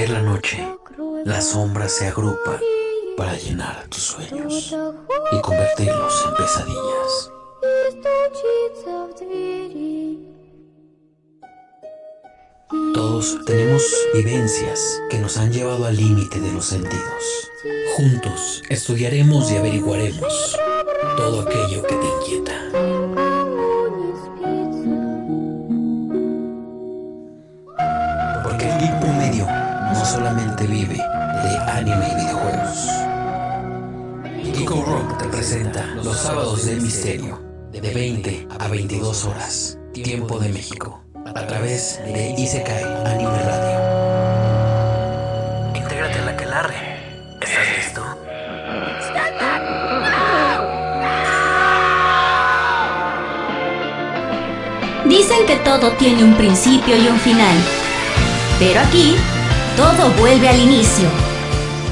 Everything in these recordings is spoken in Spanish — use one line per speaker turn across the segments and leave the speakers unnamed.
caer la noche, las sombras se agrupan para llenar tus sueños y convertirlos en pesadillas. Todos tenemos vivencias que nos han llevado al límite de los sentidos. Juntos estudiaremos y averiguaremos todo aquello que te inquieta. Anime y videojuegos. Geeko Rock te presenta los sábados del misterio de 20 a 22 horas, tiempo de México, a través de Isekai Anime Radio. Intégrate a la Aquelarre. ¿Estás listo?
Dicen que todo tiene un principio y un final. Pero aquí, todo vuelve al inicio.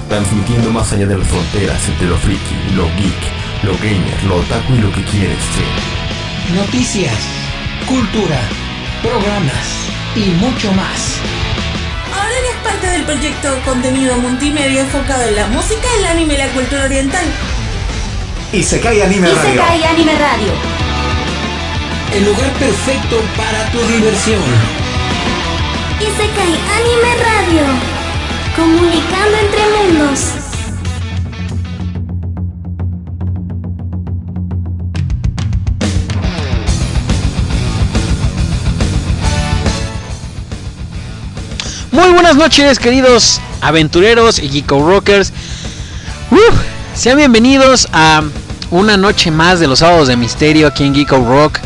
Transmitiendo más allá de las fronteras entre lo friki, lo geek, lo gamer, lo otaku y lo que quieres ser.
Noticias, cultura, programas y mucho más.
Ahora eres parte del proyecto contenido multimedia enfocado en la música, el anime y la cultura oriental.
Y se cae Anime Radio.
Isekai Anime Radio.
El lugar perfecto para tu diversión.
Isekai Anime Radio. Comunicando entre mundos.
Muy buenas noches, queridos aventureros y Geeko Rockers. Sean bienvenidos a una noche más de los sábados de misterio aquí en Geeko Rock.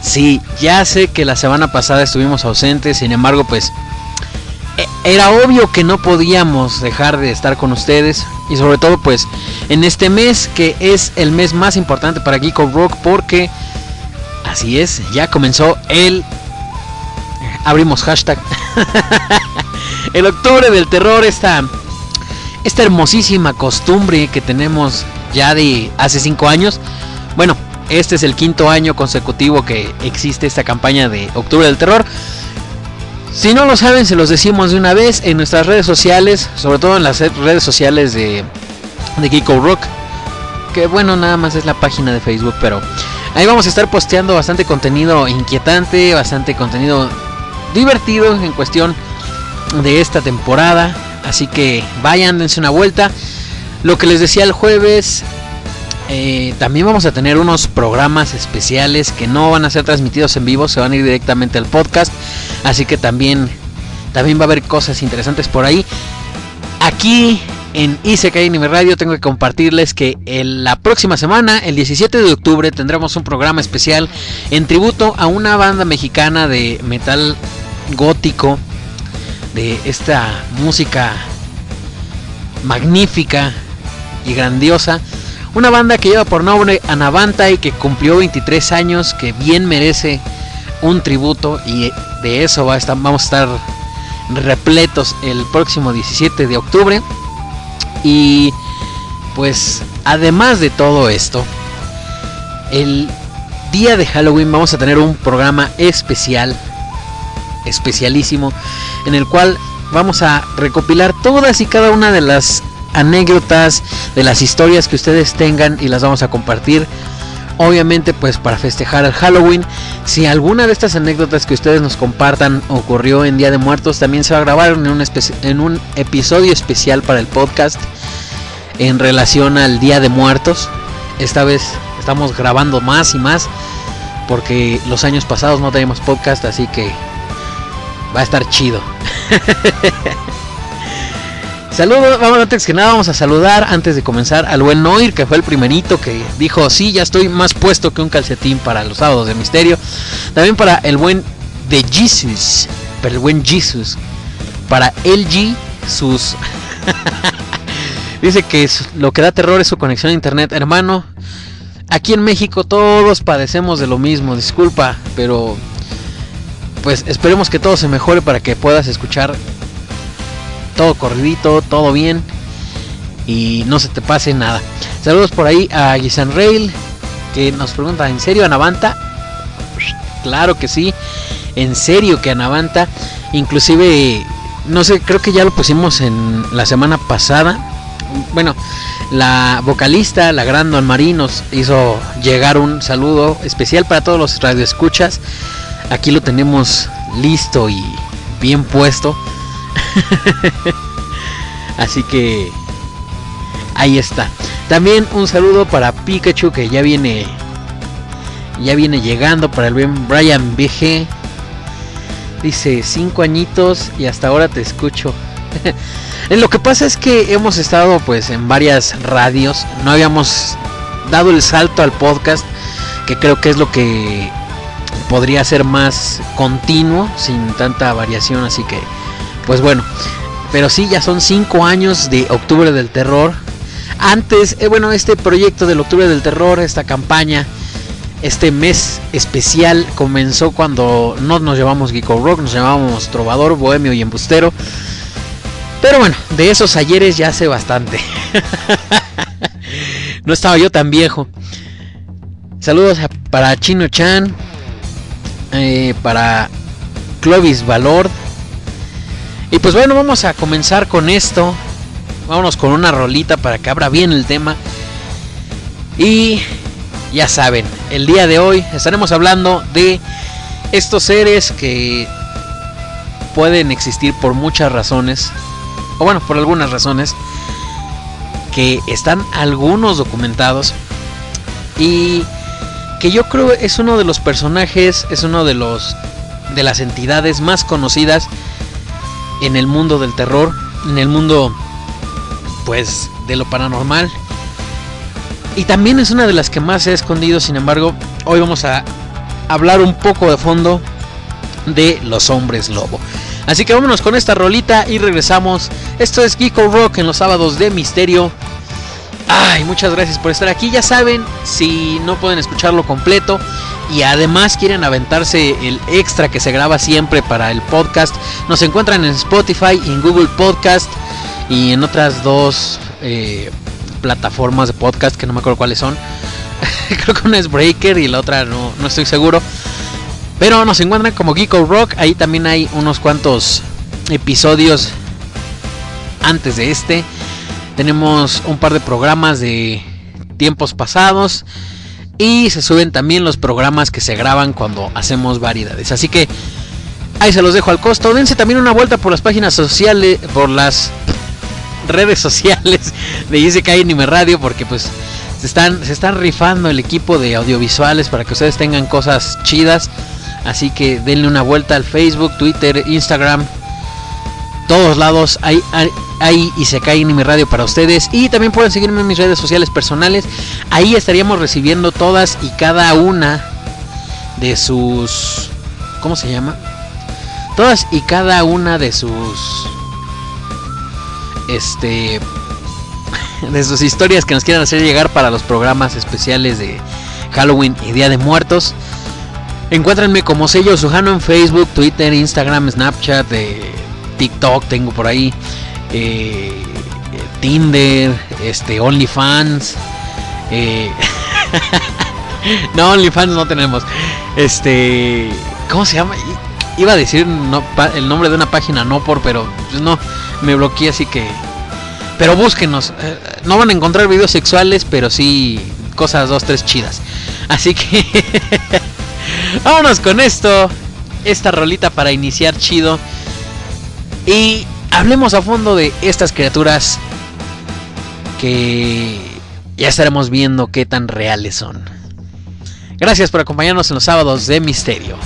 Sí, ya sé que la semana pasada estuvimos ausentes, sin embargo, pues era obvio que no podíamos dejar de estar con ustedes y sobre todo pues en este mes que es el mes más importante para Geeko Rock porque así es, ya comenzó el abrimos hashtag el octubre del terror esta esta hermosísima costumbre que tenemos ya de hace cinco años. Bueno este es el quinto año consecutivo que existe esta campaña de octubre del terror si no lo saben se los decimos de una vez en nuestras redes sociales sobre todo en las redes sociales de de Rock que bueno nada más es la página de Facebook pero ahí vamos a estar posteando bastante contenido inquietante bastante contenido divertido en cuestión de esta temporada. Así que vayan, dense una vuelta. Lo que les decía el jueves, eh, también vamos a tener unos programas especiales que no van a ser transmitidos en vivo, se van a ir directamente al podcast. Así que también, también va a haber cosas interesantes por ahí. Aquí en Isekai Anime Radio tengo que compartirles que el- la próxima semana, el 17 de octubre, tendremos un programa especial en tributo a una banda mexicana de metal gótico, de esta música magnífica y grandiosa. Una banda que lleva por nombre Anavanta y que cumplió 23 años, que bien merece un tributo y de eso va vamos a estar repletos el próximo 17 de octubre. Y pues además de todo esto, el día de Halloween vamos a tener un programa especial, especialísimo, en el cual vamos a recopilar todas y cada una de las anécdotas, de las historias que ustedes tengan y las vamos a compartir. Obviamente pues para festejar el Halloween, si alguna de estas anécdotas que ustedes nos compartan ocurrió en Día de Muertos, también se va a grabar en un, en un episodio especial para el podcast en relación al Día de Muertos. Esta vez estamos grabando más y más porque los años pasados no teníamos podcast, así que va a estar chido. Saludos, vamos antes que nada vamos a saludar antes de comenzar al buen Noir que fue el primerito que dijo sí ya estoy más puesto que un calcetín para los sábados de misterio. También para el buen de Jesus, para el buen Jesus, para LG sus dice que lo que da terror es su conexión a internet, hermano. Aquí en México todos padecemos de lo mismo, disculpa, pero pues esperemos que todo se mejore para que puedas escuchar todo corridito, todo bien y no se te pase nada. Saludos por ahí a Gisan Rail que nos pregunta, ¿en serio Anavanta? Claro que sí, en serio que Anavanta, inclusive no sé, creo que ya lo pusimos en la semana pasada. Bueno, la vocalista, la gran Don Marí, nos hizo llegar un saludo especial para todos los radioescuchas. Aquí lo tenemos listo y bien puesto. Así que ahí está. También un saludo para Pikachu que ya viene ya viene llegando para el bien Brian BG. Dice cinco añitos y hasta ahora te escucho. Lo que pasa es que hemos estado pues en varias radios, no habíamos dado el salto al podcast, que creo que es lo que podría ser más continuo, sin tanta variación, así que pues bueno, pero sí, ya son cinco años de Octubre del Terror. Antes, eh, bueno, este proyecto del Octubre del Terror, esta campaña, este mes especial comenzó cuando no nos llamamos Geeko Rock, nos llamábamos Trovador, Bohemio y Embustero. Pero bueno, de esos ayeres ya hace bastante. no estaba yo tan viejo. Saludos para Chino Chan, eh, para Clovis Valord. Y pues bueno, vamos a comenzar con esto. Vámonos con una rolita para que abra bien el tema. Y ya saben, el día de hoy estaremos hablando de estos seres que pueden existir por muchas razones o bueno, por algunas razones, que están algunos documentados y que yo creo es uno de los personajes, es uno de los de las entidades más conocidas en el mundo del terror, en el mundo pues de lo paranormal. Y también es una de las que más se ha escondido, sin embargo, hoy vamos a hablar un poco de fondo de los hombres lobo. Así que vámonos con esta rolita y regresamos. Esto es Geeko Rock en los sábados de misterio. Ay, muchas gracias por estar aquí. Ya saben, si no pueden escucharlo completo y además quieren aventarse el extra que se graba siempre para el podcast, nos encuentran en Spotify, en Google Podcast y en otras dos eh, plataformas de podcast que no me acuerdo cuáles son. Creo que una es Breaker y la otra no, no estoy seguro. Pero nos encuentran como Geeko Rock. Ahí también hay unos cuantos episodios antes de este. Tenemos un par de programas de tiempos pasados. Y se suben también los programas que se graban cuando hacemos variedades. Así que ahí se los dejo al costo. Dense también una vuelta por las páginas sociales, por las redes sociales de ISK Anime Radio. Porque pues se están, se están rifando el equipo de audiovisuales para que ustedes tengan cosas chidas. Así que denle una vuelta al Facebook, Twitter, Instagram. Todos lados hay, hay, y se cae en mi radio para ustedes. Y también pueden seguirme en mis redes sociales personales. Ahí estaríamos recibiendo todas y cada una de sus... ¿Cómo se llama? Todas y cada una de sus... Este... De sus historias que nos quieran hacer llegar para los programas especiales de Halloween y Día de Muertos. Encuéntrenme como sello Sujano en Facebook, Twitter, Instagram, Snapchat, eh, TikTok tengo por ahí, eh, Tinder, este, OnlyFans. Eh, no, OnlyFans no tenemos. Este, ¿cómo se llama? Iba a decir el nombre de una página, no por, pero pues no, me bloqueé así que. Pero búsquenos. no van a encontrar videos sexuales, pero sí cosas dos, tres chidas. Así que. Vámonos con esto. Esta rolita para iniciar chido. Y hablemos a fondo de estas criaturas que ya estaremos viendo qué tan reales son. Gracias por acompañarnos en los sábados de misterio.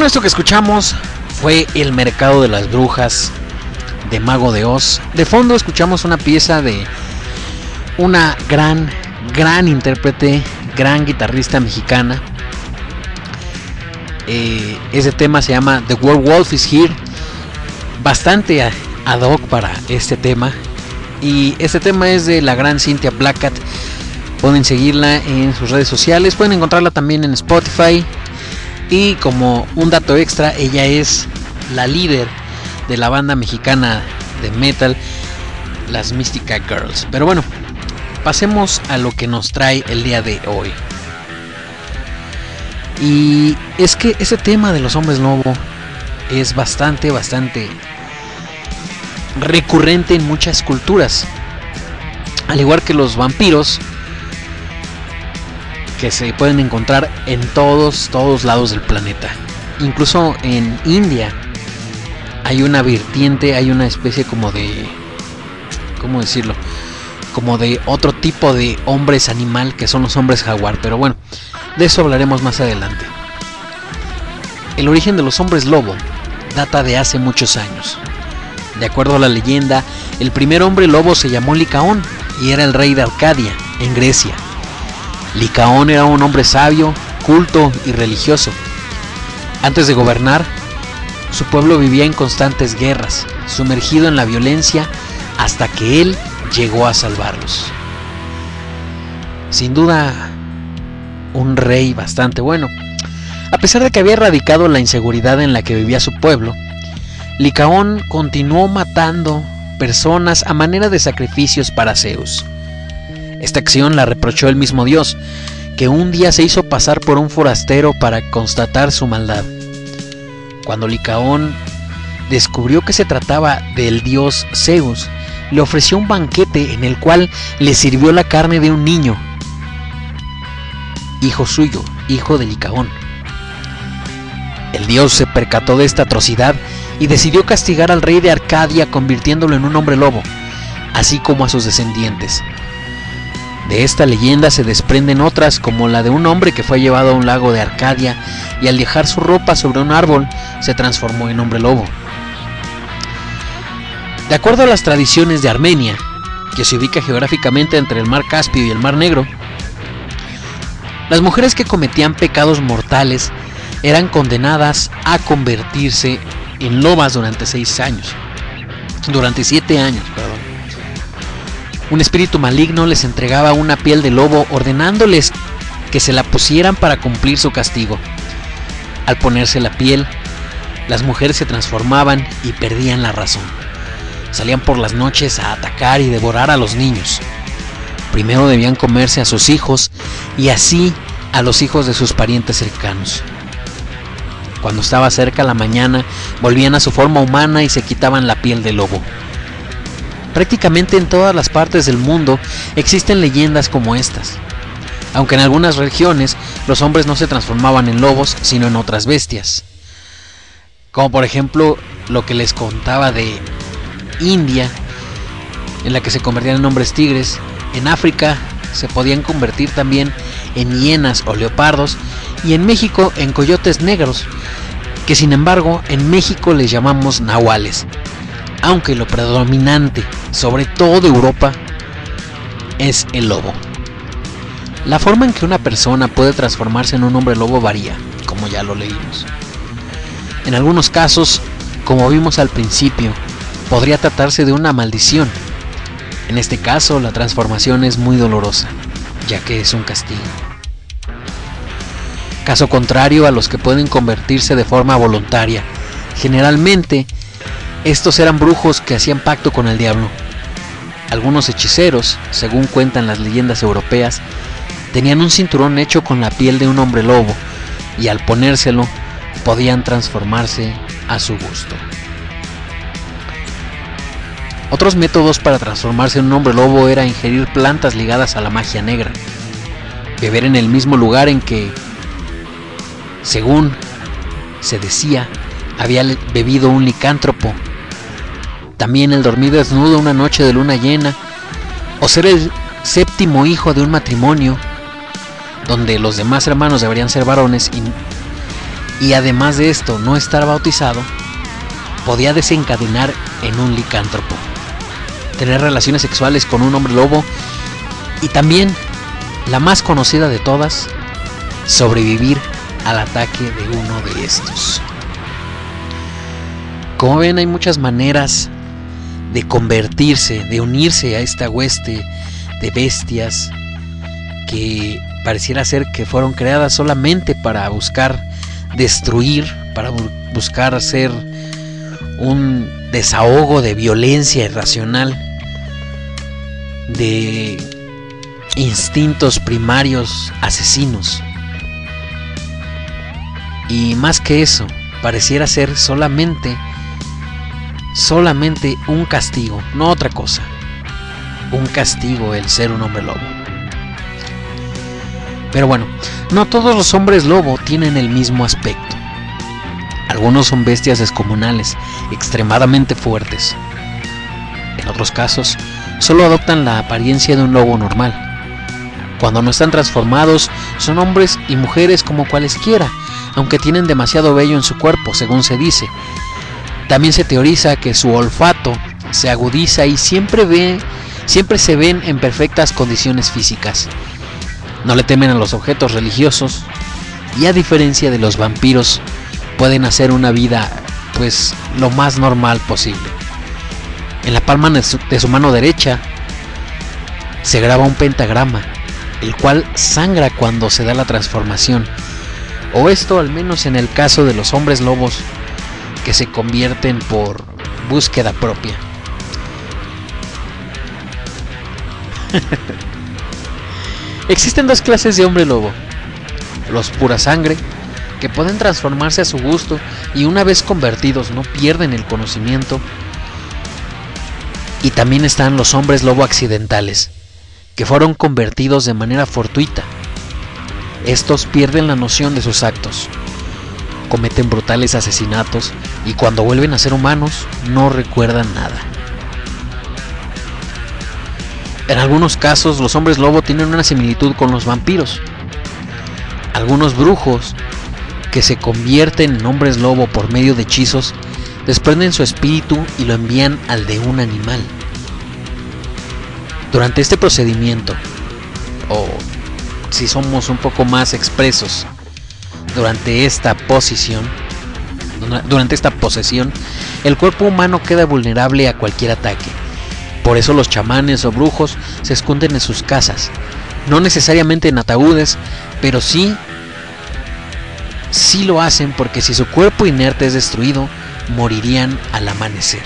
Bueno, esto que escuchamos fue El Mercado de las Brujas de Mago de Oz. De fondo escuchamos una pieza de una gran, gran intérprete, gran guitarrista mexicana. Eh, ese tema se llama The World Wolf is Here. Bastante ad hoc para este tema. Y este tema es de la gran Cynthia Blackcat. Pueden seguirla en sus redes sociales. Pueden encontrarla también en Spotify. Y como un dato extra, ella es la líder de la banda mexicana de metal, las Mystica Girls. Pero bueno, pasemos a lo que nos trae el día de hoy. Y es que ese tema de los hombres lobo es bastante, bastante recurrente en muchas culturas. Al igual que los vampiros, que se pueden encontrar en todos, todos lados del planeta. Incluso en India hay una vertiente, hay una especie como de... ¿Cómo decirlo? Como de otro tipo de hombres animal que son los hombres jaguar. Pero bueno, de eso hablaremos más adelante. El origen de los hombres lobo data de hace muchos años. De acuerdo a la leyenda, el primer hombre lobo se llamó Licaón y era el rey de Arcadia, en Grecia. Licaón era un hombre sabio, culto y religioso. Antes de gobernar, su pueblo vivía en constantes guerras, sumergido en la violencia hasta que él llegó a salvarlos. Sin duda, un rey bastante bueno. A pesar de que había erradicado la inseguridad en la que vivía su pueblo, Licaón continuó matando personas a manera de sacrificios para Zeus. Esta acción la reprochó el mismo Dios, que un día se hizo pasar por un forastero para constatar su maldad. Cuando Licaón descubrió que se trataba del dios Zeus, le ofreció un banquete en el cual le sirvió la carne de un niño, hijo suyo, hijo de Licaón. El dios se percató de esta atrocidad y decidió castigar al rey de Arcadia convirtiéndolo en un hombre lobo, así como a sus descendientes. De esta leyenda se desprenden otras como la de un hombre que fue llevado a un lago de Arcadia y al dejar su ropa sobre un árbol se transformó en hombre lobo. De acuerdo a las tradiciones de Armenia, que se ubica geográficamente entre el mar Caspio y el mar Negro, las mujeres que cometían pecados mortales eran condenadas a convertirse en lobas durante seis años. Durante siete años, perdón. Un espíritu maligno les entregaba una piel de lobo ordenándoles que se la pusieran para cumplir su castigo. Al ponerse la piel, las mujeres se transformaban y perdían la razón. Salían por las noches a atacar y devorar a los niños. Primero debían comerse a sus hijos y así a los hijos de sus parientes cercanos. Cuando estaba cerca la mañana, volvían a su forma humana y se quitaban la piel de lobo. Prácticamente en todas las partes del mundo existen leyendas como estas. Aunque en algunas regiones los hombres no se transformaban en lobos, sino en otras bestias. Como por ejemplo lo que les contaba de India, en la que se convertían en hombres tigres. En África se podían convertir también en hienas o leopardos. Y en México en coyotes negros, que sin embargo en México les llamamos nahuales aunque lo predominante, sobre todo Europa, es el lobo. La forma en que una persona puede transformarse en un hombre lobo varía, como ya lo leímos. En algunos casos, como vimos al principio, podría tratarse de una maldición. En este caso, la transformación es muy dolorosa, ya que es un castigo. Caso contrario a los que pueden convertirse de forma voluntaria, generalmente estos eran brujos que hacían pacto con el diablo. Algunos hechiceros, según cuentan las leyendas europeas, tenían un cinturón hecho con la piel de un hombre lobo y al ponérselo podían transformarse a su gusto. Otros métodos para transformarse en un hombre lobo era ingerir plantas ligadas a la magia negra, beber en el mismo lugar en que, según se decía, había bebido un licántropo también el dormir desnudo una noche de luna llena, o ser el séptimo hijo de un matrimonio donde los demás hermanos deberían ser varones y además de esto no estar bautizado, podía desencadenar en un licántropo, tener relaciones sexuales con un hombre lobo y también, la más conocida de todas, sobrevivir al ataque de uno de estos. Como ven, hay muchas maneras de convertirse, de unirse a esta hueste de bestias que pareciera ser que fueron creadas solamente para buscar destruir, para buscar hacer un desahogo de violencia irracional, de instintos primarios asesinos. Y más que eso, pareciera ser solamente, solamente un castigo, no otra cosa. Un castigo el ser un hombre lobo. Pero bueno, no todos los hombres lobo tienen el mismo aspecto. Algunos son bestias descomunales, extremadamente fuertes. En otros casos, solo adoptan la apariencia de un lobo normal. Cuando no están transformados, son hombres y mujeres como cualesquiera, aunque tienen demasiado vello en su cuerpo, según se dice. También se teoriza que su olfato se agudiza y siempre ve, siempre se ven en perfectas condiciones físicas. No le temen a los objetos religiosos y a diferencia de los vampiros, pueden hacer una vida pues lo más normal posible. En la palma de su, mano derecha se graba un pentagrama, el cual sangra cuando se da la transformación. O esto al menos en el caso de los hombres lobos que se convierten por búsqueda propia. Existen dos clases de hombre lobo. Los pura sangre, que pueden transformarse a su gusto y una vez convertidos no pierden el conocimiento. Y también están los hombres lobo accidentales, que fueron convertidos de manera fortuita. Estos pierden la noción de sus actos, cometen brutales asesinatos y cuando vuelven a ser humanos no recuerdan nada. En algunos casos los hombres lobo tienen una similitud con los vampiros. Algunos brujos que se convierten en hombres lobo por medio de hechizos, desprenden su espíritu y lo envían al de un animal. Durante este procedimiento, o si somos un poco más expresos, durante esta posición, durante esta posesión, el cuerpo humano queda vulnerable a cualquier ataque. Por eso los chamanes o brujos se esconden en sus casas, no necesariamente en ataúdes, pero sí sí lo hacen porque si su cuerpo inerte es destruido, morirían al amanecer,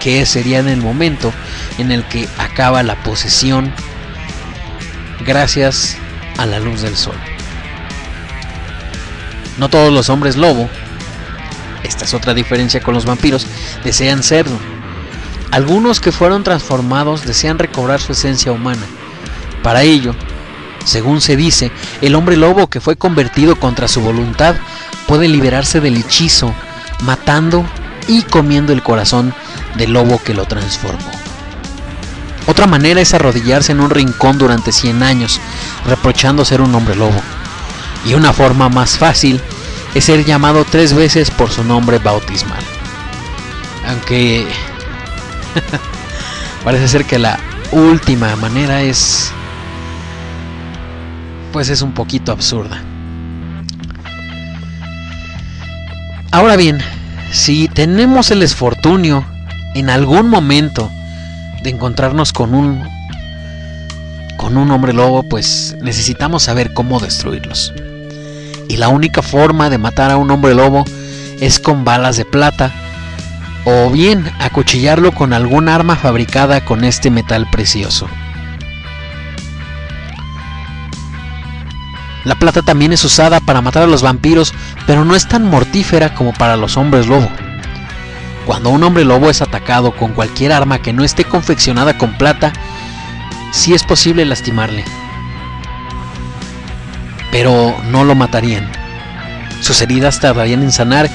que sería en el momento en el que acaba la posesión gracias a la luz del sol. No todos los hombres lobo, esta es otra diferencia con los vampiros, desean serlo. Algunos que fueron transformados desean recobrar su esencia humana. Para ello, según se dice, el hombre lobo que fue convertido contra su voluntad puede liberarse del hechizo, matando y comiendo el corazón del lobo que lo transformó. Otra manera es arrodillarse en un rincón durante 100 años, reprochando ser un hombre lobo. Y una forma más fácil es ser llamado tres veces por su nombre bautismal. Aunque parece ser que la última manera es pues es un poquito absurda. Ahora bien, si tenemos el esfortunio en algún momento de encontrarnos con un con un hombre lobo, pues necesitamos saber cómo destruirlos. Y la única forma de matar a un hombre lobo es con balas de plata o bien acuchillarlo con algún arma fabricada con este metal precioso. La plata también es usada para matar a los vampiros, pero no es tan mortífera como para los hombres lobo. Cuando un hombre lobo es atacado con cualquier arma que no esté confeccionada con plata, sí es posible lastimarle. Pero no lo matarían. Sus heridas tardarían en sanar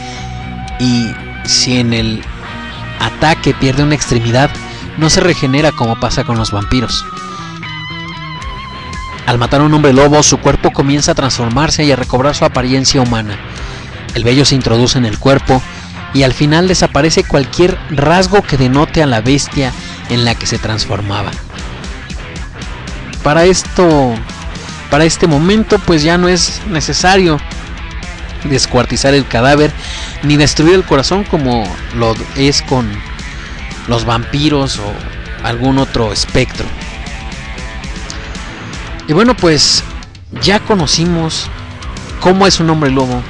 y si en el ataque pierde una extremidad, no se regenera como pasa con los vampiros. Al matar a un hombre lobo, su cuerpo comienza a transformarse y a recobrar su apariencia humana. el vello se introduce en el cuerpo y al final desaparece cualquier rasgo que denote a la bestia en la que se transformaba. Para esto, para este momento, pues ya no es necesario descuartizar el cadáver ni destruir el corazón como lo es con los vampiros o algún otro espectro. Y bueno, pues ya conocimos cómo es un hombre lobo,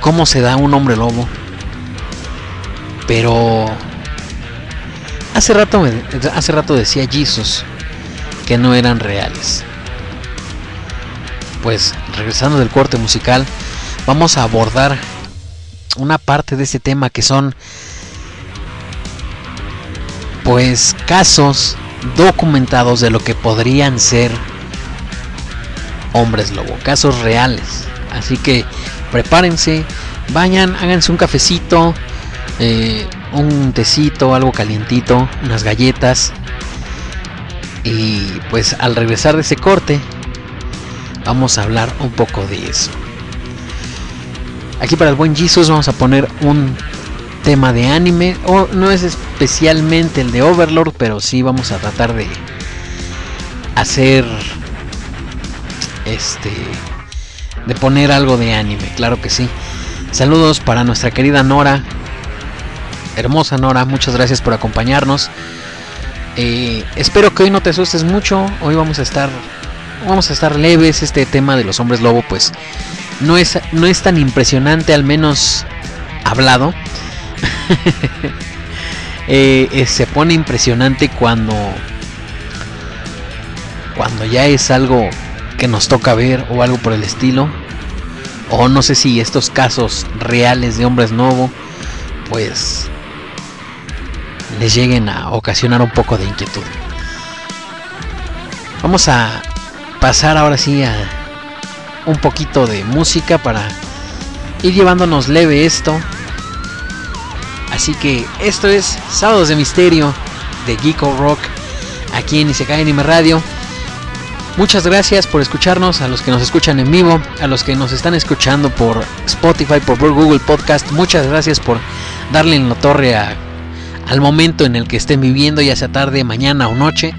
cómo se da un hombre lobo. Pero hace rato, hace rato decía Jesus que no eran reales. Pues regresando del corte musical, vamos a abordar una parte de este tema que son pues casos documentados de lo que podrían ser hombres lobo, casos reales. Así que prepárense, vayan, háganse un cafecito, eh, un tecito, algo calientito, unas galletas. Y pues al regresar de ese corte, vamos a hablar un poco de eso. Aquí para el buen Jesus vamos a poner un tema de anime. O no es especialmente el de Overlord, pero sí vamos a tratar de hacer este de poner algo de anime, claro que sí. Saludos para nuestra querida Nora, hermosa Nora, muchas gracias por acompañarnos. Eh, espero que hoy no te asustes mucho, hoy vamos a estar vamos a estar leves, este tema de los hombres lobo pues no es, no es tan impresionante, al menos hablado. Eh, eh, se pone impresionante cuando cuando ya es algo que nos toca ver o algo por el estilo. O no sé si estos casos reales de hombres nuevo, pues les lleguen a ocasionar un poco de inquietud. Vamos a pasar ahora sí a un poquito de música para ir llevándonos leve esto. Así que esto es Sábados de Misterio de Geeko Rock aquí en Isekai Anime Radio. Muchas gracias por escucharnos, a los que nos escuchan en vivo, a los que nos están escuchando por Spotify, por Google Podcast. Muchas gracias por darle en la torre al momento en el que estén viviendo, ya sea tarde, mañana o noche.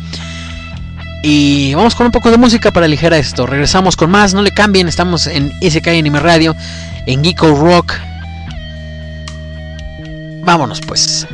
Y vamos con un poco de música para aligerar esto. Regresamos con más, no le cambien, estamos en SK Anime Radio, en Geeko Rock. Vámonos pues.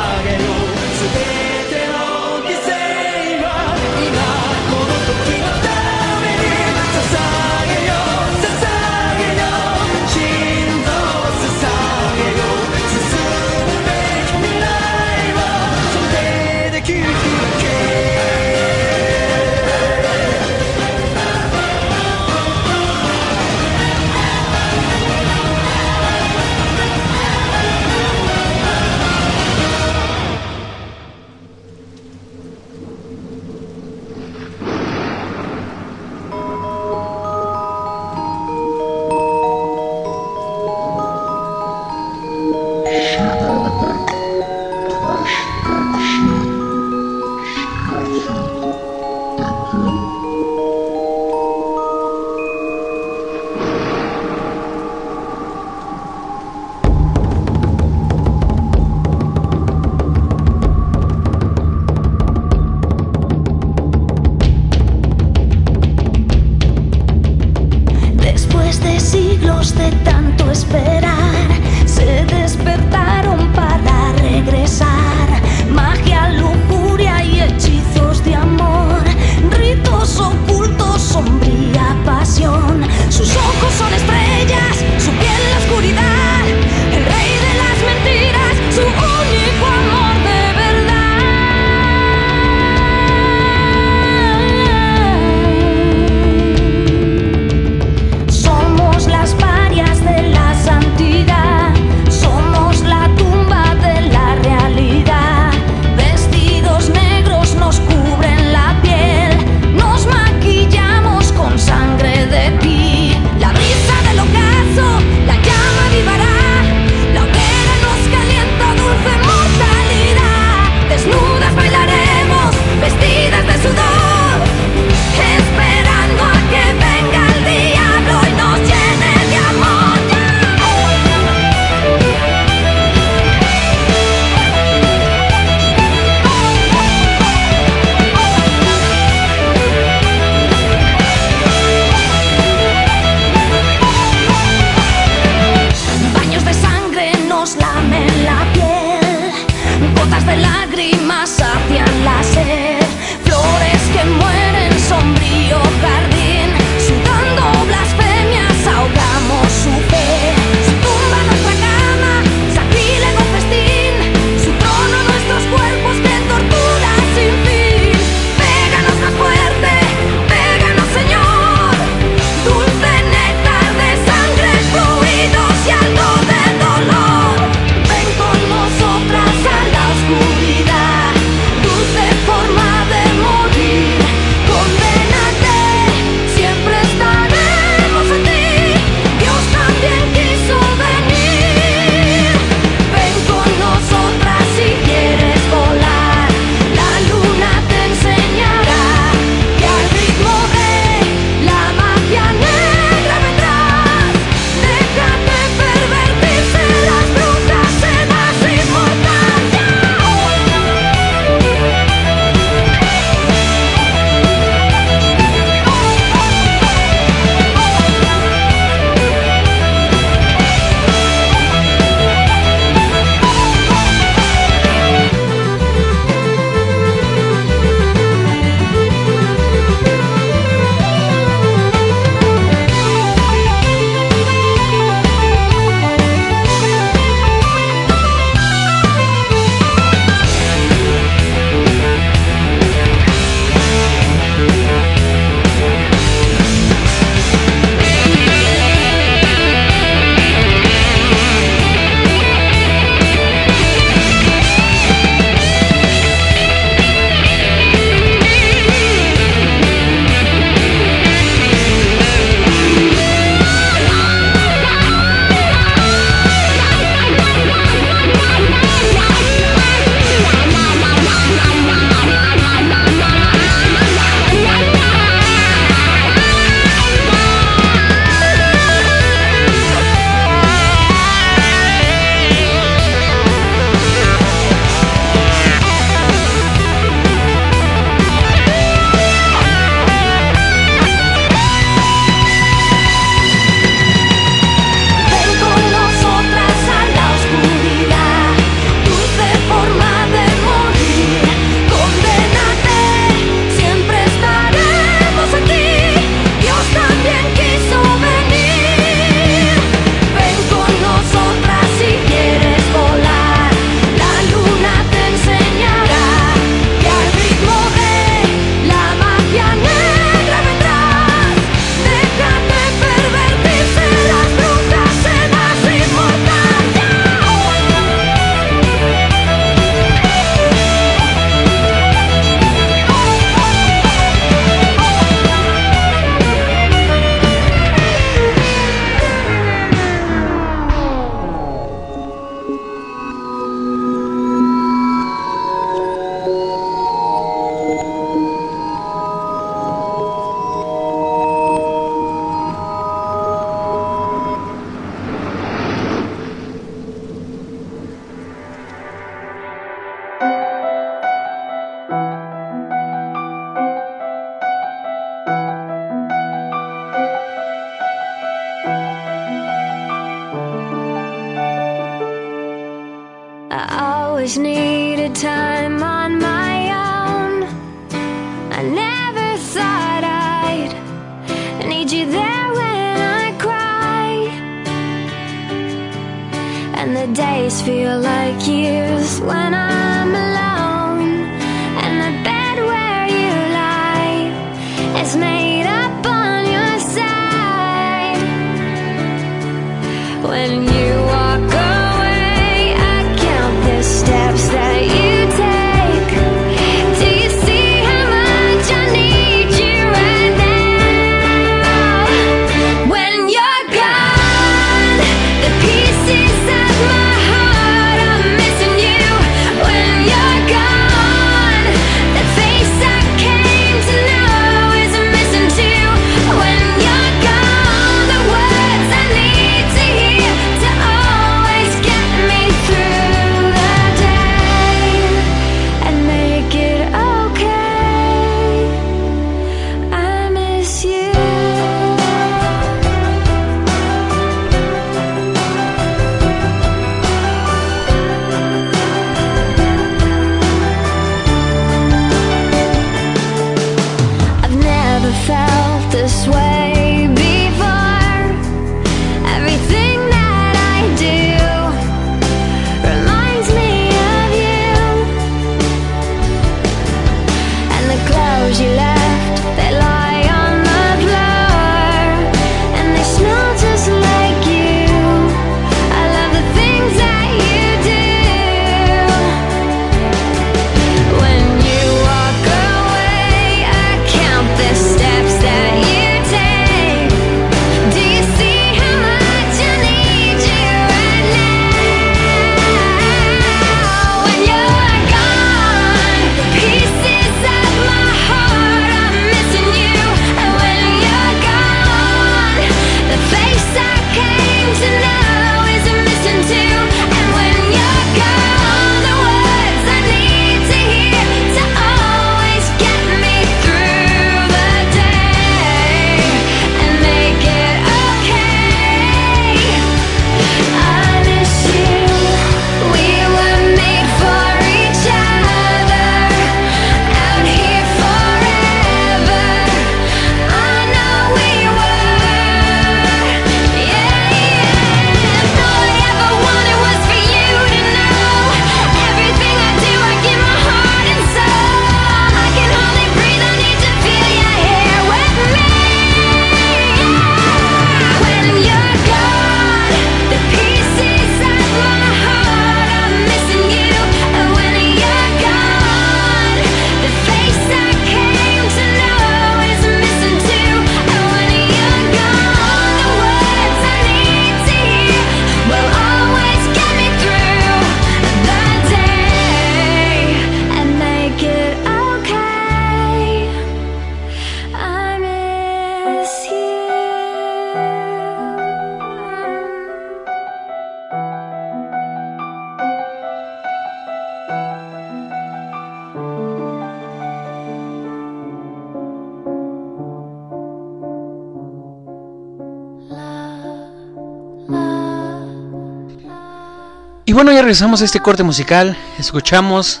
Y bueno, ya regresamos a este corte musical. Escuchamos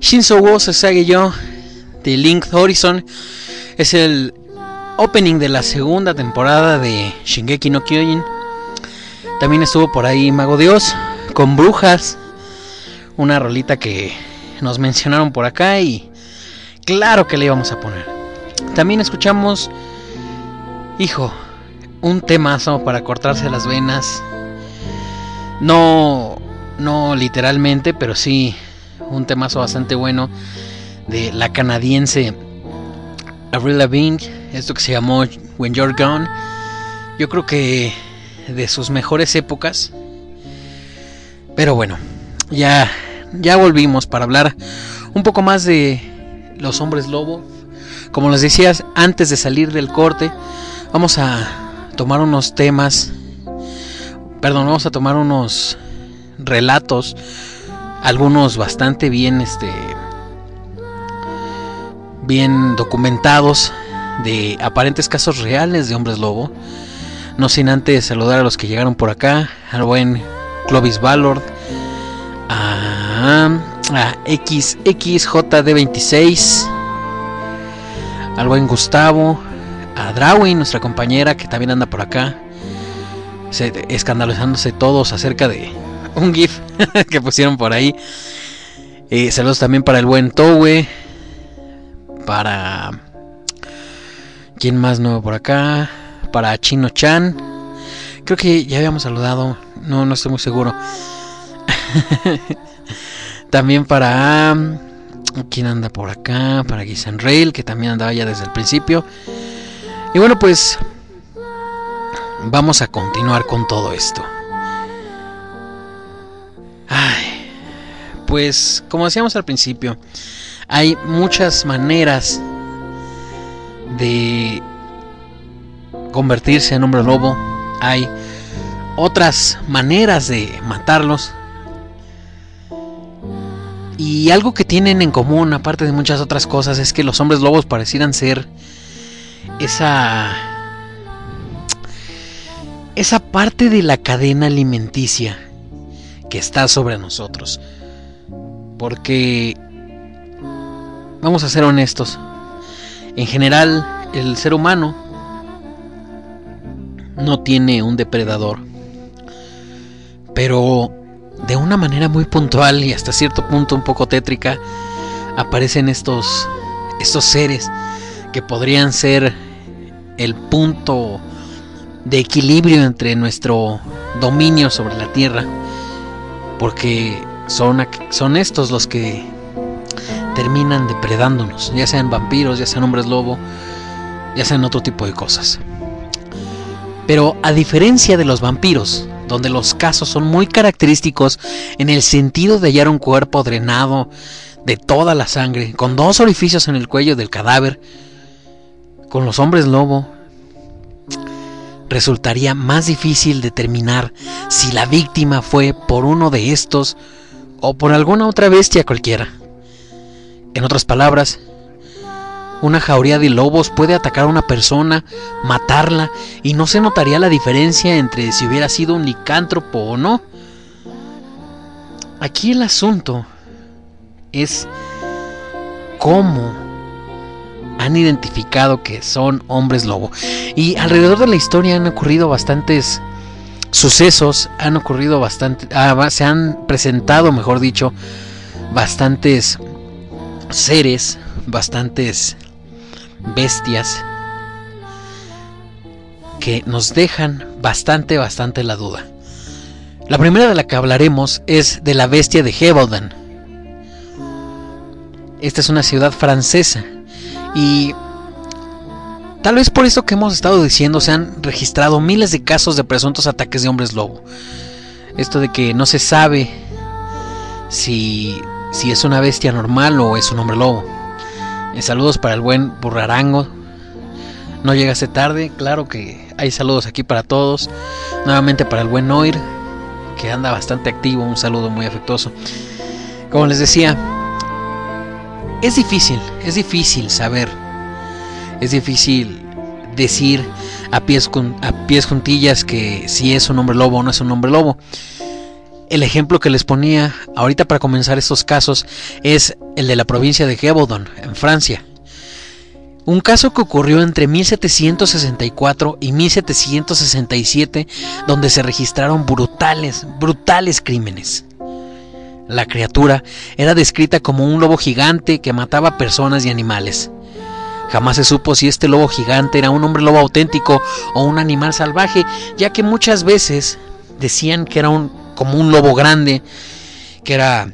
Shinzo wo Sasage yo de Link Horizon. Es el opening de la segunda temporada de Shingeki no Kyojin. También estuvo por ahí Mago Dios con Brujas. Una rolita que nos mencionaron por acá y claro que le íbamos a poner. También escuchamos, hijo, un temazo para cortarse las venas. No, no literalmente, pero sí un temazo bastante bueno de la canadiense Avril Lavigne, esto que se llamó When You're Gone. Yo creo que de sus mejores épocas. Pero bueno, ya ya volvimos para hablar un poco más de los hombres lobo. Como les decías antes de salir del corte, vamos a tomar unos temas perdón, vamos a tomar unos relatos, algunos bastante bien, este, bien documentados de aparentes casos reales de hombres lobo. No sin antes saludar a los que llegaron por acá, al buen Clovis Ballard, a a, a XXJD26, al buen Gustavo, a Drawin, nuestra compañera que también anda por acá, se, escandalizándose todos acerca de un GIF que pusieron por ahí. Eh, saludos también para el buen Towe, para... ¿Quién más nuevo por acá? Para Chino Chan. Creo que ya habíamos saludado. No, no estoy muy seguro. también para... ¿Quién anda por acá? Para Gisan Rail, que también andaba ya desde el principio. Y bueno, pues... Vamos a continuar con todo esto. Ay, pues como decíamos al principio, hay muchas maneras de convertirse en hombre lobo. Hay otras maneras de matarlos. Y algo que tienen en común, aparte de muchas otras cosas, es que los hombres lobos parecieran ser esa esa parte de la cadena alimenticia que está sobre nosotros. Porque vamos a ser honestos. En general, el ser humano no tiene un depredador. Pero de una manera muy puntual y hasta cierto punto un poco tétrica aparecen estos estos seres que podrían ser el punto de equilibrio entre nuestro dominio sobre la tierra porque son, son estos los que terminan depredándonos, ya sean vampiros, ya sean hombres lobo, ya sean otro tipo de cosas. Pero a diferencia de los vampiros, donde los casos son muy característicos en el sentido de hallar un cuerpo drenado de toda la sangre, con dos orificios en el cuello del cadáver, con los hombres lobo, resultaría más difícil determinar si la víctima fue por uno de estos o por alguna otra bestia cualquiera. En otras palabras, una jauría de lobos puede atacar a una persona, matarla y no se notaría la diferencia entre si hubiera sido un licántropo o no. Aquí el asunto es cómo han identificado que son hombres lobo. Y alrededor de la historia han ocurrido bastantes sucesos, han ocurrido bastante, ah, se han presentado, mejor dicho, bastantes seres, bastantes bestias que nos dejan bastante, bastante la duda. La primera de la que hablaremos es de la bestia de Hebelden. Esta es una ciudad francesa y tal vez por eso que hemos estado diciendo se han registrado miles de casos de presuntos ataques de hombres lobo. Esto de que no se sabe si, si es una bestia normal o es un hombre lobo. Eh, saludos para el buen Burrarango. No llegaste tarde, claro que hay saludos aquí para todos. Nuevamente para el buen Noir, que anda bastante activo, un saludo muy afectuoso. Como les decía, es difícil, es difícil saber, es difícil decir a pies, a pies juntillas que si es un hombre lobo o no es un hombre lobo. El ejemplo que les ponía ahorita para comenzar estos casos es el de la provincia de Gévaudan, en Francia. Un caso que ocurrió entre 1764 y 1767, donde se registraron brutales, brutales crímenes. La criatura era descrita como un lobo gigante que mataba personas y animales. Jamás se supo si este lobo gigante era un hombre lobo auténtico o un animal salvaje, ya que muchas veces decían que era un, como un lobo grande, que era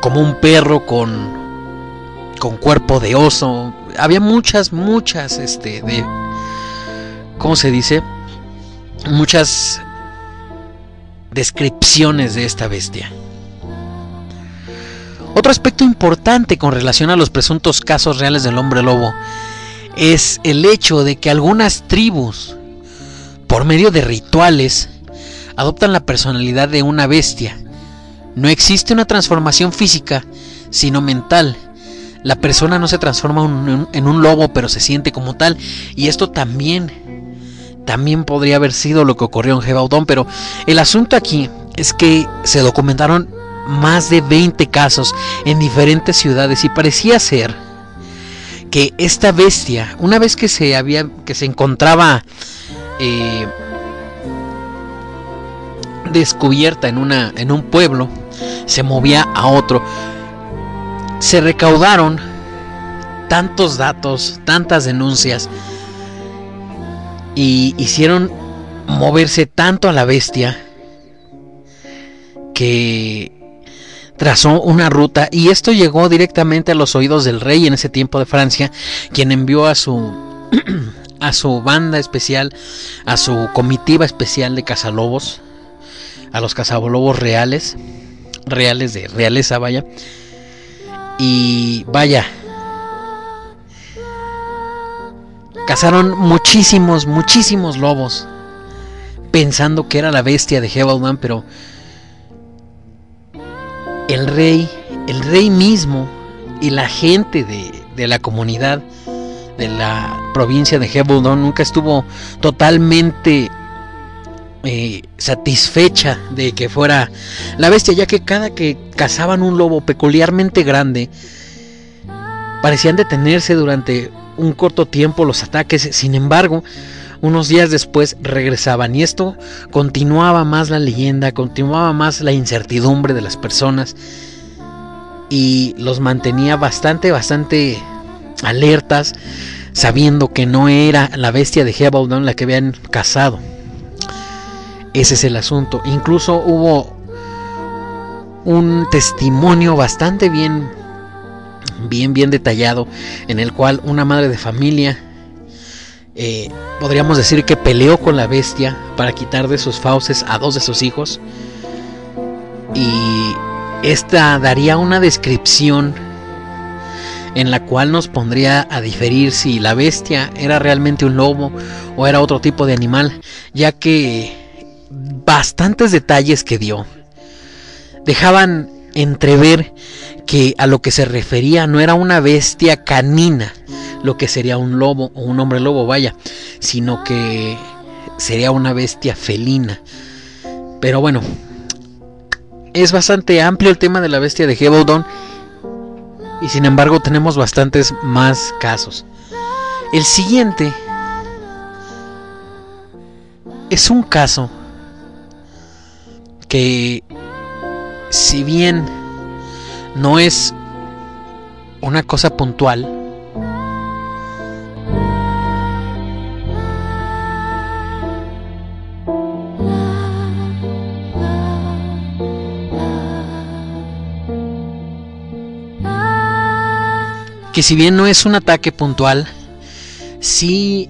como un perro con, con cuerpo de oso. Había muchas, muchas, este, de, ¿cómo se dice? Muchas descripciones de esta bestia. Otro aspecto importante con relación a los presuntos casos reales del hombre lobo es el hecho de que algunas tribus, por medio de rituales, adoptan la personalidad de una bestia. No existe una transformación física, sino mental. La persona no se transforma en un lobo, pero se siente como tal. Y esto también, también podría haber sido lo que ocurrió en Gebaudón. Pero el asunto aquí es que se documentaron más de 20 casos en diferentes ciudades y parecía ser que esta bestia, una vez que se había que se encontraba eh, descubierta en una en un pueblo, se movía a otro. Se recaudaron tantos datos, tantas denuncias y hicieron moverse tanto a la bestia que trazó una ruta y esto llegó directamente a los oídos del rey en ese tiempo de Francia, quien envió a su a su banda especial, a su comitiva especial de cazalobos, a los cazalobos reales, reales de realeza, vaya. Y vaya, cazaron muchísimos, muchísimos lobos, pensando que era la bestia de Hebelman, pero el rey, el rey mismo y la gente de, de la comunidad de la provincia de Hebelton nunca estuvo totalmente eh, satisfecha de que fuera la bestia, ya que cada que cazaban un lobo peculiarmente grande, parecían detenerse durante un corto tiempo los ataques, sin embargo, unos días después regresaban y esto continuaba más la leyenda, continuaba más la incertidumbre de las personas y los mantenía bastante, bastante alertas, sabiendo que no era la bestia de Hebeldown la que habían cazado. Ese es el asunto. Incluso hubo un testimonio bastante bien, bien, bien detallado, en el cual una madre de familia, eh, podríamos decir que peleó con la bestia para quitar de sus fauces a dos de sus hijos. Y esta daría una descripción en la cual nos pondría a diferir si la bestia era realmente un lobo o era otro tipo de animal, ya que bastantes detalles que dio dejaban entrever que a lo que se refería no era una bestia canina, lo que sería un lobo o un hombre lobo, vaya, sino que sería una bestia felina. Pero bueno, es bastante amplio el tema de la bestia de Hebeldown y sin embargo tenemos bastantes más casos. El siguiente es un caso que si bien no es una cosa puntual, que si bien no es un ataque puntual, sí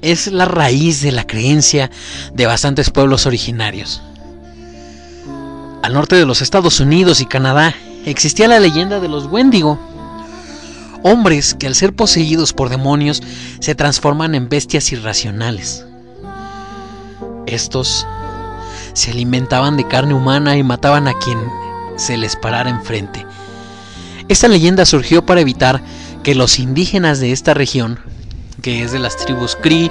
es la raíz de la creencia de bastantes pueblos originarios. Al norte de los Estados Unidos y Canadá existía la leyenda de los Wendigo, hombres que al ser poseídos por demonios se transforman en bestias irracionales. Estos se alimentaban de carne humana y mataban a quien se les parara enfrente. Esta leyenda surgió para evitar que los indígenas de esta región, que es de las tribus Cree,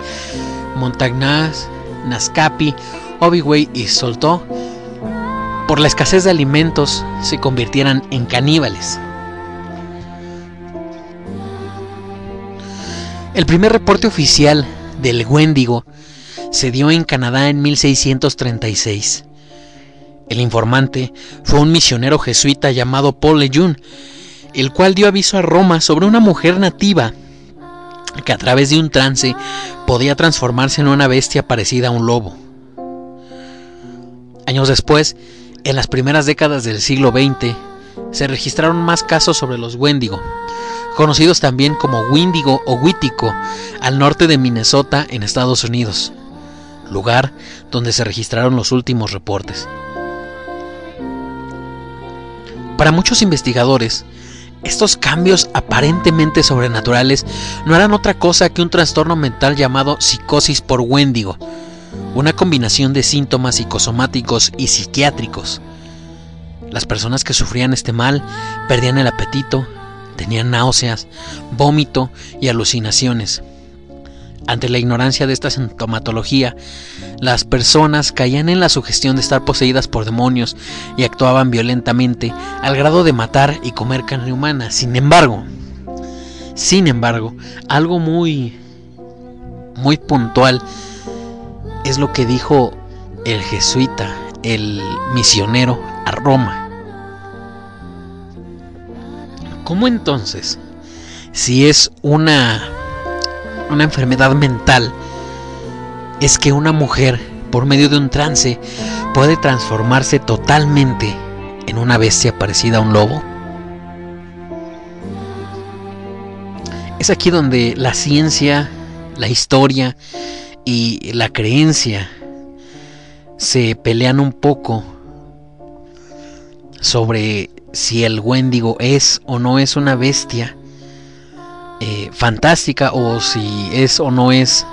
Montagnaz, Nazcapi, Obiway y Soltó, por la escasez de alimentos se convirtieran en caníbales. El primer reporte oficial del Wendigo se dio en Canadá en 1636. El informante fue un misionero jesuita llamado Paul Lejeune, el cual dio aviso a Roma sobre una mujer nativa que a través de un trance podía transformarse en una bestia parecida a un lobo. Años después, en las primeras décadas del siglo XX, se registraron más casos sobre los Wendigo, conocidos también como Windigo o Wítico, al norte de Minnesota en Estados Unidos, lugar donde se registraron los últimos reportes. Para muchos investigadores, estos cambios aparentemente sobrenaturales no eran otra cosa que un trastorno mental llamado psicosis por Wendigo, una combinación de síntomas psicosomáticos y psiquiátricos. Las personas que sufrían este mal perdían el apetito, tenían náuseas, vómito y alucinaciones. Ante la ignorancia de esta sintomatología, las personas caían en la sugestión de estar poseídas por demonios y actuaban violentamente al grado de matar y comer carne humana. Sin embargo, sin embargo, algo muy muy puntual es lo que dijo el jesuita, el misionero a Roma. ¿Cómo entonces, si es una una enfermedad mental, es que una mujer, por medio de un trance, puede transformarse totalmente en una bestia parecida a un lobo? Es aquí donde la ciencia, la historia y la creencia se pelean un poco sobre si el Wendigo es o no es una bestia eh, fantástica o si es o no es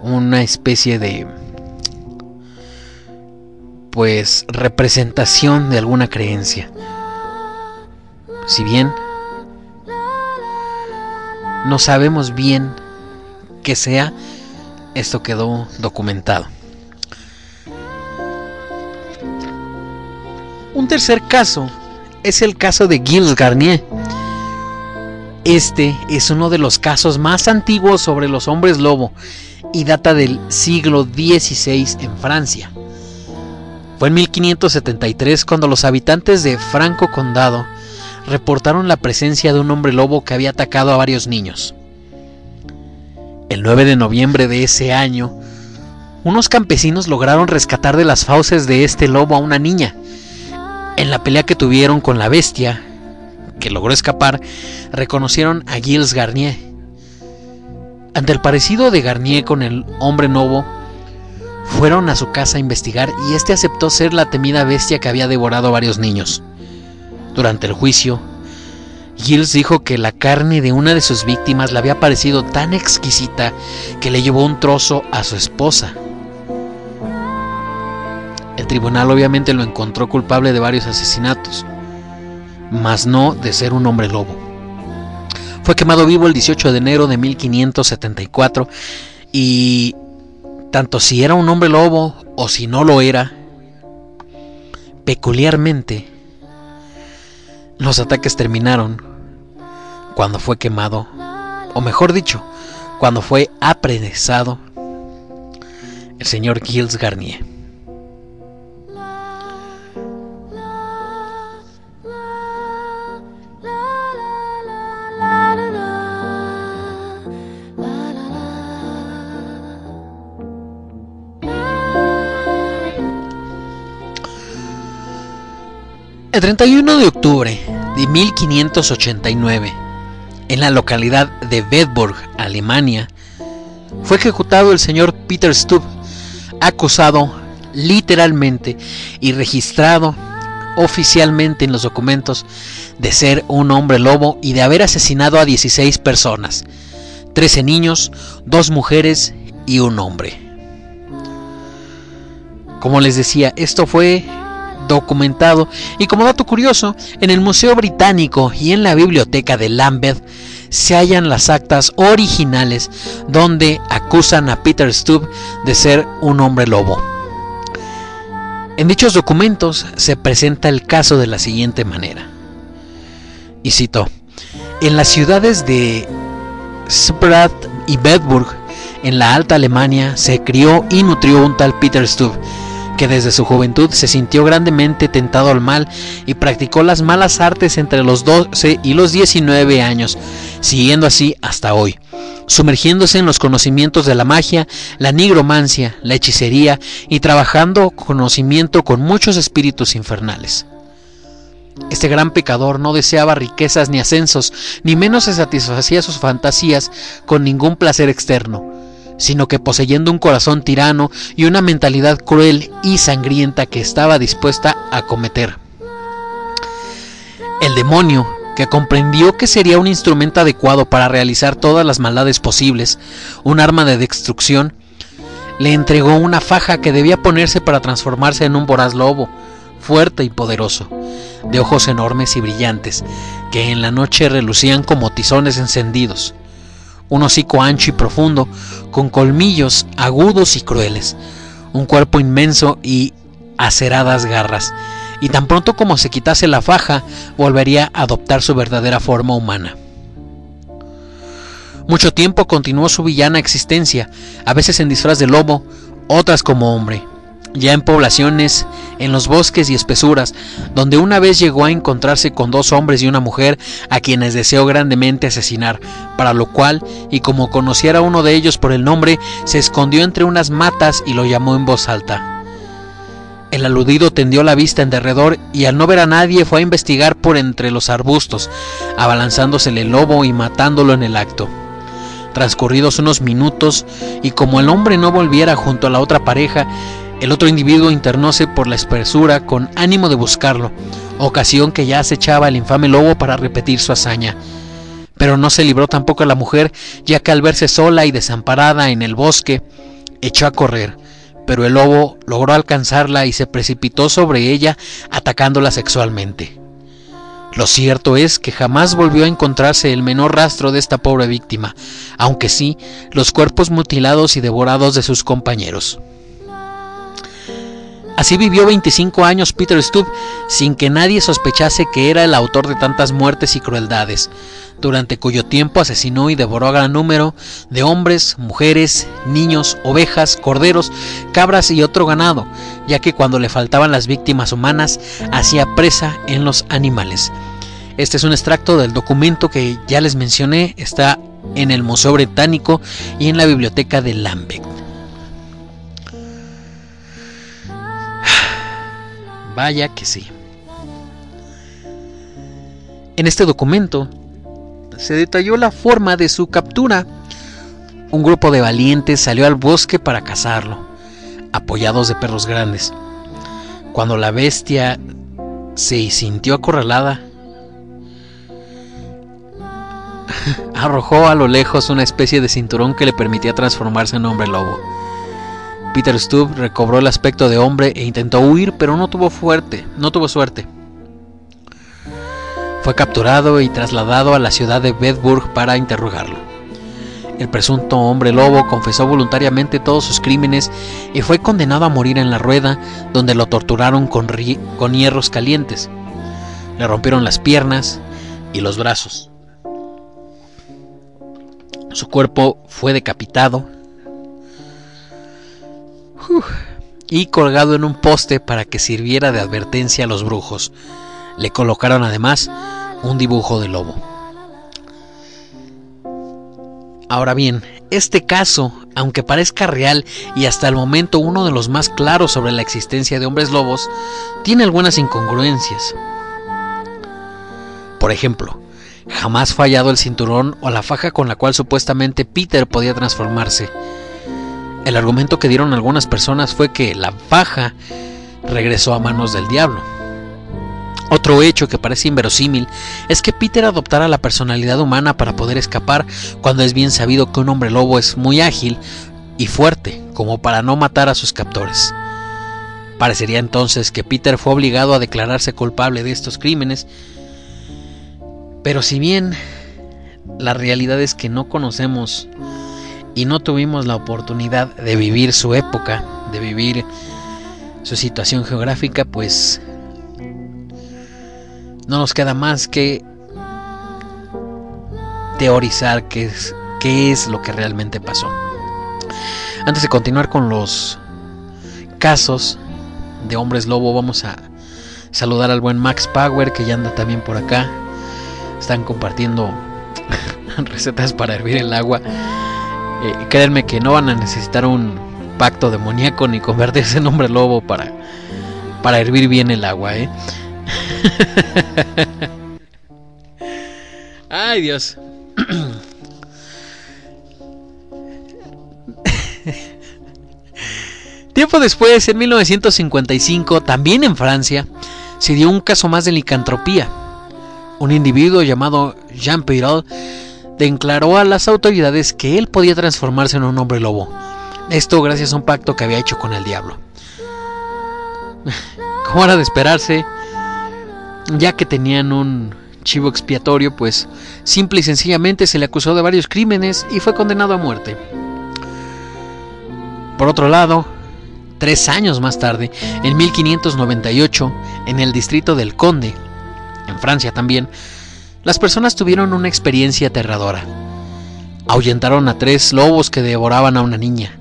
una especie de pues representación de alguna creencia. Si bien no sabemos bien qué sea, esto quedó documentado. Un tercer caso es el caso de Gilles Garnier. Este es uno de los casos más antiguos sobre los hombres lobo y data del siglo XVI en Francia. Fue en 1573 cuando los habitantes de Franco Condado reportaron la presencia de un hombre lobo que había atacado a varios niños. El 9 de noviembre de ese año, unos campesinos lograron rescatar de las fauces de este lobo a una niña. En la pelea que tuvieron con la bestia, que logró escapar, reconocieron a Gilles Garnier. Ante el parecido de Garnier con el hombre lobo, fueron a su casa a investigar y este aceptó ser la temida bestia que había devorado a varios niños. Durante el juicio, Gilles dijo que la carne de una de sus víctimas le había parecido tan exquisita que le llevó un trozo a su esposa. El tribunal obviamente lo encontró culpable de varios asesinatos, mas no de ser un hombre lobo. Fue quemado vivo el 18 de enero de 1574 y tanto si era un hombre lobo o si no lo era, peculiarmente, los ataques terminaron cuando fue quemado, o mejor dicho, cuando fue apresado el señor Gilles Garnier. El 31 de octubre de 1589, en la localidad de Bedburg, Alemania, fue ejecutado el señor Peter Stubb, acusado literalmente y registrado oficialmente en los documentos de ser un hombre lobo y de haber asesinado a 16 personas, 13 niños, 2 mujeres y un hombre. Como les decía, esto fue documentado y como dato curioso, en el Museo Británico y en la biblioteca de Lambeth se hallan las actas originales donde acusan a Peter Stubb de ser un hombre lobo. En dichos documentos se presenta el caso de la siguiente manera. Y cito, en las ciudades de Sprat y Bedburg, en la Alta Alemania, se crió y nutrió un tal Peter Stubb, que desde su juventud se sintió grandemente tentado al mal y practicó las malas artes entre los 12 y los 19 años, siguiendo así hasta hoy, sumergiéndose en los conocimientos de la magia, la nigromancia, la hechicería y trabajando conocimiento con muchos espíritus infernales. Este gran pecador no deseaba riquezas ni ascensos, ni menos se satisfacía sus fantasías con ningún placer externo sino que poseyendo un corazón tirano y una mentalidad cruel y sangrienta que estaba dispuesta a cometer. El demonio, que comprendió que sería un instrumento adecuado para realizar todas las maldades posibles, un arma de destrucción, le entregó una faja que debía ponerse para transformarse en un voraz lobo, fuerte y poderoso, de ojos enormes y brillantes, que en la noche relucían como tizones encendidos un hocico ancho y profundo, con colmillos agudos y crueles, un cuerpo inmenso y aceradas garras, y tan pronto como se quitase la faja, volvería a adoptar su verdadera forma humana. Mucho tiempo continuó su villana existencia, a veces en disfraz de lobo, otras como hombre, ya en poblaciones, en los bosques y espesuras, donde una vez llegó a encontrarse con dos hombres y una mujer a quienes deseó grandemente asesinar, para lo cual, y como conociera a uno de ellos por el nombre, se escondió entre unas matas y lo llamó en voz alta. El aludido tendió la vista en derredor y al no ver a nadie fue a investigar por entre los arbustos, abalanzándosele el lobo y matándolo en el acto. Transcurridos unos minutos, y como el hombre no volviera junto a la otra pareja, el otro individuo internóse por la espesura con ánimo de buscarlo, ocasión que ya acechaba el infame lobo para repetir su hazaña. Pero no se libró tampoco la mujer, ya que al verse sola y desamparada en el bosque, echó a correr, pero el lobo logró alcanzarla y se precipitó sobre ella atacándola sexualmente. Lo cierto es que jamás volvió a encontrarse el menor rastro de esta pobre víctima, aunque sí los cuerpos mutilados y devorados de sus compañeros. Así vivió 25 años Peter Stubb sin que nadie sospechase que era el autor de tantas muertes y crueldades, durante cuyo tiempo asesinó y devoró a gran número de hombres, mujeres, niños, ovejas, corderos, cabras y otro ganado, ya que cuando le faltaban las víctimas humanas hacía presa en los animales. Este es un extracto del documento que ya les mencioné, está en el Museo Británico y en la Biblioteca de Lambeck. Vaya que sí. En este documento se detalló la forma de su captura. Un grupo de valientes salió al bosque para cazarlo, apoyados de perros grandes. Cuando la bestia se sintió acorralada, arrojó a lo lejos una especie de cinturón que le permitía transformarse en hombre lobo. Peter Stubb recobró el aspecto de hombre e intentó huir, pero no tuvo fuerte, no tuvo suerte. Fue capturado y trasladado a la ciudad de Bedburg para interrogarlo. El presunto hombre lobo confesó voluntariamente todos sus crímenes y fue condenado a morir en la rueda, donde lo torturaron con, con hierros calientes. Le rompieron las piernas y los brazos. Su cuerpo fue decapitado Y colgado en un poste para que sirviera de advertencia a los brujos. Le colocaron además un dibujo de lobo. Ahora bien, este caso, aunque parezca real y hasta el momento uno de los más claros sobre la existencia de hombres lobos, tiene algunas incongruencias. Por ejemplo, jamás fue hallado el cinturón o la faja con la cual supuestamente Peter podía transformarse. El argumento que dieron algunas personas fue que la faja regresó a manos del diablo. Otro hecho que parece inverosímil es que Peter adoptara la personalidad humana para poder escapar cuando es bien sabido que un hombre lobo es muy ágil y fuerte como para no matar a sus captores. Parecería entonces que Peter fue obligado a declararse culpable de estos crímenes, pero si bien la realidad es que no conocemos y no tuvimos la oportunidad de vivir su época, de vivir su situación geográfica, pues no nos queda más que teorizar qué es, qué es lo que realmente pasó. Antes de continuar con los casos de hombres lobo, vamos a saludar al buen Max Power que ya anda también por acá. Están compartiendo recetas para hervir el agua. Eh, créanme que no van a necesitar un pacto demoníaco ni convertirse en hombre lobo para, para hervir bien el agua, ¿eh? Ay, Dios. Tiempo después, en 1955, también en Francia, se dio un caso más de licantropía. Un individuo llamado Jean Pirol declaró a las autoridades que él podía transformarse en un hombre lobo. Esto gracias a un pacto que había hecho con el diablo. Como era de esperarse, ya que tenían un chivo expiatorio, pues simple y sencillamente se le acusó de varios crímenes y fue condenado a muerte. Por otro lado, tres años más tarde, en 1598, en el distrito del Conde, en Francia también, las personas tuvieron una experiencia aterradora. Ahuyentaron a tres lobos que devoraban a una niña.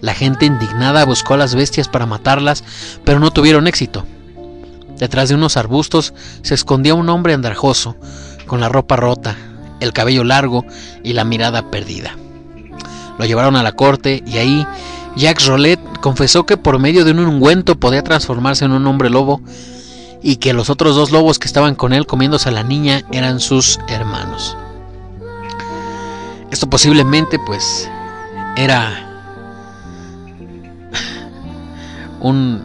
La gente indignada buscó a las bestias para matarlas, pero no tuvieron éxito. Detrás de unos arbustos se escondía un hombre andrajoso, con la ropa rota, el cabello largo y la mirada perdida. Lo llevaron a la corte y ahí Jacques Rollet confesó que por medio de un ungüento podía transformarse en un hombre lobo y que los otros dos lobos que estaban con él comiéndose a la niña eran sus hermanos. Esto posiblemente pues era un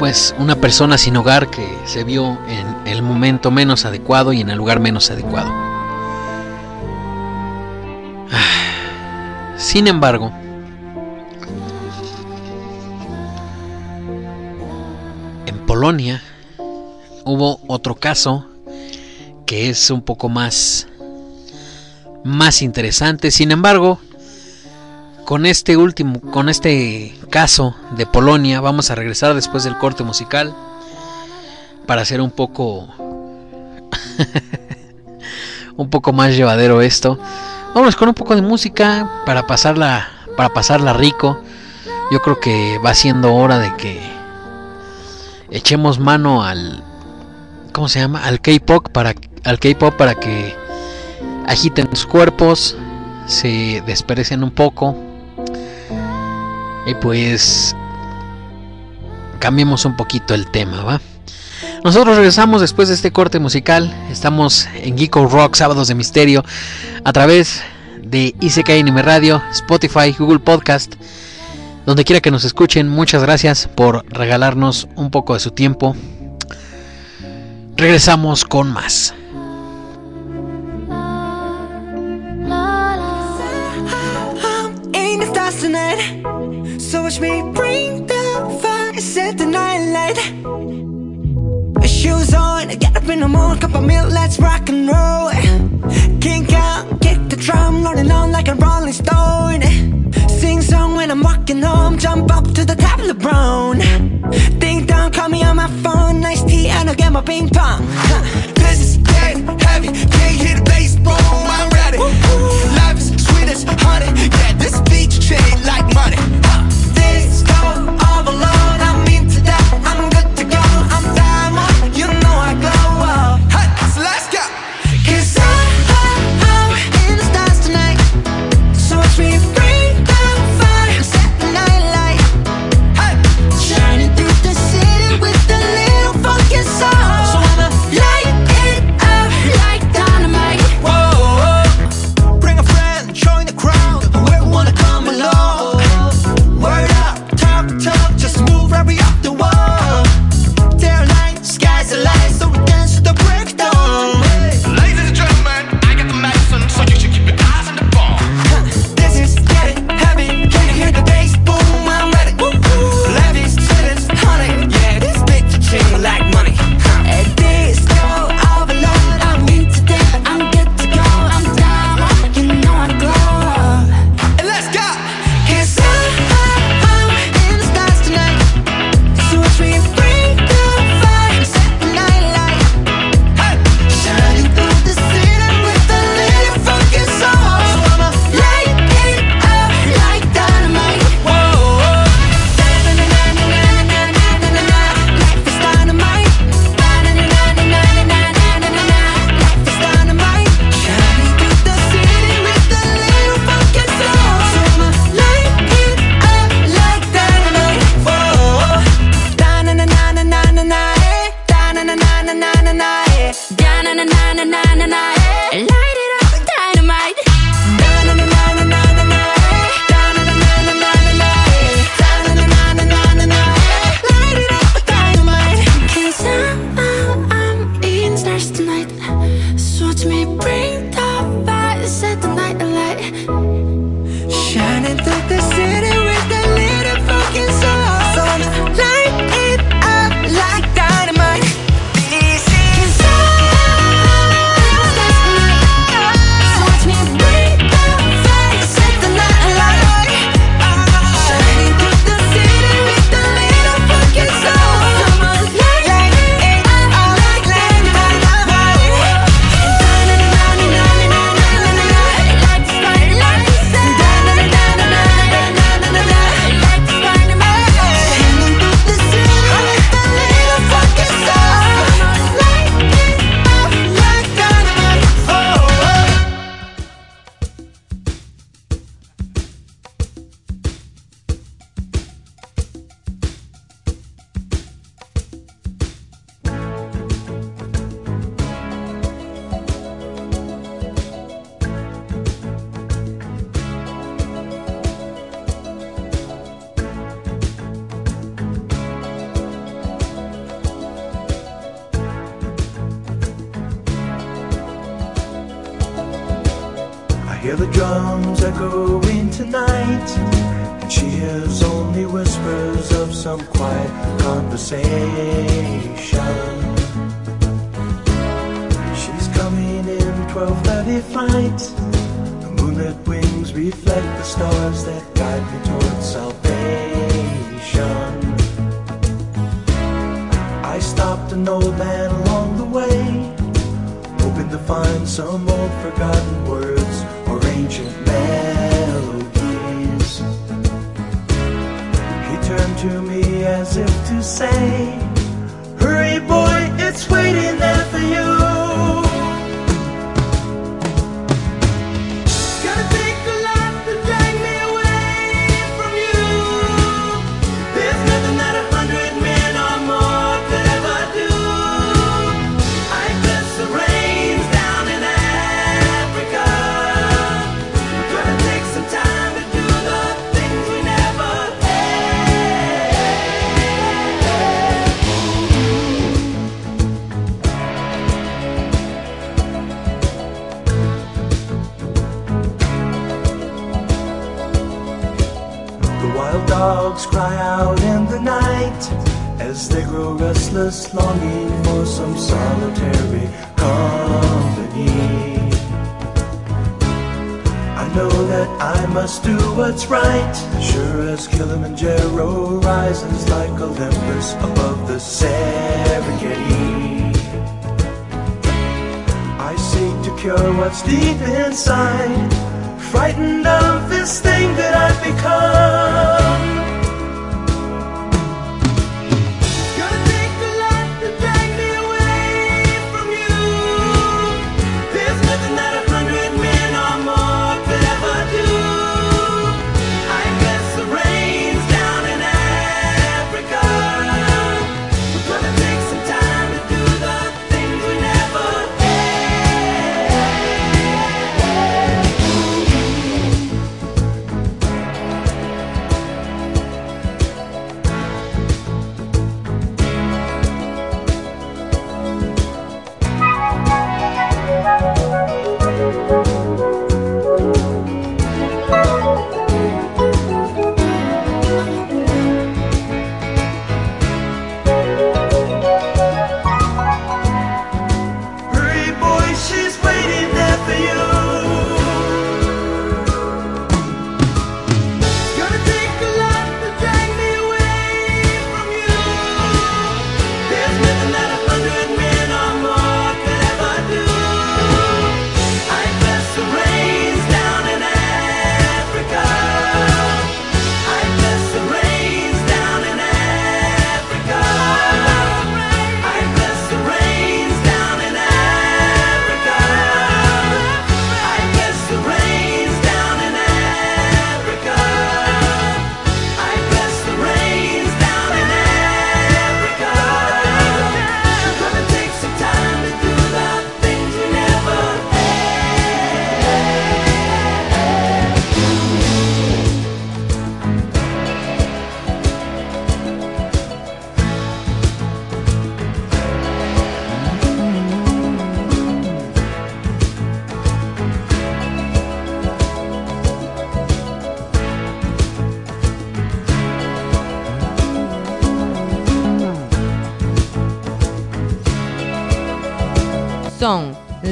pues una persona sin hogar que se vio en el momento menos adecuado y en el lugar menos adecuado. Sin embargo, Polonia hubo otro caso que es un poco más más interesante. Sin embargo, con este último, con este caso de Polonia, vamos a regresar después del corte musical para hacer un poco un poco más llevadero esto. Vámonos con un poco de música para pasarla para pasarla rico. Yo creo que va siendo hora de que echemos mano al ¿cómo se llama? al K-pop para al K-pop para que agiten sus cuerpos, se desperecen un poco y pues cambiemos un poquito el tema, ¿va? Nosotros regresamos después de este corte musical. Estamos en Geeko Rock Sábados de Misterio a través de ICK Anime Radio, Spotify, Google Podcast. Donde quiera que nos escuchen, muchas gracias por regalarnos un poco de su tiempo. Regresamos con más.
So watch me bring the fire, set. Shoes on, get up in the morning, cup of milk, let's rock and roll. Kink out, the drum, rolling on like a rolling stone. Sing song when I'm walking home, jump up to the top of the brown. Ding dong, call me on my phone, nice tea, and I'll get my ping pong. This is dead heavy, can't hit the bass, boom, I'm ready. Life is sweet as honey, yeah, this beach chain like money.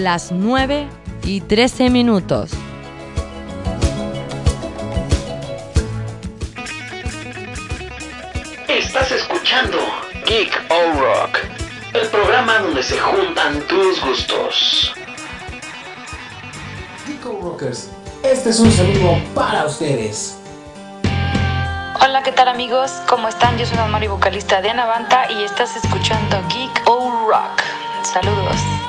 las 9 y 13 minutos.
Estás escuchando Geek O Rock, el programa donde se juntan tus gustos.
Geek O Rockers, este es un saludo para ustedes.
Hola, ¿qué tal amigos? ¿Cómo están? Yo soy la y vocalista de Anavanta y estás escuchando Geek O Rock. Saludos.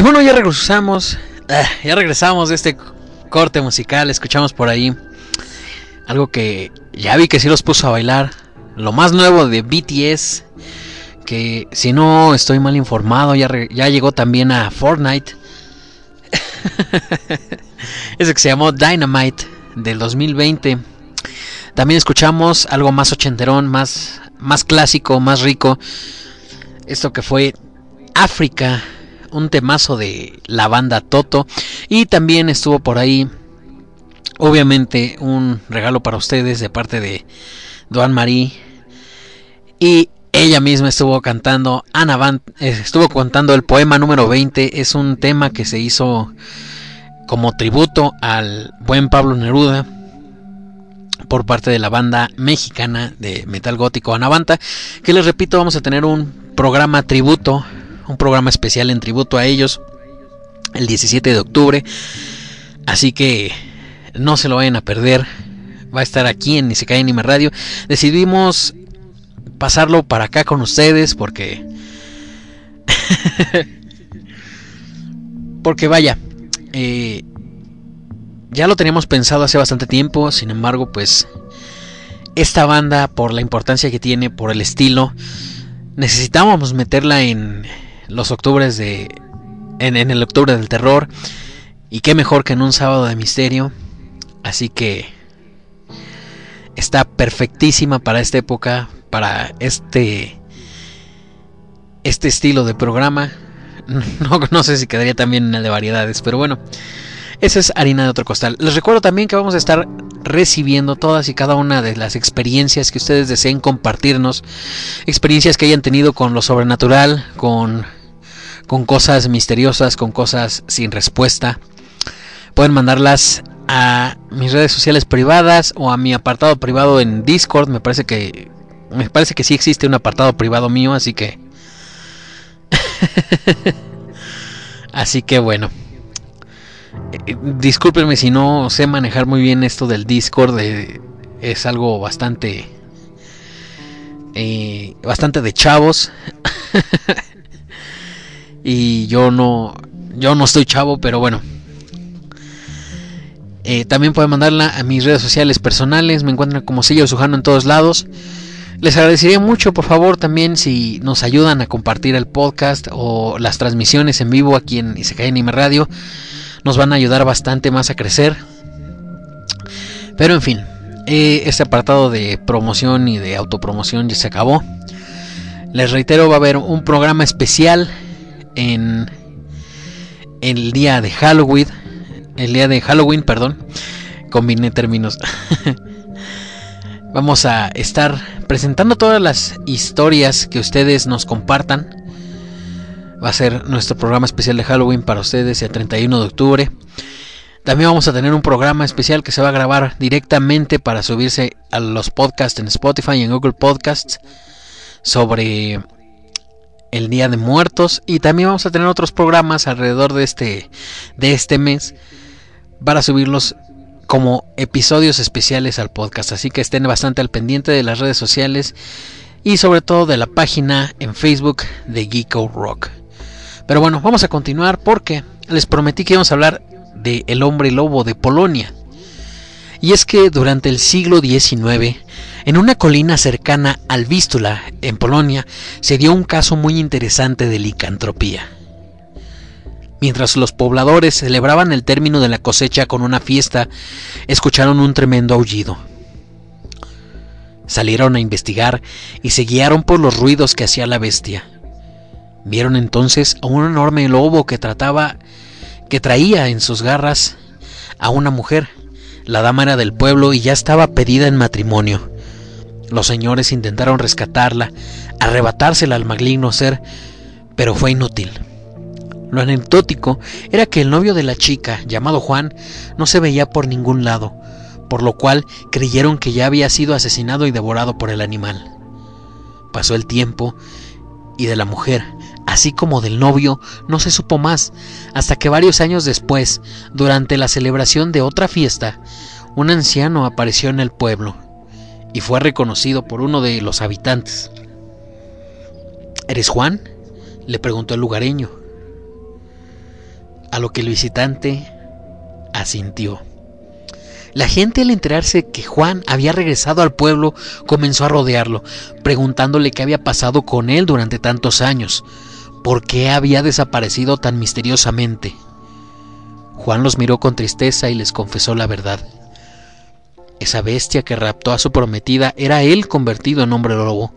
Y
bueno, ya regresamos. ah, ya regresamos de este corte musical. Escuchamos por ahí algo que ya vi que sí los puso a bailar. Lo más nuevo de BTS. Que si no estoy mal informado, ya, llegó también a Fortnite. Ese que se llamó Dynamite del 2020. También escuchamos algo más ochenterón, más, más clásico, más rico. Esto que fue África, un temazo de la banda Toto. Y también estuvo por ahí, obviamente, un regalo para ustedes de parte de Duan Marie. Y ella misma estuvo cantando, Ana Van, eh, estuvo cantando el poema número 20. Es un tema que se hizo como tributo al buen Pablo Neruda por parte de la banda mexicana de metal gótico Anavanta, que les repito, vamos a tener un programa tributo, un programa especial en tributo a ellos el 17 de octubre. Así que no se lo vayan a perder. Va a estar aquí en Ni se cae Anime Radio. Decidimos pasarlo para acá con ustedes porque porque vaya, eh, ya lo teníamos pensado hace bastante tiempo, sin embargo, pues esta banda, por la importancia que tiene, por el estilo, necesitábamos meterla en los octubres de. En, en el octubre del terror. Y qué mejor que en un sábado de misterio. Así que. Está perfectísima para esta época. Para este. Este estilo de programa. No, no sé si quedaría también en el de variedades. Pero bueno. Esa es harina de otro costal. Les recuerdo también que vamos a estar recibiendo todas y cada una de las experiencias que ustedes deseen compartirnos. Experiencias que hayan tenido con lo sobrenatural, con, con cosas misteriosas, con cosas sin respuesta. Pueden mandarlas a mis redes sociales privadas o a mi apartado privado en Discord. Me parece que me parece que sí existe un apartado privado mío, así que Así que bueno. Eh, discúlpenme si no sé manejar muy bien esto del Discord. es algo bastante. eh, bastante de chavos. y yo no. Yo no estoy chavo, pero bueno. Eh, también pueden mandarla a mis redes sociales personales. Me encuentran como Sillo Sujano en todos lados. Les agradecería mucho, por favor, también si nos ayudan a compartir el podcast o las transmisiones en vivo aquí en Isekai Anime Radio. Nos van a ayudar bastante más a crecer. Pero en fin, eh, este apartado de promoción y de autopromoción ya se acabó. Les reitero, va a haber un programa especial en el día de Halloween. El día de Halloween, perdón. Combiné términos. Vamos a estar presentando todas las historias que ustedes nos compartan. Va a ser nuestro programa especial de Halloween para ustedes el 31 de octubre. También vamos a tener un programa especial que se va a grabar directamente para subirse a los podcasts en Spotify y en Google Podcasts sobre el Día de Muertos y también vamos a tener otros programas alrededor de este de este mes para subirlos como episodios especiales al podcast, así que estén bastante al pendiente de las redes sociales y sobre todo de la página en Facebook de Geeko Rock. Pero bueno, vamos a continuar porque les prometí que íbamos a hablar de El hombre lobo de Polonia. Y es que durante el siglo XIX, en una colina cercana al Vístula, en Polonia, se dio un caso muy interesante de licantropía. Mientras los pobladores celebraban el término de la cosecha con una fiesta, escucharon un tremendo aullido. Salieron a investigar y se guiaron por los ruidos que hacía la bestia. Vieron entonces a un enorme lobo que trataba que traía en sus garras a una mujer. La dama era del pueblo y ya estaba pedida en matrimonio. Los señores intentaron rescatarla, arrebatársela al maligno ser, pero fue inútil. Lo anecdótico era que el novio de la chica, llamado Juan, no se veía por ningún lado, por lo cual creyeron que ya había sido asesinado y devorado por el animal. Pasó el tiempo y de la mujer, así como del novio, no se supo más, hasta que varios años después, durante la celebración de otra fiesta, un anciano apareció en el pueblo y fue reconocido por uno de los habitantes. ¿Eres Juan? le preguntó el lugareño. A lo que el visitante asintió. La gente al enterarse que Juan había regresado al pueblo comenzó a rodearlo, preguntándole qué había pasado con él durante tantos años, por qué había desaparecido tan misteriosamente. Juan los miró con tristeza y les confesó la verdad. Esa bestia que raptó a su prometida era él convertido en hombre lobo,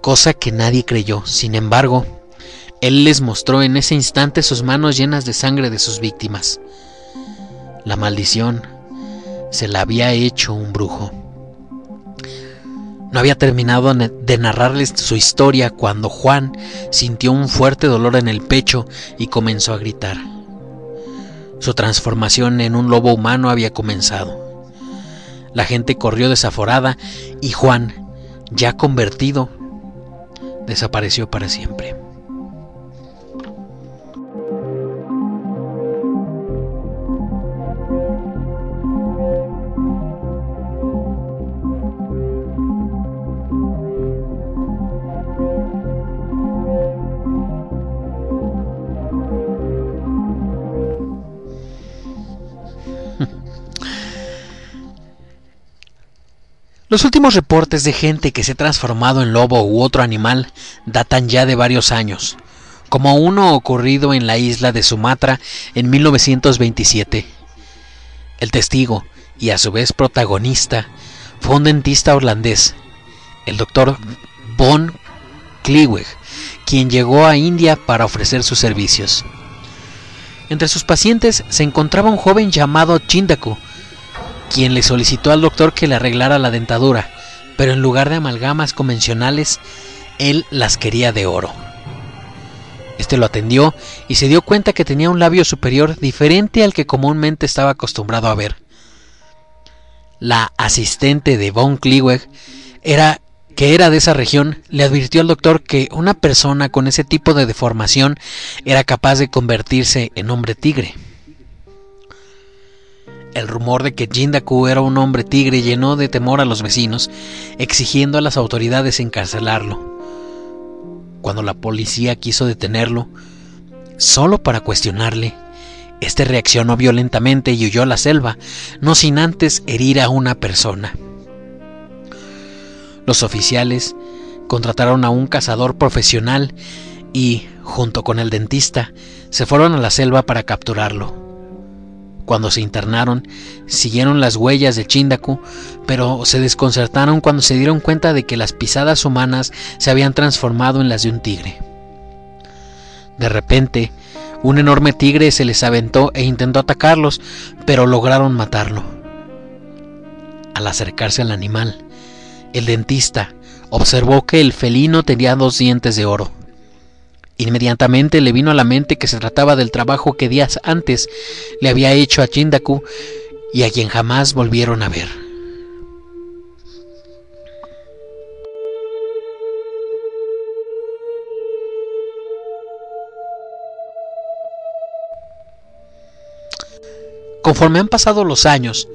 cosa que nadie creyó. Sin embargo, él les mostró en ese instante sus manos llenas de sangre de sus víctimas. La maldición se la había hecho un brujo. No había terminado de narrarles su historia cuando Juan sintió un fuerte dolor en el pecho y comenzó a gritar. Su transformación en un lobo humano había comenzado. La gente corrió desaforada y Juan, ya convertido, desapareció para siempre. Los últimos reportes de gente que se ha transformado en lobo u otro animal datan ya de varios años, como uno ocurrido en la isla de Sumatra en 1927. El testigo, y a su vez protagonista, fue un dentista holandés, el doctor Von Klieweg, quien llegó a India para ofrecer sus servicios. Entre sus pacientes se encontraba un joven llamado Chindaku, quien le solicitó al doctor que le arreglara la dentadura, pero en lugar de amalgamas convencionales, él las quería de oro. Este lo atendió y se dio cuenta que tenía un labio superior diferente al que comúnmente estaba acostumbrado a ver. La asistente de Von Klieweg era que era de esa región, le advirtió al doctor que una persona con ese tipo de deformación era capaz de convertirse en hombre tigre. El rumor de que Jindaku era un hombre tigre llenó de temor a los vecinos, exigiendo a las autoridades encarcelarlo. Cuando la policía quiso detenerlo, solo para cuestionarle, este reaccionó violentamente y huyó a la selva, no sin antes herir a una persona. Los oficiales contrataron a un cazador profesional y, junto con el dentista, se fueron a la selva para capturarlo. Cuando se internaron, siguieron las huellas de Chindaku, pero se desconcertaron cuando se dieron cuenta de que las pisadas humanas se habían transformado en las de un tigre. De repente, un enorme tigre se les aventó e intentó atacarlos, pero lograron matarlo. Al acercarse al animal, el dentista observó que el felino tenía dos dientes de oro. Inmediatamente le vino a la mente que se trataba del trabajo que días antes le había hecho a Jindaku y a quien jamás volvieron a ver. Conforme han pasado los años,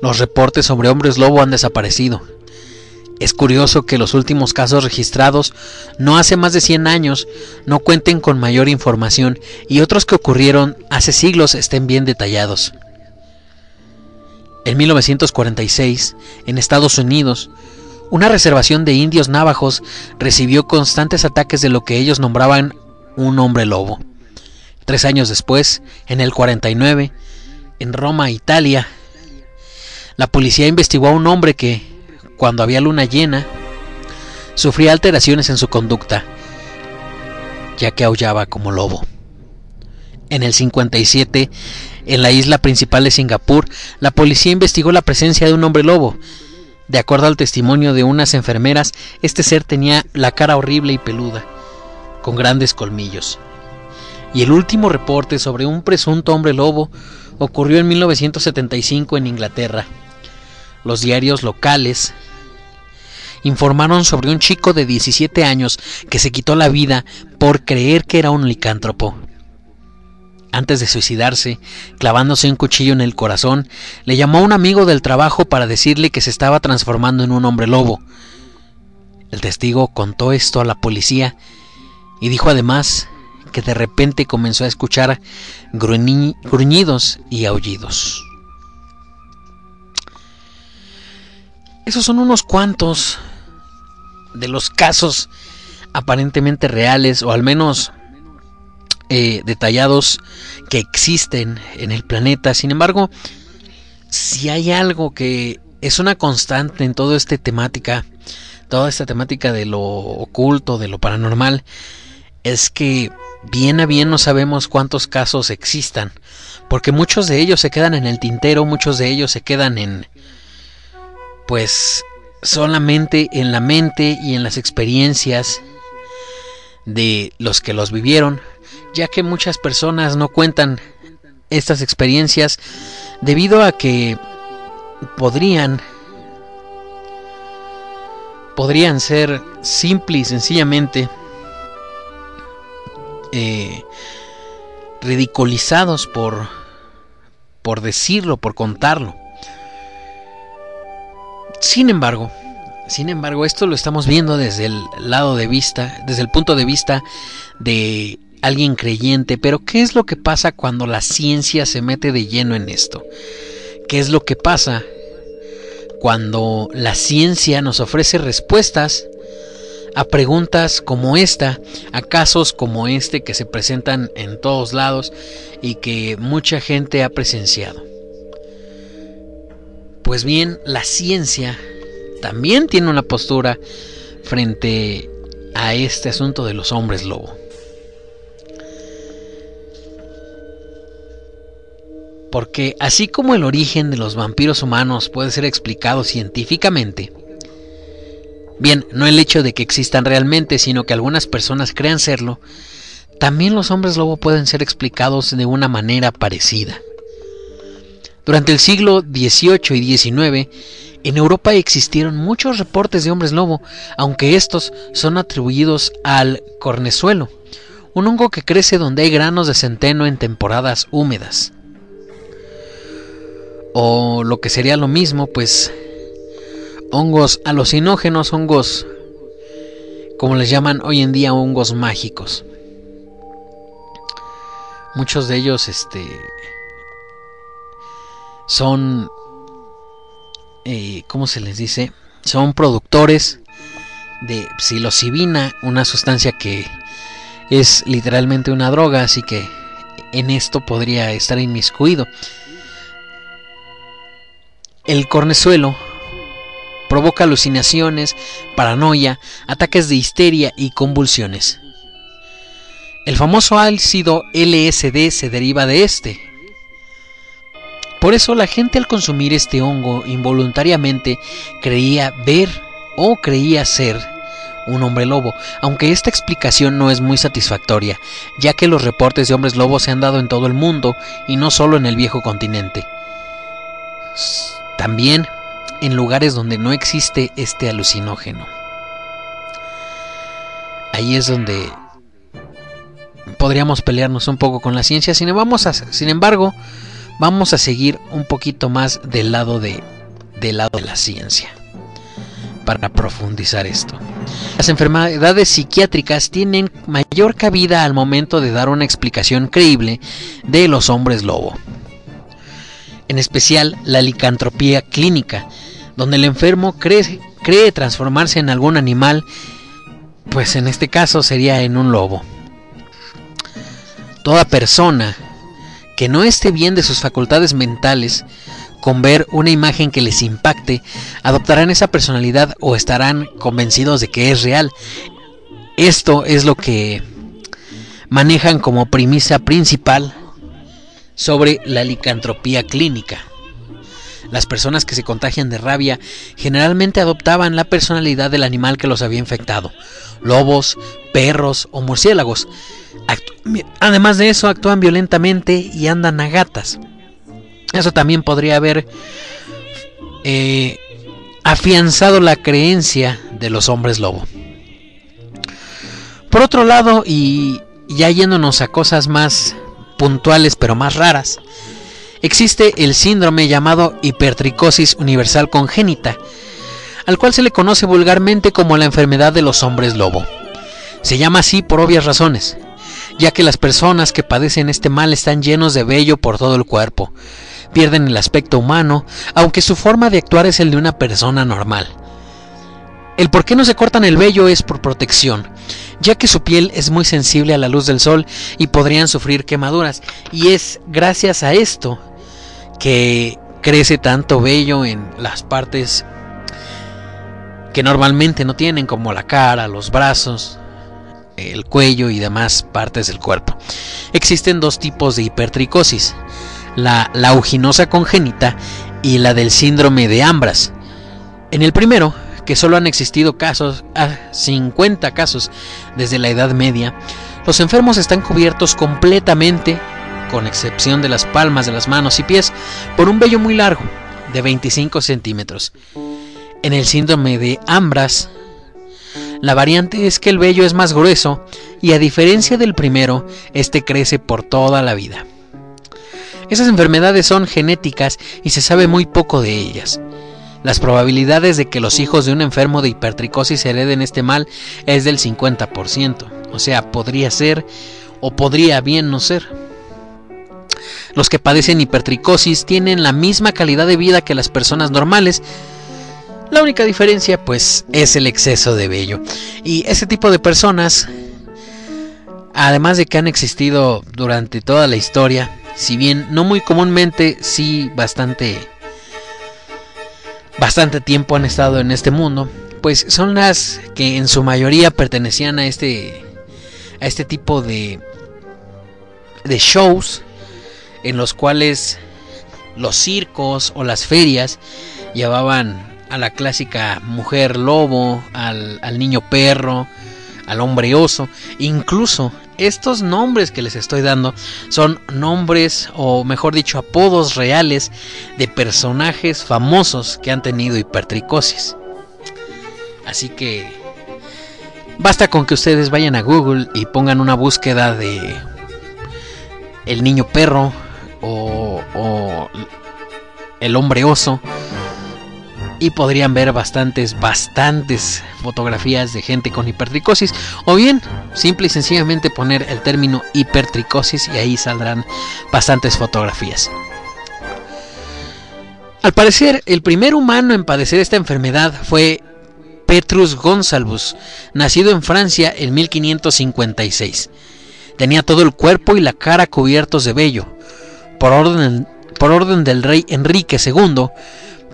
los reportes sobre hombres lobo han desaparecido. Es curioso que los últimos casos registrados, no hace más de 100 años, no cuenten con mayor información y otros que ocurrieron hace siglos estén bien detallados. En 1946, en Estados Unidos, una reservación de indios navajos recibió constantes ataques de lo que ellos nombraban un hombre lobo. Tres años después, en el 49, en Roma, Italia, la policía investigó a un hombre que, cuando había luna llena, sufría alteraciones en su conducta, ya que aullaba como lobo. En el 57, en la isla principal de Singapur, la policía investigó la presencia de un hombre lobo. De acuerdo al testimonio de unas enfermeras, este ser tenía la cara horrible y peluda, con grandes colmillos. Y el último reporte sobre un presunto hombre lobo ocurrió en 1975 en Inglaterra. Los diarios locales informaron sobre un chico de 17 años que se quitó la vida por creer que era un licántropo. Antes de suicidarse, clavándose un cuchillo en el corazón, le llamó a un amigo del trabajo para decirle que se estaba transformando en un hombre lobo. El testigo contó esto a la policía y dijo además que de repente comenzó a escuchar gruñi- gruñidos y aullidos. Esos son unos cuantos de los casos aparentemente reales o al menos eh, detallados que existen en el planeta. Sin embargo, si hay algo que es una constante en toda esta temática, toda esta temática de lo oculto, de lo paranormal, es que bien a bien no sabemos cuántos casos existan, porque muchos de ellos se quedan en el tintero, muchos de ellos se quedan en, pues, solamente en la mente y en las experiencias de los que los vivieron, ya que muchas personas no cuentan estas experiencias debido a que podrían podrían ser simple y sencillamente eh, ridiculizados por por decirlo, por contarlo. Sin embargo, sin embargo, esto lo estamos viendo desde el lado de vista, desde el punto de vista de alguien creyente, pero ¿qué es lo que pasa cuando la ciencia se mete de lleno en esto? ¿Qué es lo que pasa cuando la ciencia nos ofrece respuestas a preguntas como esta, a casos como este que se presentan en todos lados y que mucha gente ha presenciado? Pues bien, la ciencia también tiene una postura frente a este asunto de los hombres lobo. Porque así como el origen de los vampiros humanos puede ser explicado científicamente, bien, no el hecho de que existan realmente, sino que algunas personas crean serlo, también los hombres lobo pueden ser explicados de una manera parecida. Durante el siglo XVIII y XIX, En Europa existieron muchos reportes de hombres lobo, aunque estos son atribuidos al cornezuelo, un hongo que crece donde hay granos de centeno en temporadas húmedas. O lo que sería lo mismo, pues hongos alucinógenos, hongos como les llaman hoy en día hongos mágicos. Muchos de ellos este son eh, ¿cómo se les dice? Son productores de psilocibina, una sustancia que es literalmente una droga, así que en esto podría estar inmiscuido. El cornezuelo provoca alucinaciones, paranoia, ataques de histeria y convulsiones. El famoso ácido LSD se deriva de este. Por eso la gente al consumir este hongo involuntariamente creía ver o creía ser un hombre lobo, aunque esta explicación no es muy satisfactoria, ya que los reportes de hombres lobos se han dado en todo el mundo y no solo en el viejo continente. También en lugares donde no existe este alucinógeno. Ahí es donde podríamos pelearnos un poco con la ciencia, sin, vamos a- sin embargo, vamos a seguir un poquito más del lado de, del lado de la ciencia para profundizar esto. Las enfermedades psiquiátricas tienen mayor cabida al momento de dar una explicación creíble de los hombres lobo. En especial la licantropía clínica, donde el enfermo cree, cree transformarse en algún animal, pues en este caso sería en un lobo. Toda persona que no esté bien de sus facultades mentales, con ver una imagen que les impacte, adoptarán esa personalidad o estarán convencidos de que es real. Esto es lo que manejan como premisa principal sobre la licantropía clínica. Las personas que se contagian de rabia generalmente adoptaban la personalidad del animal que los había infectado. Lobos, perros o murciélagos. Además de eso, actúan violentamente y andan a gatas. Eso también podría haber eh, afianzado la creencia de los hombres lobo. Por otro lado, y ya yéndonos a cosas más puntuales pero más raras, existe el síndrome llamado hipertricosis universal congénita, al cual se le conoce vulgarmente como la enfermedad de los hombres lobo. Se llama así por obvias razones, ya que las personas que padecen este mal están llenos de vello por todo el cuerpo, pierden el aspecto humano, aunque su forma de actuar es el de una persona normal. El por qué no se cortan el vello es por protección, ya que su piel es muy sensible a la luz del sol y podrían sufrir quemaduras, y es gracias a esto que crece tanto vello en las partes que normalmente no tienen, como la cara, los brazos, el cuello y demás partes del cuerpo. Existen dos tipos de hipertricosis, la lauginosa congénita y la del síndrome de Ambras. En el primero, que solo han existido casos, ah, 50 casos desde la Edad Media, los enfermos están cubiertos completamente, con excepción de las palmas de las manos y pies, por un vello muy largo, de 25 centímetros. En el síndrome de Ambras, la variante es que el vello es más grueso y a diferencia del primero, este crece por toda la vida. Esas enfermedades son genéticas y se sabe muy poco de ellas. Las probabilidades de que los hijos de un enfermo de hipertricosis hereden este mal es del 50%, o sea, podría ser o podría bien no ser. Los que padecen hipertricosis tienen la misma calidad de vida que las personas normales, la única diferencia pues es el exceso de vello. Y ese tipo de personas, además de que han existido durante toda la historia, si bien no muy comúnmente, sí bastante bastante tiempo han estado en este mundo, pues son las que en su mayoría pertenecían a este a este tipo de de shows en los cuales los circos o las ferias llevaban a la clásica mujer lobo, al, al niño perro, al hombre oso. Incluso estos nombres que les estoy dando son nombres o mejor dicho apodos reales de personajes famosos que han tenido hipertricosis. Así que basta con que ustedes vayan a Google y pongan una búsqueda de el niño perro o, o el hombre oso y podrían ver bastantes, bastantes fotografías de gente con hipertricosis o bien simple y sencillamente poner el término hipertricosis y ahí saldrán bastantes fotografías. Al parecer, el primer humano en padecer esta enfermedad fue Petrus Gonsalvus, nacido en Francia en 1556. Tenía todo el cuerpo y la cara cubiertos de vello. Por orden, por orden del rey Enrique II,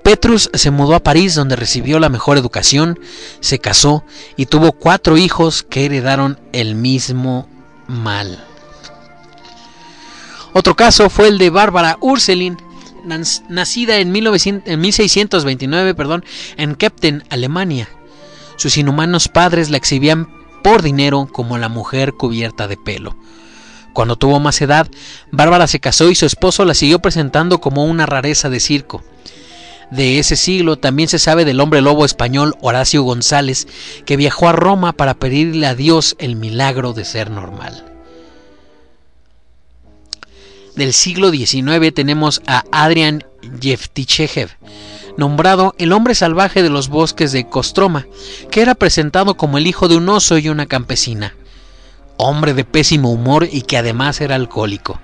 Petrus se mudó a París donde recibió la mejor educación, se casó y tuvo cuatro hijos que heredaron el mismo mal. Otro caso fue el de Bárbara Urselin, nacida en, 1900 en 1629 perdón, en Kempten, Alemania. Sus inhumanos padres la exhibían por dinero como la mujer cubierta de pelo. Cuando tuvo más edad, Bárbara se casó y su esposo la siguió presentando como una rareza de circo. De ese siglo también se sabe del hombre lobo español Horacio González, que viajó a Roma para pedirle a Dios el milagro de ser normal. Del siglo XIX tenemos a Adrian Yevtichev, nombrado el hombre salvaje de los bosques de Kostroma, que era presentado como el hijo de un oso y una campesina. Hombre de pésimo humor y que además era alcohólico.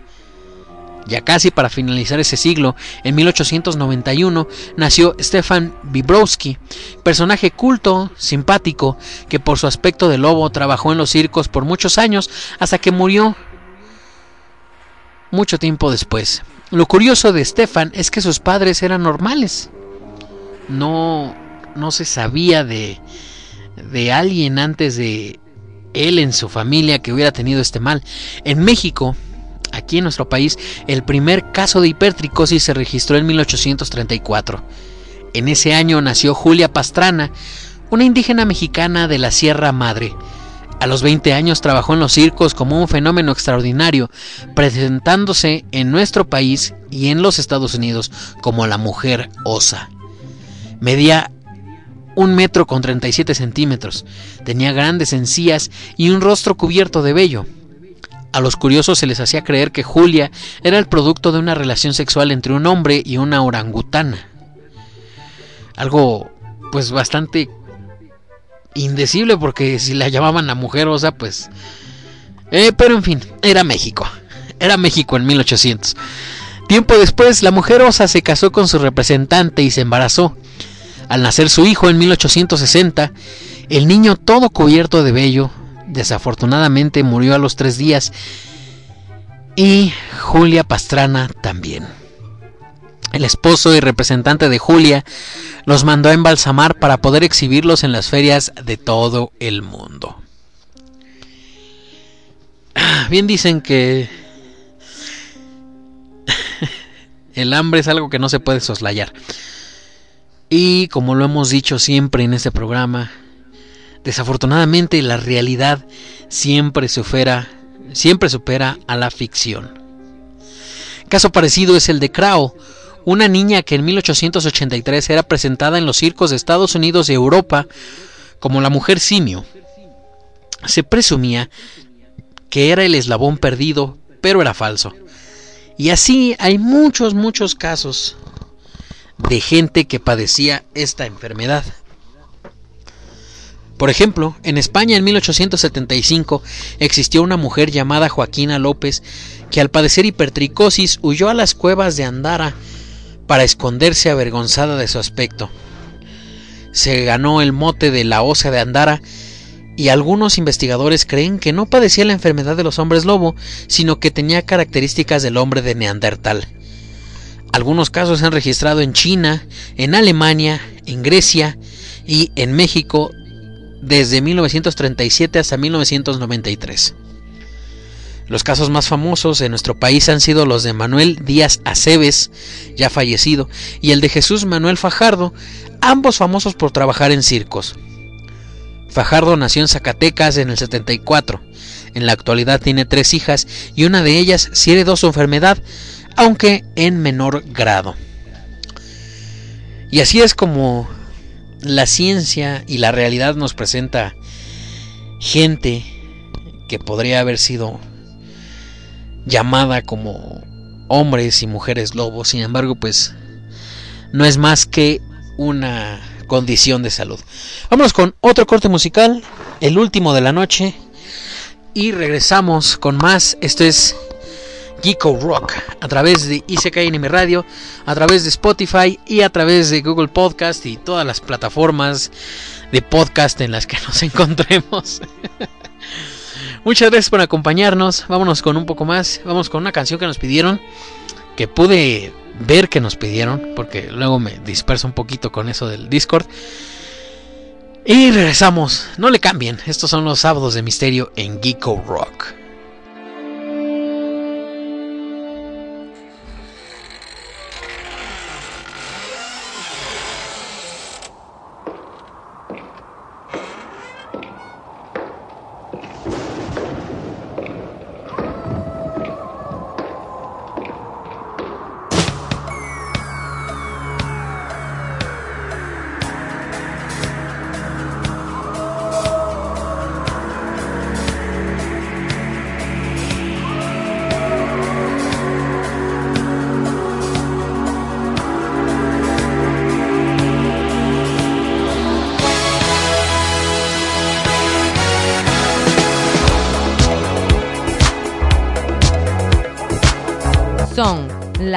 Ya casi para finalizar ese siglo, en 1891 nació Stefan Vibrowski, personaje culto, simpático, que por su aspecto de lobo trabajó en los circos por muchos años hasta que murió mucho tiempo después. Lo curioso de Stefan es que sus padres eran normales. No, no se sabía de, de alguien antes de él en su familia que hubiera tenido este mal. En México, aquí en nuestro país, el primer caso de hipertricosis se registró en 1834. En ese año nació Julia Pastrana, una indígena mexicana de la Sierra Madre. A los 20 años trabajó en los circos como un fenómeno extraordinario, presentándose en nuestro país y en los Estados Unidos como la mujer osa. Medía un metro con 37 centímetros, tenía grandes encías y un rostro cubierto de vello. A los curiosos se les hacía creer que Julia era el producto de una relación sexual entre un hombre y una orangutana. Algo pues bastante indecible porque si la llamaban la mujer osa pues... Eh, pero en fin, era México. Era México en 1800. Tiempo después, la mujer osa se casó con su representante y se embarazó. Al nacer su hijo en 1860, el niño todo cubierto de vello, desafortunadamente murió a los tres días y Julia Pastrana también. El esposo y representante de Julia los mandó a embalsamar para poder exhibirlos en las ferias de todo el mundo. Ah, Bien dicen que el hambre es algo que no se puede soslayar. Y como lo hemos dicho siempre en este programa, desafortunadamente la realidad siempre supera, siempre supera a la ficción. Caso parecido es el de Crow, una niña que en 1883 era presentada en los circos de Estados Unidos y Europa como la mujer simio. Se presumía que era el eslabón perdido, pero era falso. Y así hay muchos, muchos casos de gente que padecía esta enfermedad. Por ejemplo, en España en 1875 existió una mujer llamada Joaquina López que al padecer hipertricosis huyó a las cuevas de Andara para esconderse avergonzada de su aspecto. Se ganó el mote de la osa de Andara y algunos investigadores creen que no padecía la enfermedad de los hombres lobo, sino que tenía características del hombre de Neandertal. Algunos casos se han registrado en China, en Alemania, en Grecia y en México desde 1937 hasta 1993. Los casos más famosos en nuestro país han sido los de Manuel Díaz Aceves, ya fallecido, y el de Jesús Manuel Fajardo, ambos famosos por trabajar en circos. Fajardo nació en Zacatecas en el 74. En la actualidad tiene tres hijas y una de ellas sí heredó su enfermedad, aunque en menor grado. Y así es como la ciencia y la realidad nos presenta gente que podría haber sido llamada como hombres y mujeres lobos, sin embargo, pues no es más que una condición de salud. Vámonos con otro corte musical, el último de la noche, y regresamos con más. Esto es Geeko Rock a través de ICK Anime Radio, a través de Spotify y a través de Google Podcast y todas las plataformas de podcast en las que nos encontremos. Muchas gracias por acompañarnos. Vámonos con un poco más. Vamos con una canción que nos pidieron. Que pude ver que nos pidieron. Porque luego me disperso un poquito con eso del Discord. Y regresamos. No le cambien. Estos son los sábados de misterio en Geeko Rock.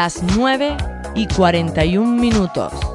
Las 9 y 41 minutos.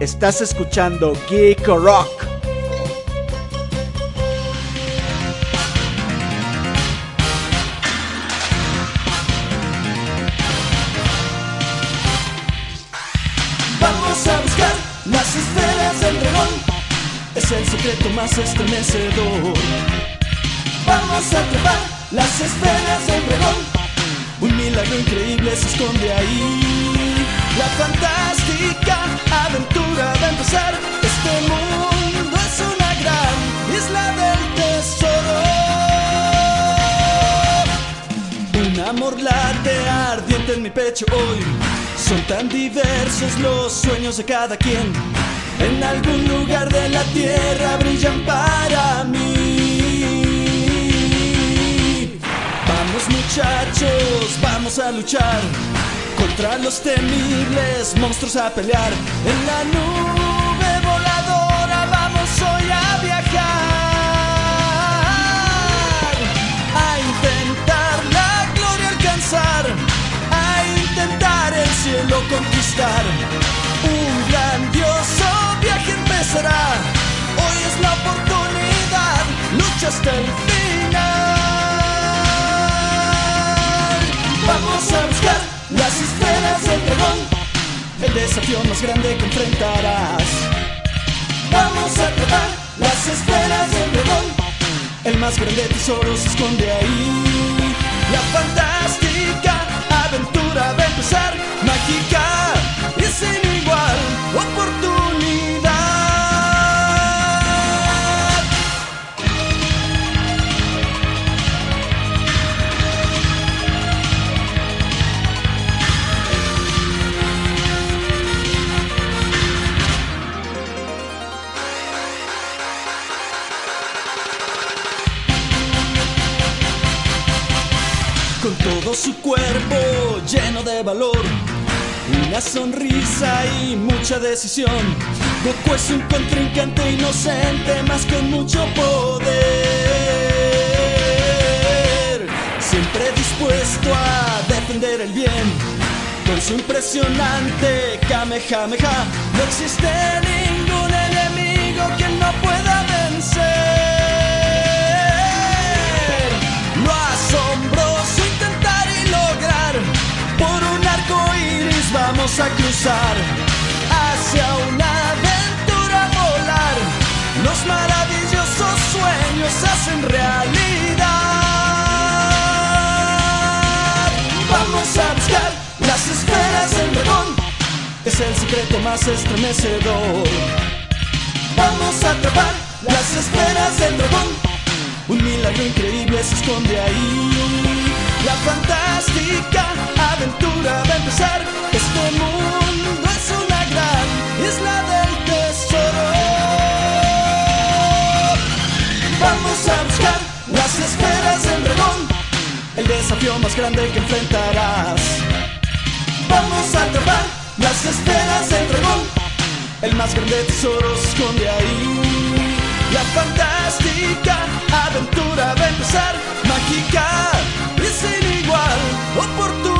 Estás escuchando Geeko Rock.
Sueños de cada quien. En algún lugar de la tierra brillan para mí. Vamos muchachos, vamos a luchar contra los temibles monstruos a pelear. En la nube voladora vamos hoy a viajar. A intentar la gloria alcanzar. A intentar el cielo conquistar. Un grandioso viaje empezará. Hoy es la oportunidad. Lucha hasta el final. Vamos a buscar las esferas del dragón. El desafío más grande que enfrentarás. Vamos a atrapar las esferas del dragón. El más grande tesoro se esconde ahí. La fantástica aventura va a empezar. Mágica valor, una sonrisa y mucha decisión. Goku es un contrincante inocente, más con mucho poder. Siempre dispuesto a defender el bien, con su impresionante Kamehameha. No existe ningún enemigo que no pueda iris vamos a cruzar hacia una aventura volar. Los maravillosos sueños hacen realidad. Vamos a buscar las esferas del dragón. Es el secreto más estremecedor. Vamos a atrapar las esferas del dragón. Un milagro increíble se esconde ahí. La fantástica aventura a empezar. Este mundo es una gran isla del tesoro. Vamos a buscar las esferas del dragón. El desafío más grande que enfrentarás.
esferas el dragón, el más grande tesoro se esconde ahí. La fantástica aventura va a empezar, mágica y sin igual oportunidad.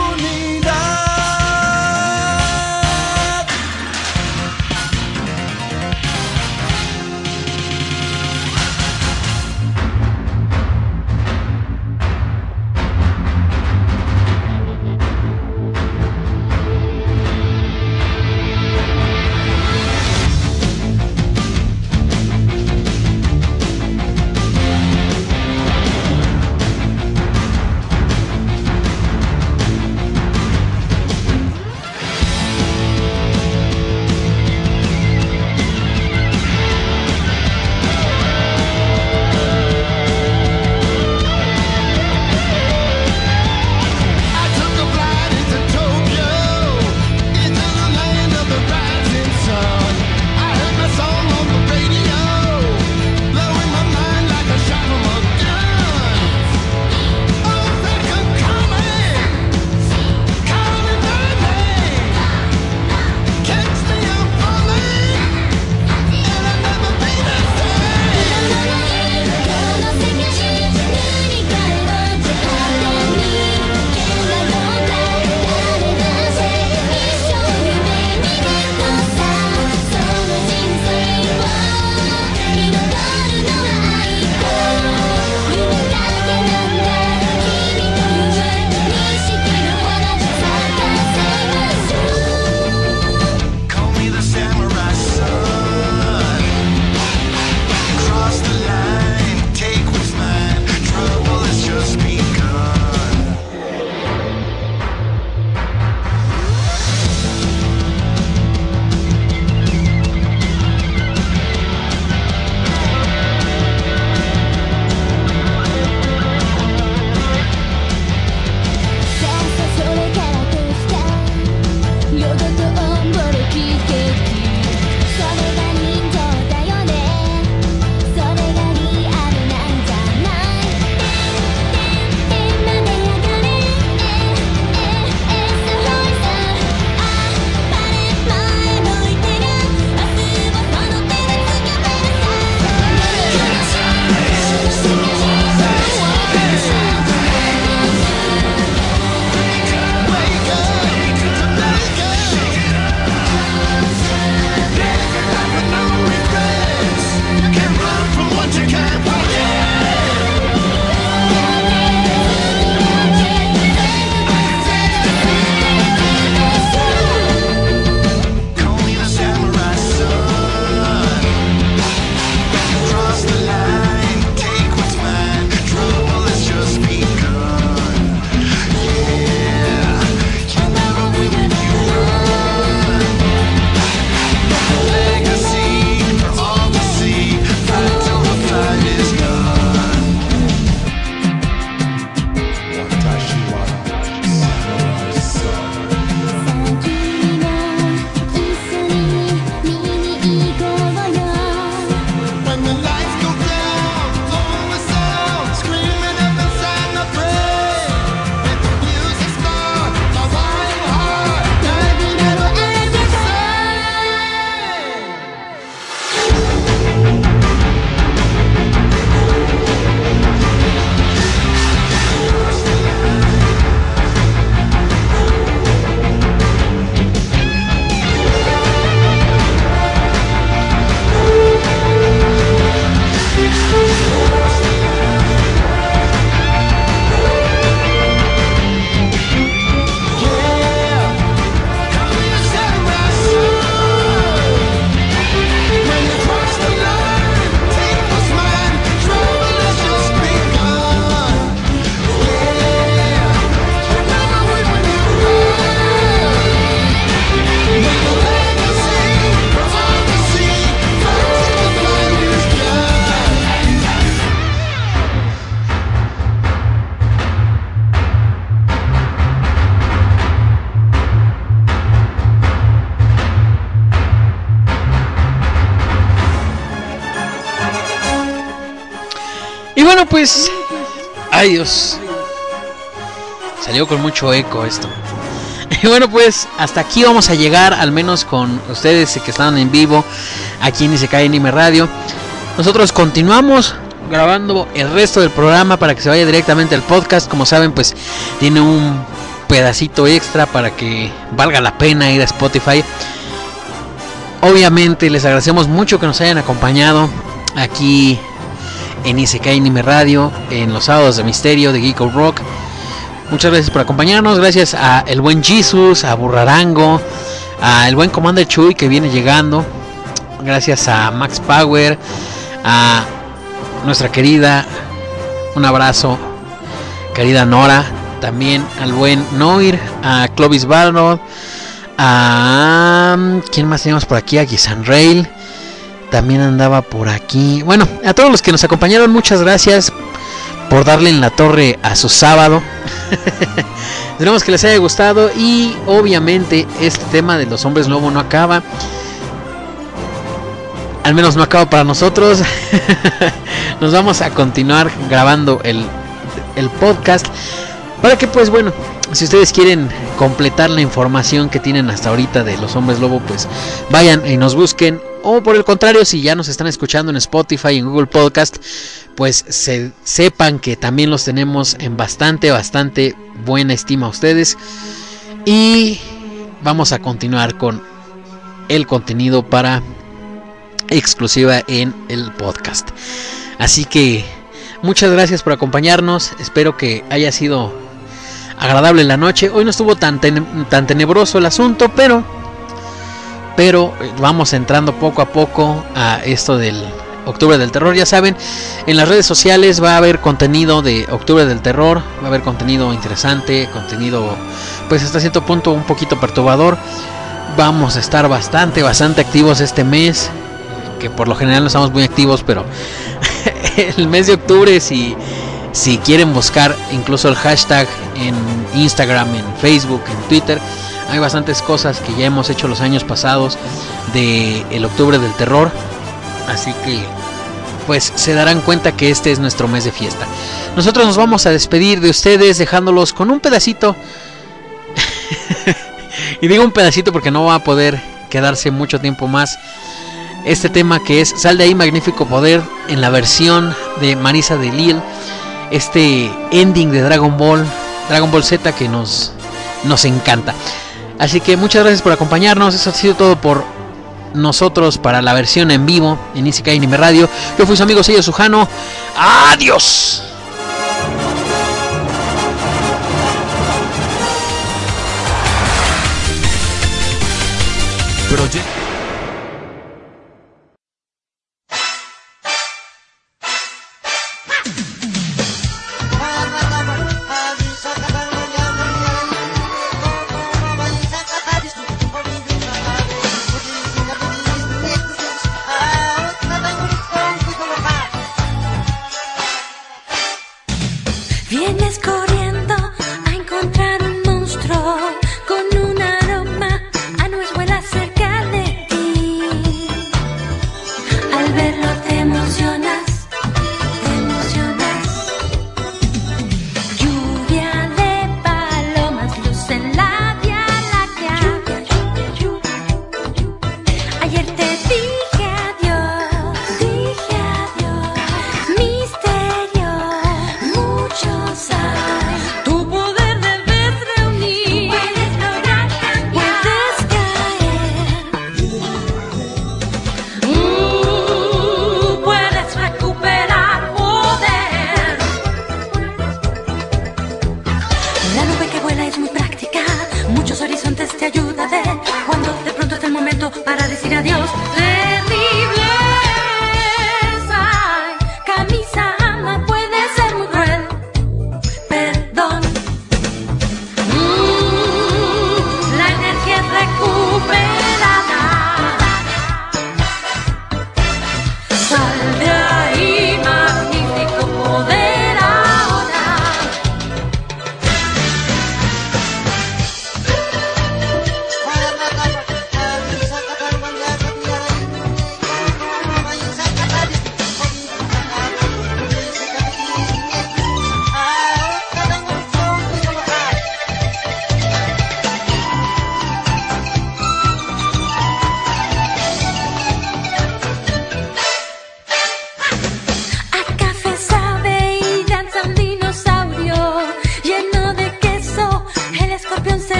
Pues. Ay Dios. Salió con mucho eco esto. Y bueno, pues hasta aquí vamos a llegar, al menos con ustedes que están en vivo aquí en Isekai Anime Radio. Nosotros continuamos grabando el resto del programa para que se vaya directamente al podcast. Como saben, pues tiene un pedacito extra para que valga la pena ir a Spotify. Obviamente les agradecemos mucho que nos hayan acompañado aquí en Anime Radio, en los sábados de misterio de Geeko Rock. Muchas gracias por acompañarnos, gracias a el buen Jesus, a Burrarango, a el buen Commander Chuy que viene llegando, gracias a Max Power, a nuestra querida, un abrazo, querida Nora, también al buen Noir, a Clovis Barnard, a quién más tenemos por aquí, a Gisan Rail, también andaba por aquí. Bueno, a todos los que nos acompañaron, muchas gracias por darle en la torre a su sábado. Esperemos que les haya gustado y obviamente este tema de los hombres lobo no acaba. Al menos no acaba para nosotros. Nos vamos a continuar grabando el, el podcast. Para que pues bueno, si ustedes quieren completar la información que tienen hasta ahorita de los hombres lobo, pues vayan y nos busquen. O por el contrario, si ya nos están escuchando en Spotify en Google Podcast, pues se, sepan que también los tenemos en bastante, bastante buena estima a ustedes. Y vamos a continuar con el contenido para exclusiva en el podcast. Así que muchas gracias por acompañarnos. Espero que haya sido agradable la noche. Hoy no estuvo tan, tan tenebroso el asunto, pero pero eh, vamos entrando poco a poco a esto del Octubre del Terror. Ya saben, en las redes sociales va a haber contenido de Octubre del Terror, va a haber contenido interesante, contenido pues hasta cierto punto un poquito perturbador. Vamos a estar bastante, bastante activos este mes, que por lo general no estamos muy activos, pero el mes de octubre si si quieren buscar incluso el hashtag en Instagram, en Facebook, en Twitter, hay bastantes cosas que ya hemos hecho los años pasados de el octubre del terror. Así que pues se darán cuenta que este es nuestro mes de fiesta. Nosotros nos vamos a despedir de ustedes dejándolos con un pedacito. y digo un pedacito porque no va a poder quedarse mucho tiempo más. Este tema que es Sal de ahí magnífico poder en la versión de Marisa de Lille. Este ending de Dragon Ball, Dragon Ball Z que nos nos encanta. Así que muchas gracias por acompañarnos. Eso ha sido todo por nosotros para la versión en vivo en Isekai Anime Radio. Yo fui su amigo Sello Sujano. Adiós.
Proyecto.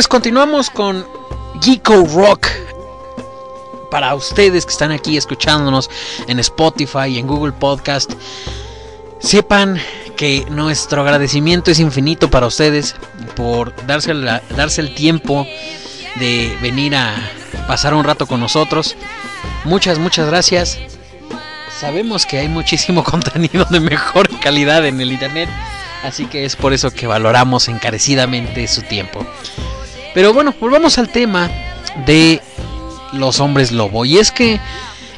Pues continuamos con Geeko Rock. Para ustedes que están aquí escuchándonos en Spotify y en Google Podcast, sepan que nuestro agradecimiento es infinito para ustedes por darse, darse el tiempo de venir a pasar un rato con nosotros. Muchas, muchas gracias. Sabemos que hay muchísimo contenido de mejor calidad en el internet, así que es por eso que valoramos encarecidamente su tiempo. Pero bueno, volvamos al tema de los hombres lobo. Y es que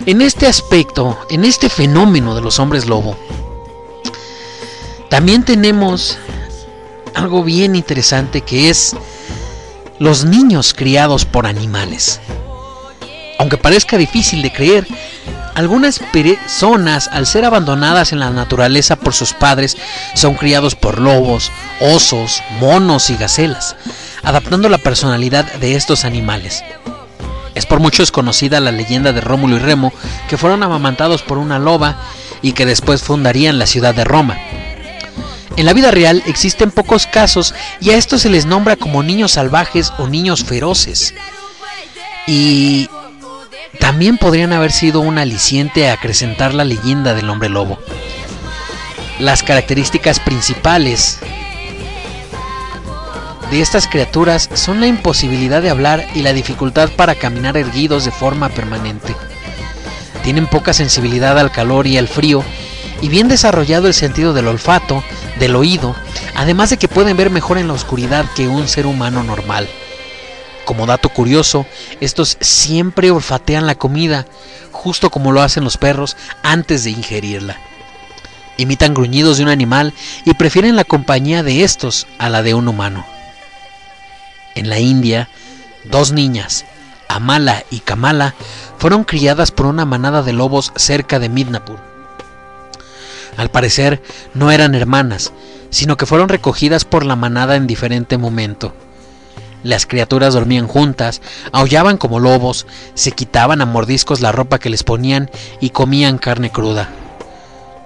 en este aspecto, en este fenómeno de los hombres lobo, también tenemos algo bien interesante que es los niños criados por animales. Aunque parezca difícil de creer, algunas personas, al ser abandonadas en la naturaleza por sus padres, son criados por lobos, osos, monos y gacelas, adaptando la personalidad de estos animales. Es por muchos conocida la leyenda de Rómulo y Remo, que fueron amamantados por una loba y que después fundarían la ciudad de Roma. En la vida real existen pocos casos y a estos se les nombra como niños salvajes o niños feroces. Y también podrían haber sido un aliciente a acrecentar la leyenda del hombre lobo. Las características principales estas criaturas son la imposibilidad de hablar y la dificultad para caminar erguidos de forma permanente. Tienen poca sensibilidad al calor y al frío y bien desarrollado el sentido del olfato, del oído, además de que pueden ver mejor en la oscuridad que un ser humano normal. Como dato curioso, estos siempre olfatean la comida, justo como lo hacen los perros antes de ingerirla. Imitan gruñidos de un animal y prefieren la compañía de estos a la de un humano. En la India, dos niñas, Amala y Kamala, fueron criadas por una manada de lobos cerca de Midnapur. Al parecer, no eran hermanas, sino que fueron recogidas por la manada en diferente momento. Las criaturas dormían juntas, aullaban como lobos, se quitaban a mordiscos la ropa que les ponían y comían carne cruda.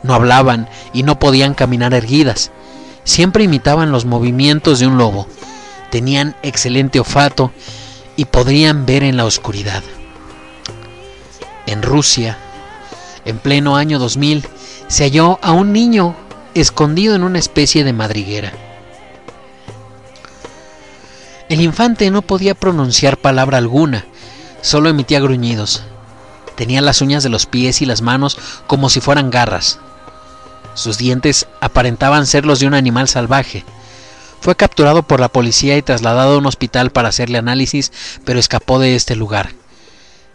No hablaban y no podían caminar erguidas. Siempre imitaban los movimientos de un lobo. Tenían excelente olfato y podrían ver en la oscuridad. En Rusia, en pleno año 2000, se halló a un niño escondido en una especie de madriguera. El infante no podía pronunciar palabra alguna, solo emitía gruñidos. Tenía las uñas de los pies y las manos como si fueran garras. Sus dientes aparentaban ser los de un animal salvaje. Fue capturado por la policía y trasladado a un hospital para hacerle análisis, pero escapó de este lugar.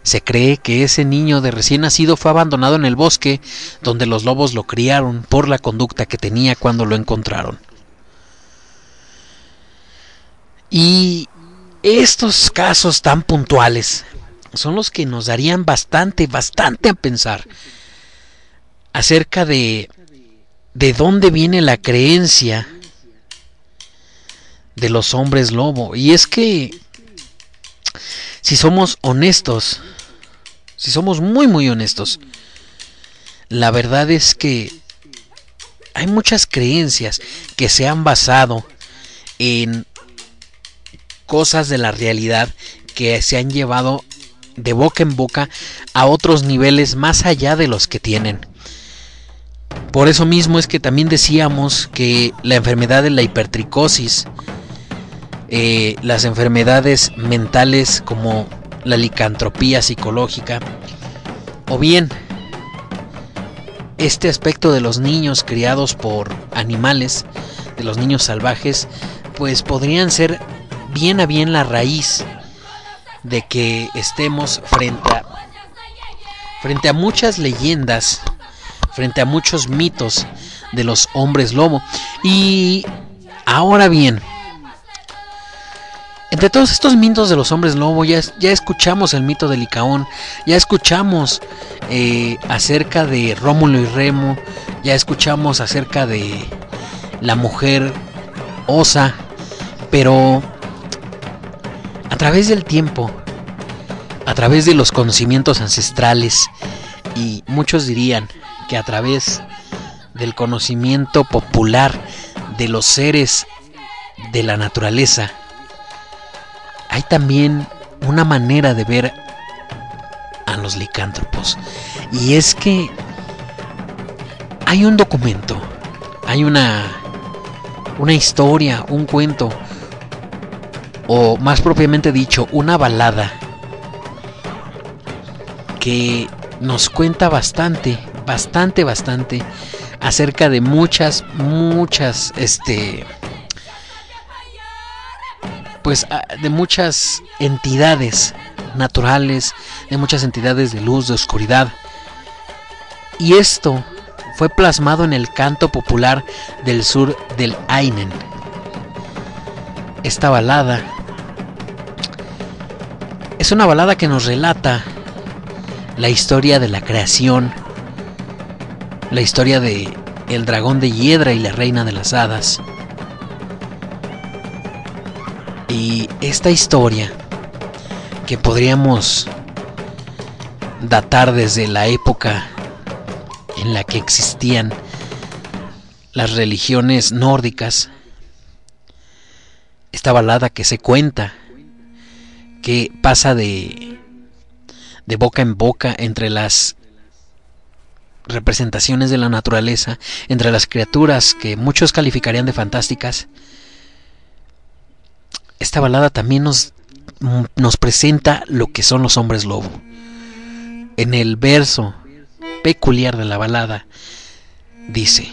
Se cree que ese niño de recién nacido fue abandonado en el bosque, donde los lobos lo criaron por la conducta que tenía cuando lo encontraron. Y estos casos tan puntuales son los que nos darían bastante, bastante a pensar acerca de de dónde viene la creencia de los hombres lobo. Y es que si somos honestos, si somos muy muy honestos, la verdad es que hay muchas creencias que se han basado en cosas de la realidad que se han llevado de boca en boca a otros niveles más allá de los que tienen. Por eso mismo es que también decíamos que la enfermedad de la hipertricosis, eh, las enfermedades mentales como la licantropía psicológica, o bien este aspecto de los niños criados por animales, de los niños salvajes, pues podrían ser bien a bien la raíz de que estemos frente a, frente a muchas leyendas, frente a muchos mitos de los hombres lobo. Y ahora bien, entre todos estos mitos de los hombres lobo, ya, escuchamos el mito de Licaón, ya escuchamos eh, acerca de Rómulo y Remo, ya escuchamos acerca de la mujer osa, pero a través del tiempo, a través de los conocimientos ancestrales, y muchos dirían que a través del conocimiento popular de los seres de la naturaleza, hay también una manera de ver a los licántropos. Y es que hay un documento, hay una, una historia, un cuento, o más propiamente dicho, una balada que nos cuenta bastante, bastante, bastante acerca de muchas, muchas, este, pues a- de muchas entidades naturales, de muchas entidades de luz, de oscuridad. Y esto fue plasmado en el canto popular del sur del Ainen. Esta balada es una balada que nos relata la historia de la creación, la historia de el dragón de hiedra y la reina de las hadas. Y esta historia que podríamos datar desde la época en la que existían las religiones nórdicas, esta balada que se cuenta, que pasa de, de boca en boca entre las representaciones de la naturaleza, entre las criaturas que muchos calificarían de fantásticas, esta balada también nos, nos presenta lo que son los hombres lobo. En el verso peculiar de la balada dice,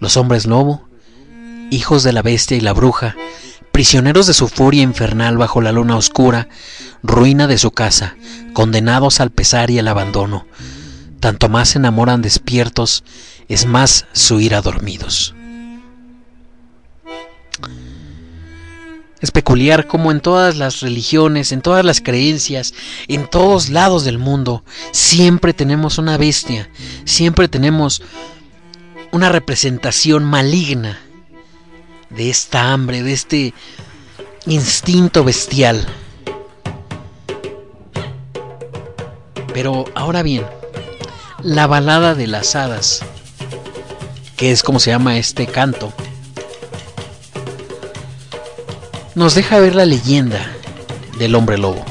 los hombres lobo, hijos de la bestia y la bruja, prisioneros de su furia infernal bajo la luna oscura, ruina de su casa, condenados al pesar y al abandono, tanto más se enamoran despiertos, es más su ira dormidos. Es peculiar como en todas las religiones, en todas las creencias, en todos lados del mundo, siempre tenemos una bestia, siempre tenemos una representación maligna de esta hambre, de este instinto bestial. Pero ahora bien, la balada de las hadas, que es como se llama este canto, nos deja ver la leyenda del hombre lobo,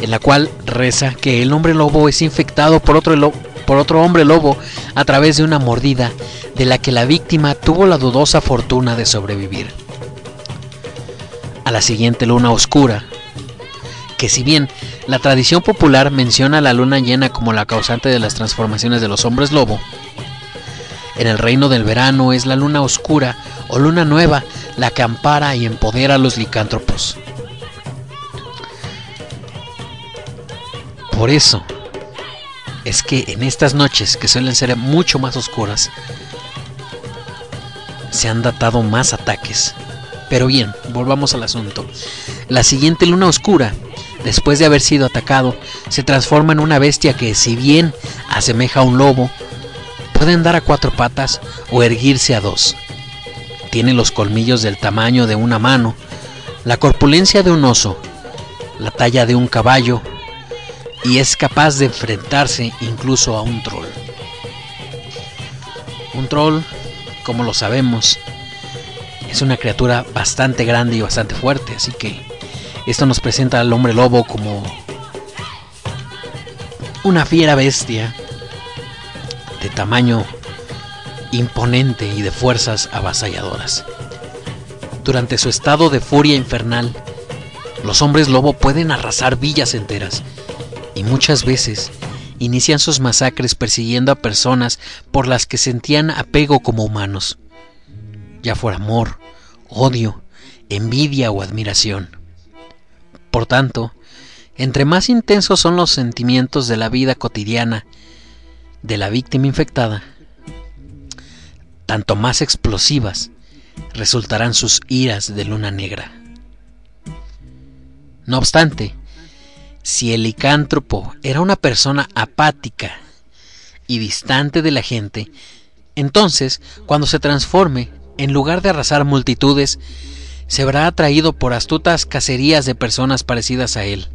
en la cual reza que el hombre lobo es infectado por otro, por otro hombre lobo a través de una mordida de la que la víctima tuvo la dudosa fortuna de sobrevivir. A la siguiente luna oscura, que si bien la tradición popular menciona a la luna llena como la causante de las transformaciones de los hombres lobo, en el reino del verano es la luna oscura o luna nueva la que ampara y empodera a los licántropos. Por eso es que en estas noches, que suelen ser mucho más oscuras, se han datado más ataques. Pero bien, volvamos al asunto. La siguiente luna oscura, después de haber sido atacado, se transforma en una bestia que, si bien asemeja a un lobo, puede andar a cuatro patas o erguirse a dos. Tiene los colmillos del tamaño de una mano, la corpulencia de un oso, la talla de un caballo y es capaz de enfrentarse incluso a un troll. Un troll, como lo sabemos, es una criatura bastante grande y bastante fuerte, así que esto nos presenta al hombre lobo como una fiera bestia de tamaño imponente y de fuerzas avasalladoras. Durante su estado de furia infernal, los hombres lobo pueden arrasar villas enteras y muchas veces inician sus masacres persiguiendo a personas por las que sentían apego como humanos, ya fuera amor, odio, envidia o admiración. Por tanto, entre más intensos son los sentimientos de la vida cotidiana de la víctima infectada, tanto más explosivas resultarán sus iras de luna negra. No obstante, si el licántropo era una persona apática y distante de la gente, entonces, cuando se transforme, en lugar de arrasar multitudes, se verá atraído por astutas cacerías de personas parecidas a él,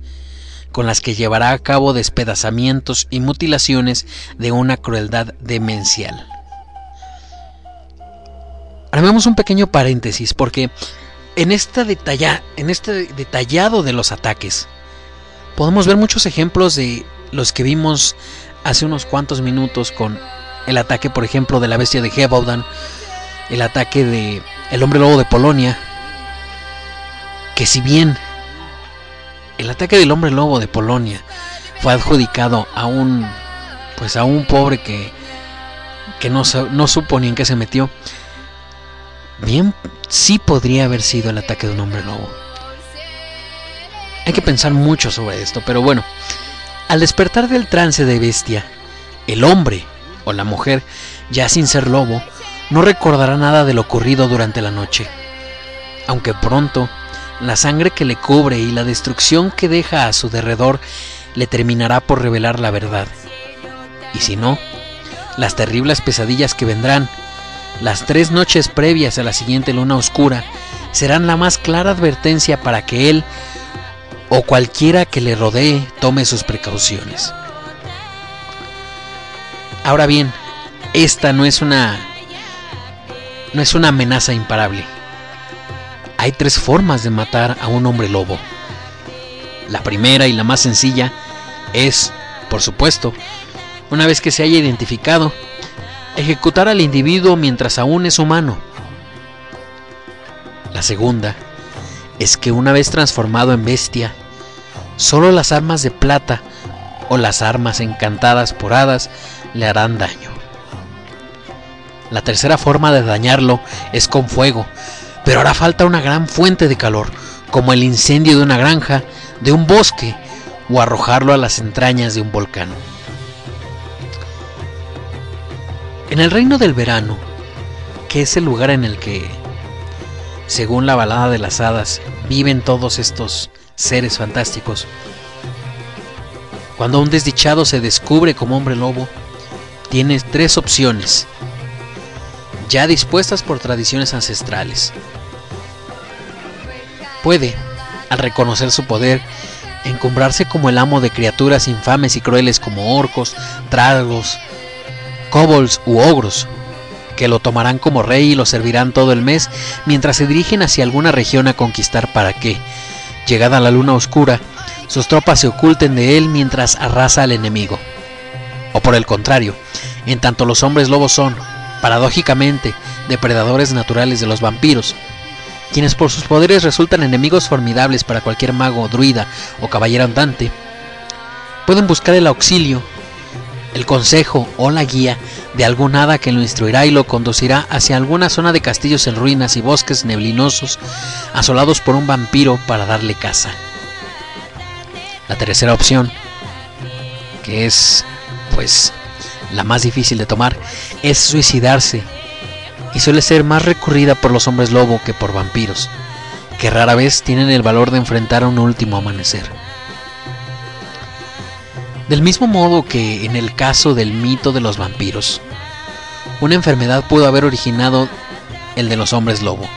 con las que llevará a cabo despedazamientos y mutilaciones de una crueldad demencial. Haremos un pequeño paréntesis porque en, esta detalla, en este detallado de los ataques podemos ver muchos ejemplos de los que vimos hace unos cuantos minutos con el ataque, por ejemplo, de la bestia de Gebaudan, el ataque de el hombre lobo de Polonia, que si bien el ataque del hombre lobo de Polonia fue adjudicado a un pues a un pobre que que no, no supo ni en qué se metió, bien sí podría haber sido el ataque de un hombre lobo. Hay que pensar mucho sobre esto, pero bueno, al despertar del trance de bestia, el hombre o la mujer, ya sin ser lobo, no recordará nada de lo ocurrido durante la noche. Aunque pronto, la sangre que le cubre y la destrucción que deja a su derredor le terminará por revelar la verdad. Y si no, las terribles pesadillas que vendrán, las tres noches previas a la siguiente luna oscura, serán la más clara advertencia para que él o cualquiera que le rodee tome sus precauciones. Ahora bien, esta no es una no es una amenaza imparable. Hay tres formas de matar a un hombre lobo. La primera y la más sencilla es, por supuesto, una vez que se haya identificado, ejecutar al individuo mientras aún es humano. La segunda es que una vez transformado en bestia, solo las armas de plata o las armas encantadas por hadas le harán daño. La tercera forma de dañarlo es con fuego, pero hará falta una gran fuente de calor, como el incendio de una granja, de un bosque o arrojarlo a las entrañas de un volcán. En el reino del verano, que es el lugar en el que, según la balada de las hadas, viven todos estos seres fantásticos, cuando un desdichado se descubre como hombre lobo, tiene tres opciones, ya dispuestas por tradiciones ancestrales. Puede, al reconocer su poder, encumbrarse como el amo de criaturas infames y crueles como orcos, tragos, kobolds u ogros, que lo tomarán como rey y lo servirán todo el mes mientras se dirigen hacia alguna región a conquistar para que, llegada la luna oscura, sus tropas se oculten de él mientras arrasa al enemigo. O por el contrario, en tanto los hombres lobos son, paradójicamente, depredadores naturales de los vampiros, quienes por sus poderes resultan enemigos formidables para cualquier mago, druida o caballero andante, pueden buscar el auxilio, el consejo o la guía de algún hada que lo instruirá y lo conducirá hacia alguna zona de castillos en ruinas y bosques neblinosos asolados por un vampiro para darle caza. La tercera opción, que es pues la más difícil de tomar, es suicidarse y suele ser más recurrida por los hombres lobo que por vampiros, que rara vez tienen el valor de enfrentar a un último amanecer. Del mismo modo que en el caso del mito de los vampiros, una enfermedad pudo haber originado el de los hombres lobo,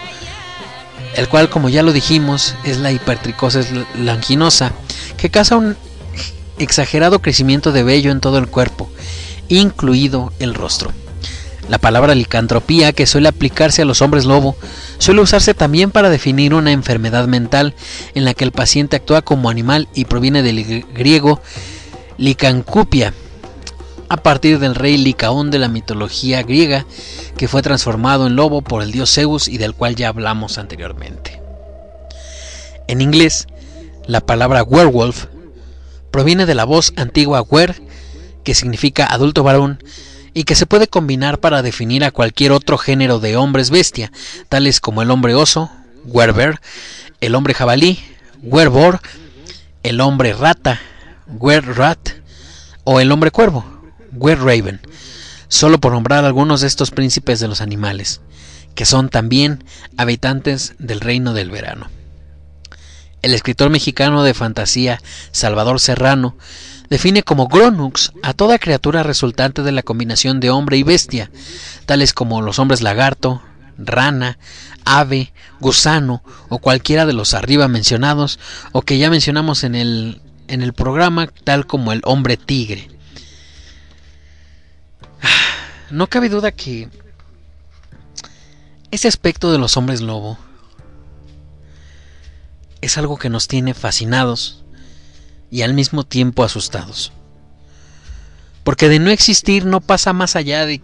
el cual, como ya lo dijimos, es la hipertricosis langinosa, que causa, un- exagerado crecimiento de vello en todo el cuerpo, incluido el rostro. La palabra licantropía, que suele aplicarse a los hombres lobo, suele usarse también para definir una enfermedad mental en la que el paciente actúa como animal y proviene del gr- griego licancupia, a partir del rey Licaón de la mitología griega, que fue transformado en lobo por el dios Zeus y del cual ya hablamos anteriormente. En inglés, la palabra werewolf proviene de la voz antigua wer, que significa adulto varón, y que se puede combinar para definir a cualquier otro género de hombres bestia, tales como el hombre oso, werber, el hombre jabalí, werbor, el hombre rata, werrat, o el hombre cuervo, werraven, solo por nombrar algunos de estos príncipes de los animales, que son también habitantes del reino del verano. El escritor mexicano de fantasía Salvador Serrano define como Gronux a toda criatura resultante de la combinación de hombre y bestia, tales como los hombres lagarto, rana, ave, gusano o cualquiera de los arriba mencionados o que ya mencionamos en el, en el programa, tal como el hombre tigre. No cabe duda que ese aspecto de los hombres lobo es algo que nos tiene fascinados y al mismo tiempo asustados. Porque de no existir no pasa más allá de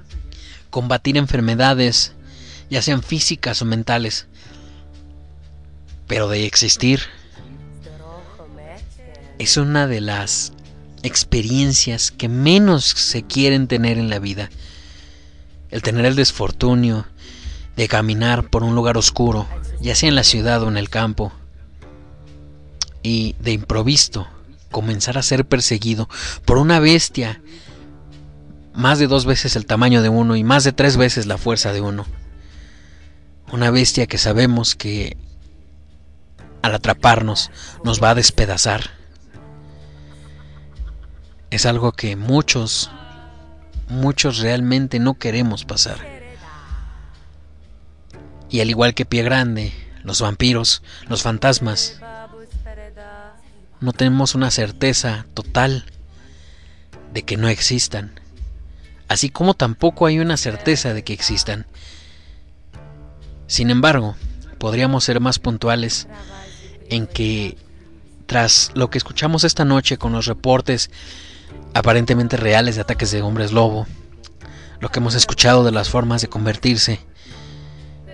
combatir enfermedades, ya sean físicas o mentales. Pero de existir es una de las experiencias que menos se quieren tener en la vida. El tener el desfortunio de caminar por un lugar oscuro, ya sea en la ciudad o en el campo, y de improviso comenzar a ser perseguido por una bestia más de dos veces el tamaño de uno y más de tres veces la fuerza de uno. Una bestia que sabemos que al atraparnos nos va a despedazar. Es algo que muchos, muchos realmente no queremos pasar. Y al igual que Pie Grande, los vampiros, los fantasmas, no tenemos una certeza total de que no existan, así como tampoco hay una certeza de que existan. Sin embargo, podríamos ser más puntuales en que tras lo que escuchamos esta noche con los reportes aparentemente reales de ataques de hombres lobo, lo que hemos escuchado de las formas de convertirse,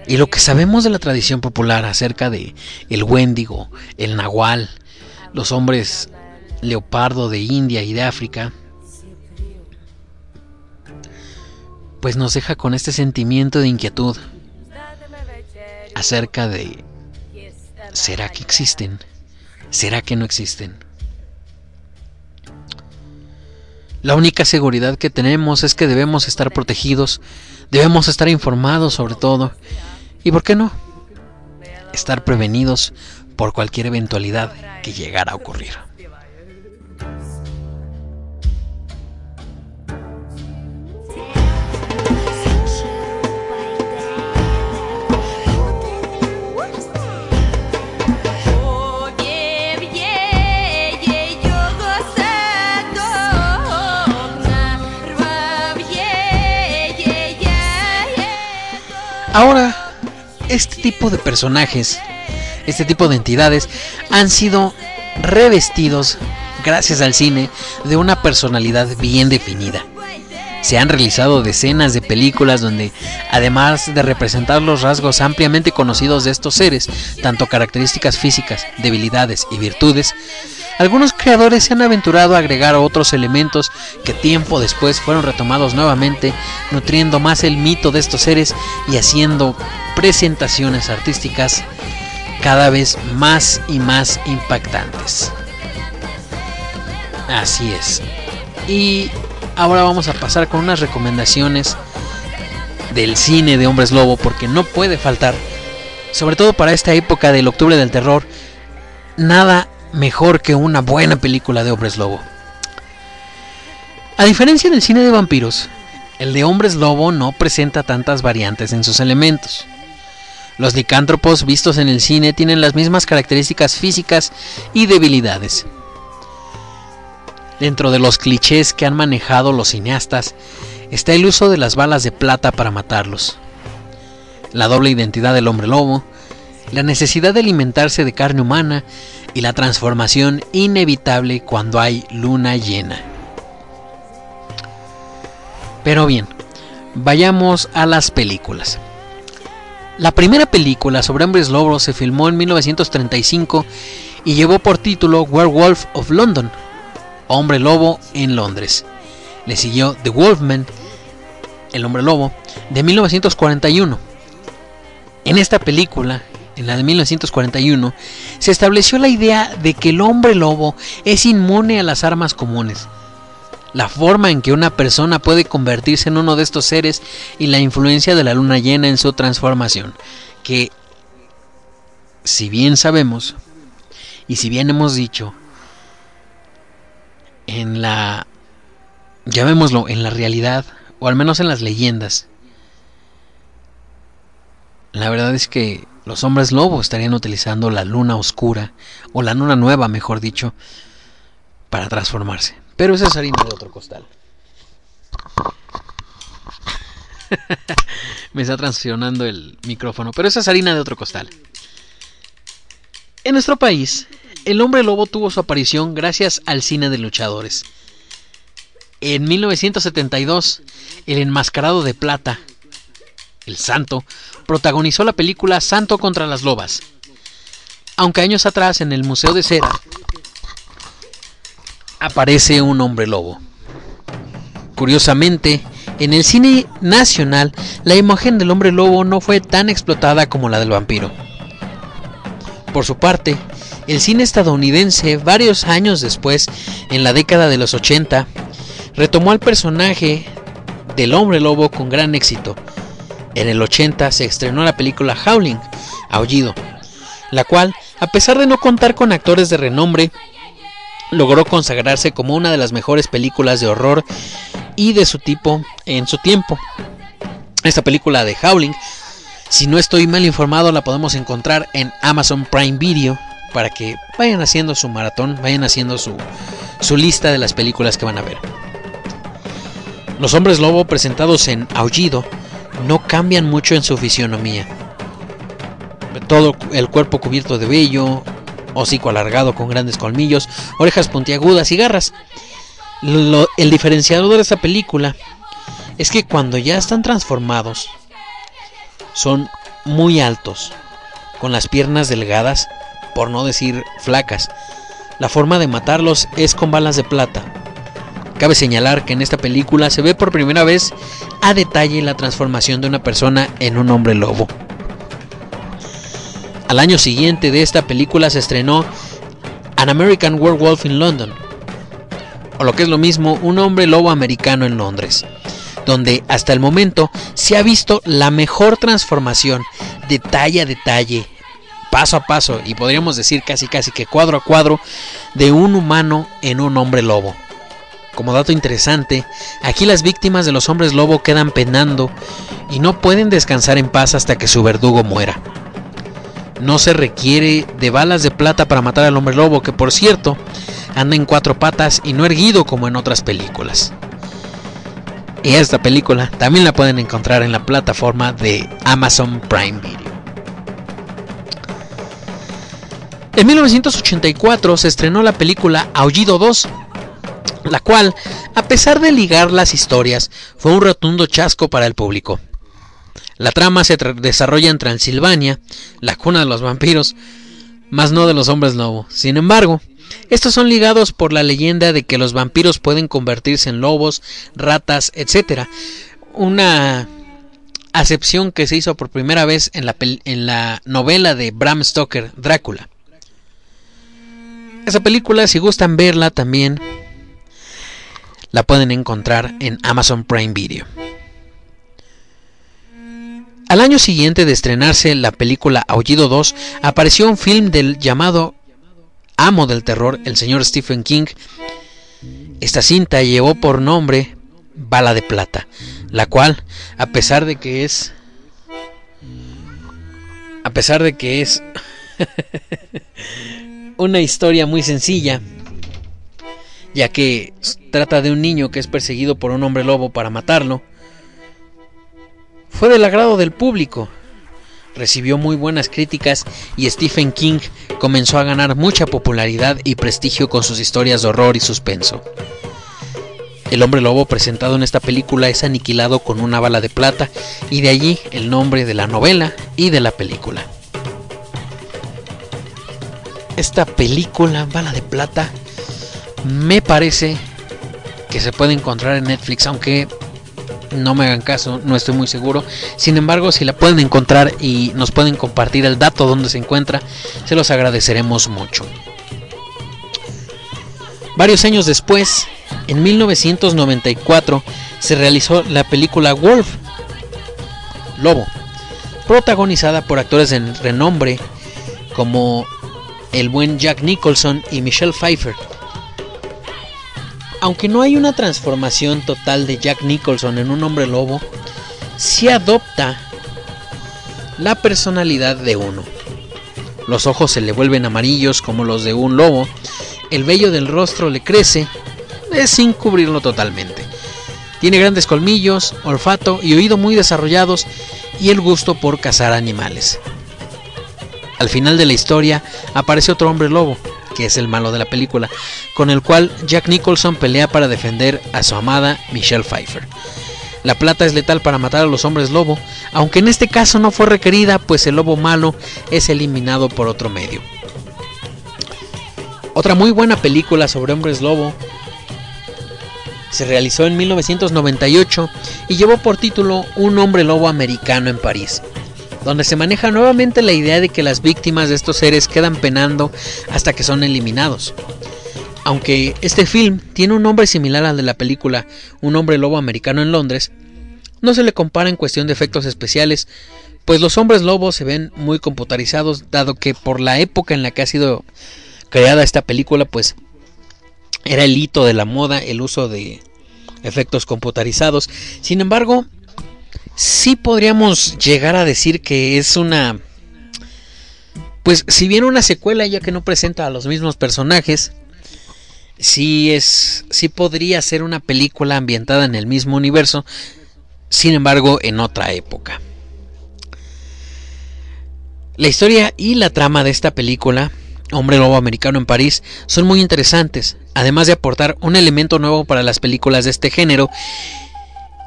y lo que sabemos de la tradición popular acerca de el Wendigo, el Nahual, los hombres leopardo de India y de África, pues nos deja con este sentimiento de inquietud acerca de ¿será que existen? ¿Será que no existen? La única seguridad que tenemos es que debemos estar protegidos, debemos estar informados sobre todo, y ¿por qué no? Estar prevenidos por cualquier eventualidad que llegara a ocurrir. Ahora, este tipo de personajes, este tipo de entidades han sido revestidos, gracias al cine, de una personalidad bien definida. Se han realizado decenas de películas donde, además de representar los rasgos ampliamente conocidos de estos seres, tanto características físicas, debilidades y virtudes, algunos creadores se han aventurado a agregar otros elementos que tiempo después fueron retomados nuevamente, nutriendo más el mito de estos seres y haciendo presentaciones artísticas cada vez más y más impactantes. Así es. Y ahora vamos a pasar con unas recomendaciones del cine de hombres lobo porque no puede faltar, sobre todo para esta época del octubre del terror, nada mejor que una buena película de hombres lobo. A diferencia del cine de vampiros, el de hombres lobo no presenta tantas variantes en sus elementos. Los licántropos vistos en el cine tienen las mismas características físicas y debilidades. Dentro de los clichés que han manejado los cineastas está el uso de las balas de plata para matarlos, la doble identidad del hombre lobo, la necesidad de alimentarse de carne humana y la transformación inevitable cuando hay luna llena. Pero bien, vayamos a las películas. La primera película sobre hombres lobos se filmó en 1935 y llevó por título Werewolf of London, Hombre Lobo en Londres. Le siguió The Wolfman, El Hombre Lobo, de 1941. En esta película, en la de 1941, se estableció la idea de que el hombre lobo es inmune a las armas comunes. La forma en que una persona puede convertirse en uno de estos seres y la influencia de la luna llena en su transformación. Que, si bien sabemos, y si bien hemos dicho, en la, llamémoslo, en la realidad, o al menos en las leyendas, la verdad es que los hombres lobo estarían utilizando la luna oscura, o la luna nueva, mejor dicho, para transformarse. Pero esa es harina de otro costal. Me está transicionando el micrófono, pero esa es harina de otro costal. En nuestro país, el hombre lobo tuvo su aparición gracias al cine de luchadores. En 1972, el enmascarado de plata, el Santo, protagonizó la película Santo contra las Lobas. Aunque años atrás en el Museo de Cera aparece un hombre lobo. Curiosamente, en el cine nacional, la imagen del hombre lobo no fue tan explotada como la del vampiro. Por su parte, el cine estadounidense, varios años después, en la década de los 80, retomó al personaje del hombre lobo con gran éxito. En el 80 se estrenó la película Howling, Aullido, la cual, a pesar de no contar con actores de renombre, logró consagrarse como una de las mejores películas de horror y de su tipo en su tiempo. Esta película de Howling, si no estoy mal informado, la podemos encontrar en Amazon Prime Video para que vayan haciendo su maratón, vayan haciendo su, su lista de las películas que van a ver. Los hombres lobo presentados en Aullido no cambian mucho en su fisionomía. Todo el cuerpo cubierto de vello, hocico alargado con grandes colmillos, orejas puntiagudas y garras. Lo- el diferenciador de esta película es que cuando ya están transformados son muy altos, con las piernas delgadas, por no decir flacas. La forma de matarlos es con balas de plata. Cabe señalar que en esta película se ve por primera vez a detalle la transformación de una persona en un hombre lobo. Al año siguiente de esta película se estrenó An American Werewolf in London, o lo que es lo mismo, un hombre lobo americano en Londres, donde hasta el momento se ha visto la mejor transformación, detalle a detalle, paso a paso, y podríamos decir casi casi que cuadro a cuadro, de un humano en un hombre lobo. Como dato interesante, aquí las víctimas de los hombres lobo quedan penando y no pueden descansar en paz hasta que su verdugo muera. No se requiere de balas de plata para matar al hombre lobo, que por cierto anda en cuatro patas y no erguido como en otras películas. Y esta película también la pueden encontrar en la plataforma de Amazon Prime Video. En 1984 se estrenó la película Aullido 2, la cual, a pesar de ligar las historias, fue un rotundo chasco para el público. La trama se desarrolla en Transilvania, la cuna de los vampiros, más no de los hombres lobo. Sin embargo, estos son ligados por la leyenda de que los vampiros pueden convertirse en lobos, ratas, etc. Una acepción que se hizo por primera vez en la novela de Bram Stoker, Drácula. Esa película, si gustan verla también, la pueden encontrar en Amazon Prime Video. Al año siguiente de estrenarse la película Aullido 2, apareció un film del llamado amo del terror, el señor Stephen King. Esta cinta llevó por nombre Bala de Plata, la cual, a pesar de que es... A pesar de que es una historia muy sencilla, ya que trata de un niño que es perseguido por un hombre lobo para matarlo, fue del agrado del público. Recibió muy buenas críticas y Stephen King comenzó a ganar mucha popularidad y prestigio con sus historias de horror y suspenso. El hombre lobo presentado en esta película es aniquilado con una bala de plata y de allí el nombre de la novela y de la película. Esta película, Bala de Plata, me parece que se puede encontrar en Netflix, aunque no me hagan caso, no estoy muy seguro. Sin embargo, si la pueden encontrar y nos pueden compartir el dato donde se encuentra, se los agradeceremos mucho. Varios años después, en 1994, se realizó la película Wolf, Lobo, protagonizada por actores de renombre como el buen Jack Nicholson y Michelle Pfeiffer. Aunque no hay una transformación total de Jack Nicholson en un hombre lobo, sí adopta la personalidad de uno. Los ojos se le vuelven amarillos como los de un lobo, el vello del rostro le crece, eh, sin cubrirlo totalmente. Tiene grandes colmillos, olfato y oído muy desarrollados y el gusto por cazar animales. Al final de la historia aparece otro hombre lobo, que es el malo de la película, con el cual Jack Nicholson pelea para defender a su amada Michelle Pfeiffer. La plata es letal para matar a los hombres lobo, aunque en este caso no fue requerida, pues el lobo malo es eliminado por otro medio. Otra muy buena película sobre hombres lobo se realizó en 1998 y llevó por título Un hombre lobo americano en París, donde se maneja nuevamente la idea de que las víctimas de estos seres quedan penando hasta que son eliminados. Aunque este film tiene un nombre similar al de la película Un hombre lobo americano en Londres, no se le compara en cuestión de efectos especiales, pues los hombres lobos se ven muy computarizados, dado que por la época en la que ha sido creada esta película, pues era el hito de la moda el uso de efectos computarizados. Sin embargo, sí podríamos llegar a decir que es una... Pues si bien una secuela ya que no presenta a los mismos personajes, sí es sí podría ser una película ambientada en el mismo universo, sin embargo en otra época. La historia y la trama de esta película, Hombre Lobo Americano en París, son muy interesantes, además de aportar un elemento nuevo para las películas de este género,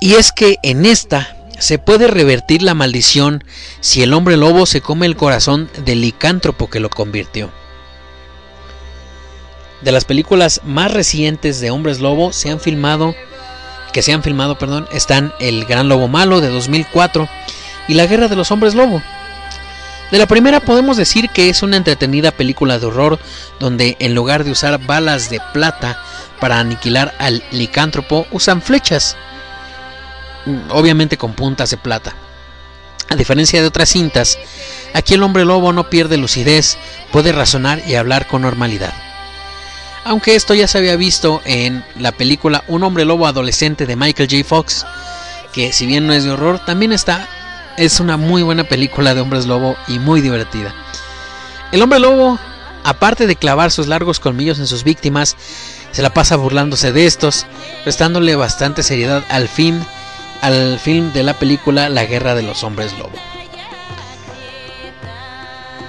y es que en esta se puede revertir la maldición si el hombre lobo se come el corazón del licántropo que lo convirtió. De las películas más recientes de hombres lobo se han filmado que se han filmado, perdón, están El Gran Lobo Malo de 2004 y La Guerra de los Hombres Lobo. De la primera podemos decir que es una entretenida película de horror donde en lugar de usar balas de plata para aniquilar al licántropo usan flechas, obviamente con puntas de plata. A diferencia de otras cintas, aquí el hombre lobo no pierde lucidez, puede razonar y hablar con normalidad. Aunque esto ya se había visto en la película Un hombre lobo adolescente de Michael J. Fox, que si bien no es de horror, también está es una muy buena película de hombres lobo y muy divertida. El hombre lobo, aparte de clavar sus largos colmillos en sus víctimas, se la pasa burlándose de estos, prestándole bastante seriedad al film, al film de la película La Guerra de los Hombres Lobo.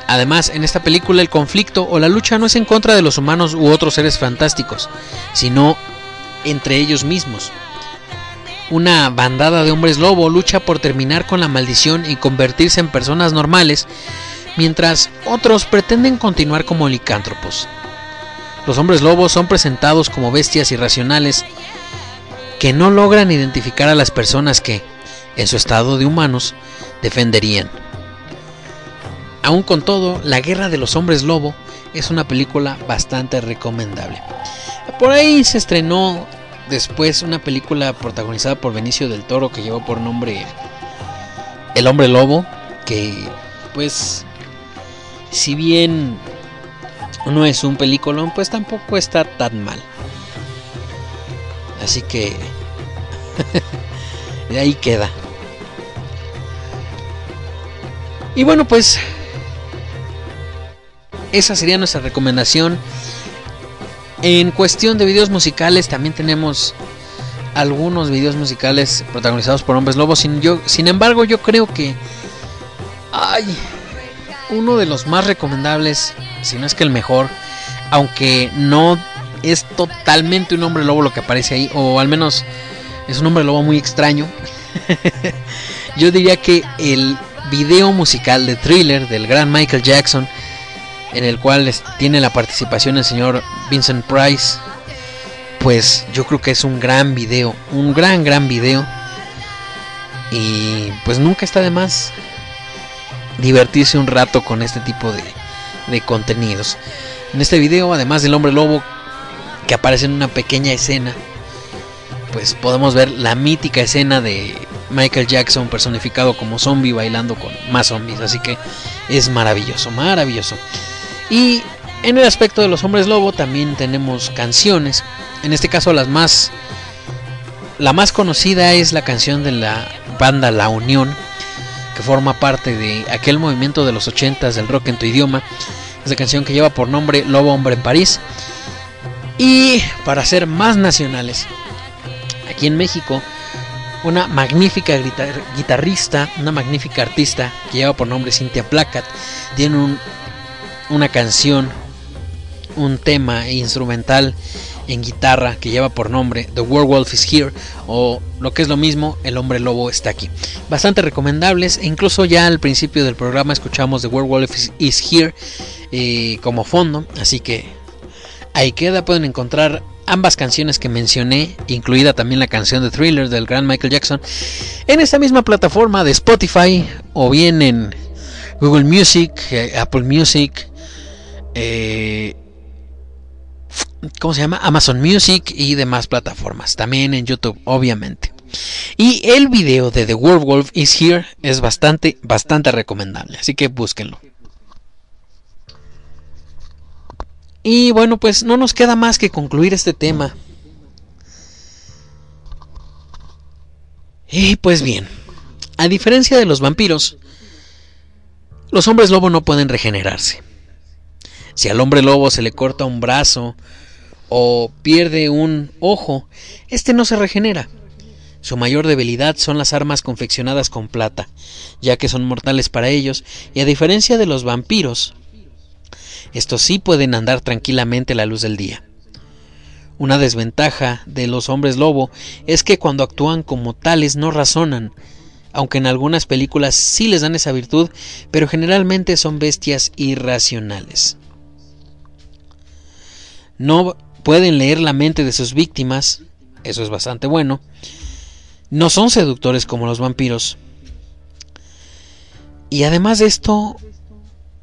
Además, en esta película el conflicto o la lucha no es en contra de los humanos u otros seres fantásticos, sino entre ellos mismos. Una bandada de hombres lobo lucha por terminar con la maldición y convertirse en personas normales, mientras otros pretenden continuar como licántropos. Los hombres lobos son presentados como bestias irracionales que no logran identificar a las personas que, en su estado de humanos, defenderían. Aún con todo, La Guerra de los Hombres Lobo es una película bastante recomendable. Por ahí se estrenó después una película protagonizada por Benicio del Toro que llevó por nombre El Hombre Lobo, que pues si bien no es un peliculón, pues tampoco está tan mal. Así que de ahí queda. Y bueno, pues esa sería nuestra recomendación En cuestión de videos musicales, también tenemos algunos videos musicales protagonizados por hombres lobos. Sin, yo, sin embargo, yo creo que ay, uno de los más recomendables, si no es que el mejor, aunque no es totalmente un hombre lobo lo que aparece ahí, o al menos es un hombre lobo muy extraño. yo diría que el video musical de thriller del gran Michael Jackson, en el cual tiene la participación el señor Vincent Price, pues yo creo que es un gran video, un gran, gran video. Y pues nunca está de más divertirse un rato con este tipo de, de contenidos. En este video, además del hombre lobo que aparece en una pequeña escena, pues podemos ver la mítica escena de Michael Jackson personificado como zombie bailando con más zombies. Así que es maravilloso, maravilloso. Y en el aspecto de los hombres lobo también tenemos canciones. En este caso las más... La más conocida es la canción de la banda La Unión, que forma parte de aquel movimiento de los 80s del rock en tu idioma. Es la canción que lleva por nombre Lobo Hombre en París. Y para ser más nacionales, aquí en México, una magnífica guitar- guitarrista, una magnífica artista que lleva por nombre Cynthia Placat, tiene un- una canción, un tema instrumental en guitarra que lleva por nombre The Werewolf is Here o lo que es lo mismo, El hombre lobo está aquí. Bastante recomendables e incluso ya al principio del programa escuchamos The Werewolf is, is Here eh, como fondo, así que ahí queda, pueden encontrar ambas canciones que mencioné, incluida también la canción de Thriller del gran Michael Jackson, en esta misma plataforma de Spotify o bien en Google Music, eh, Apple Music, eh, ¿cómo se llama? Amazon Music y demás plataformas, también en YouTube, obviamente. Y el video de The Werewolf is Here es bastante, bastante recomendable, así que búsquenlo. Y bueno, pues no nos queda más que concluir este tema. Y pues bien, a diferencia de los vampiros, los hombres lobo no pueden regenerarse. Si al hombre lobo se le corta un brazo o pierde un ojo, este no se regenera. Su mayor debilidad son las armas confeccionadas con plata, ya que son mortales para ellos, y a diferencia de los vampiros, estos sí pueden andar tranquilamente a la luz del día. Una desventaja de los hombres lobo es que cuando actúan como tales no razonan, aunque en algunas películas sí les dan esa virtud, pero generalmente son bestias irracionales. No pueden leer la mente de sus víctimas, eso es bastante bueno. No son seductores como los vampiros. Y además de esto,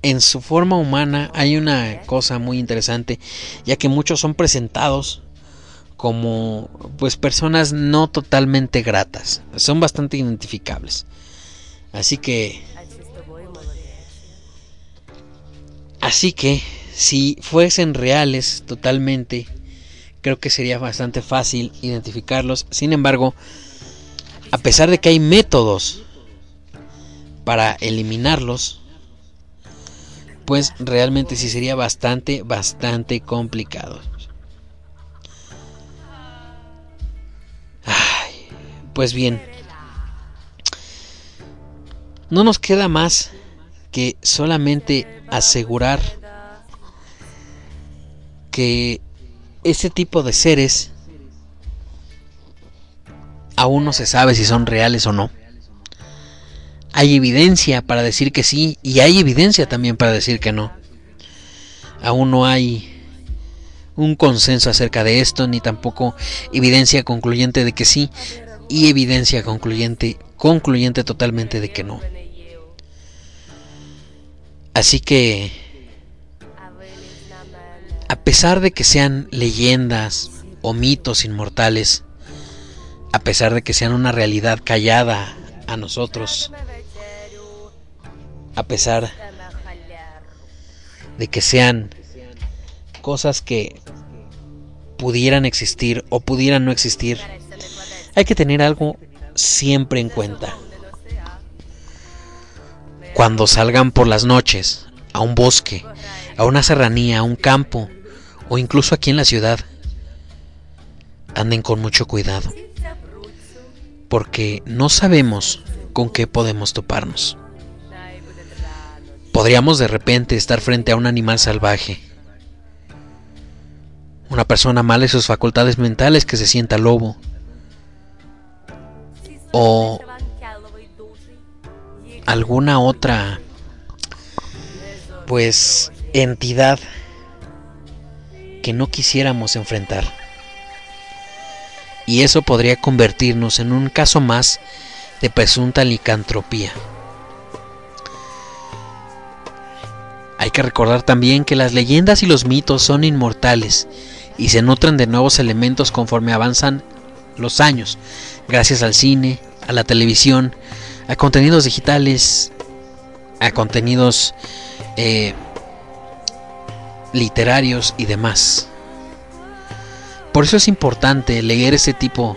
en su forma humana hay una cosa muy interesante, ya que muchos son presentados como pues personas no totalmente gratas, son bastante identificables. Así que Así que si fuesen reales totalmente, creo que sería bastante fácil identificarlos. Sin embargo, a pesar de que hay métodos para eliminarlos, pues realmente sí sería bastante, bastante complicado. Ay, pues bien, no nos queda más que solamente asegurar que ese tipo de seres aún no se sabe si son reales o no. Hay evidencia para decir que sí y hay evidencia también para decir que no. Aún no hay un consenso acerca de esto ni tampoco evidencia concluyente de que sí y evidencia concluyente concluyente totalmente de que no. Así que a pesar de que sean leyendas o mitos inmortales, a pesar de que sean una realidad callada a nosotros, a pesar de que sean cosas que pudieran existir o pudieran no existir, hay que tener algo siempre en cuenta. Cuando salgan por las noches a un bosque, a una serranía, a un campo o incluso aquí en la ciudad, anden con mucho cuidado, porque no sabemos con qué podemos toparnos. Podríamos de repente estar frente a un animal salvaje, una persona mala en sus facultades mentales que se sienta lobo, o alguna otra pues entidad que no quisiéramos enfrentar. Y eso podría convertirnos en un caso más de presunta licantropía. Hay que recordar también que las leyendas y los mitos son inmortales y se nutren de nuevos elementos conforme avanzan los años, gracias al cine, a la televisión, a contenidos digitales, a contenidos eh, literarios y demás. Por eso es importante leer ese tipo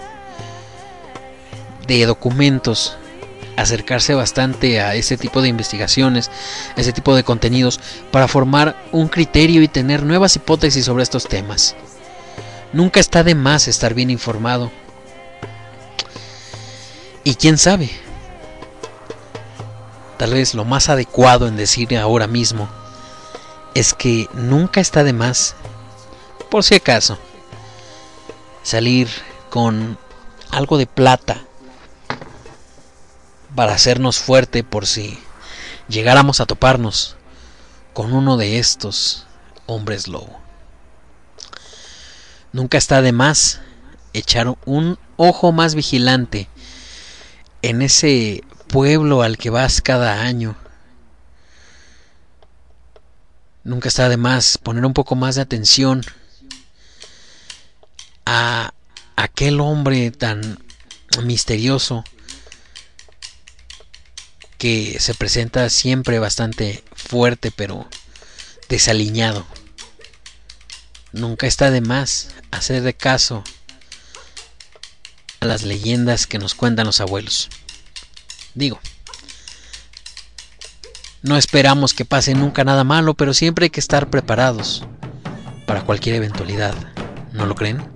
de documentos, acercarse bastante a ese tipo de investigaciones, ese tipo de contenidos, para formar un criterio y tener nuevas hipótesis sobre estos temas. Nunca está de más estar bien informado. Y quién sabe, tal vez lo más adecuado en decir ahora mismo es que nunca está de más, por si acaso, salir con algo de plata para hacernos fuerte por si llegáramos a toparnos con uno de estos hombres lobo. Nunca está de más echar un ojo más vigilante en ese pueblo al que vas cada año. Nunca está de más poner un poco más de atención a aquel hombre tan misterioso que se presenta siempre bastante fuerte pero desaliñado. Nunca está de más hacer de caso a las leyendas que nos cuentan los abuelos. Digo, no esperamos que pase nunca nada malo, pero siempre hay que estar preparados para cualquier eventualidad. ¿No lo creen?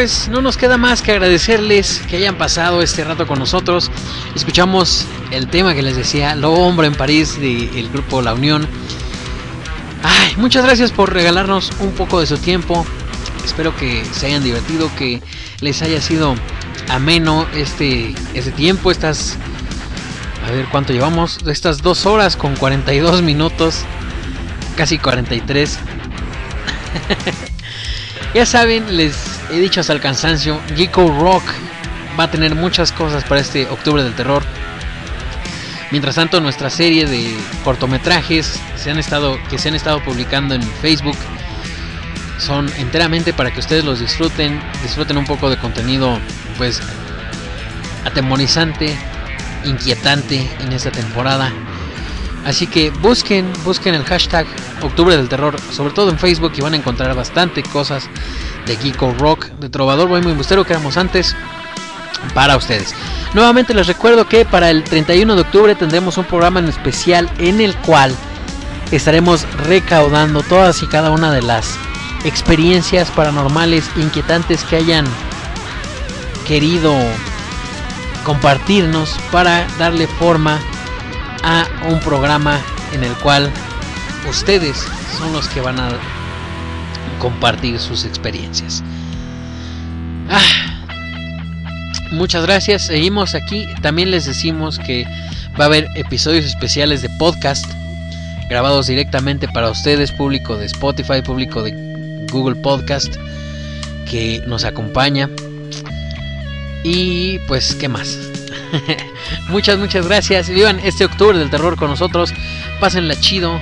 Pues no nos queda más que agradecerles que hayan pasado este rato con nosotros. Escuchamos el tema que les decía, Lo Hombre en París del grupo La Unión. Ay, muchas gracias por regalarnos un poco de su tiempo. Espero que se hayan divertido, que les haya sido ameno este, este tiempo, estas... A ver cuánto llevamos, estas dos horas con 42 minutos, casi 43. ya saben, les he dicho hasta el cansancio, Geeko Rock va a tener muchas cosas para este octubre del terror. Mientras tanto, nuestra serie de cortometrajes se han estado, que se han estado publicando en Facebook son enteramente para que ustedes los disfruten, disfruten un poco de contenido pues atemorizante, inquietante en esta temporada. Así que busquen, busquen el hashtag Octubre del Terror, sobre todo en Facebook y van a encontrar bastante cosas de Geeko Rock, de Trovador Bohemio y Bustero que éramos antes para ustedes. Nuevamente les recuerdo que para el 31 de octubre tendremos un programa en especial en el cual estaremos recaudando todas y cada una de las experiencias paranormales inquietantes que hayan querido compartirnos para darle forma a un programa en el cual ustedes son los que van a compartir sus experiencias. Ah, muchas gracias, seguimos aquí. También les decimos que va a haber episodios especiales de podcast grabados directamente para ustedes, público de Spotify, público de Google Podcast que nos acompaña. Y pues, ¿qué más? muchas, muchas gracias. Vivan este octubre del terror con nosotros. Pásenla chido.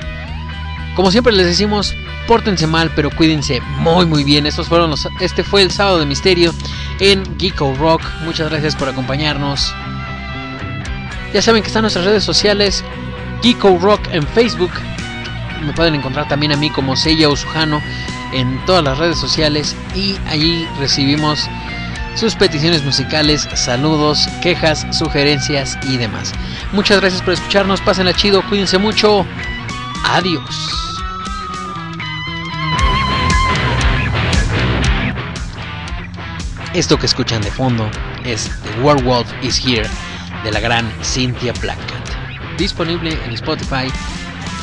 Como siempre les decimos, pórtense mal, pero cuídense muy, muy bien. Estos fueron los, este fue el sábado de misterio en Geeko Rock. Muchas gracias por acompañarnos. Ya saben que están nuestras redes sociales. Geeko Rock en Facebook. Me pueden encontrar también a mí como Seiya Usujano en todas las redes sociales. Y allí recibimos sus peticiones musicales, saludos, quejas, sugerencias y demás. Muchas gracias por escucharnos, pásenla chido, cuídense mucho. Adiós. Esto que escuchan de fondo es The Werewolf is Here de la gran Cynthia Blackcat. Disponible en Spotify,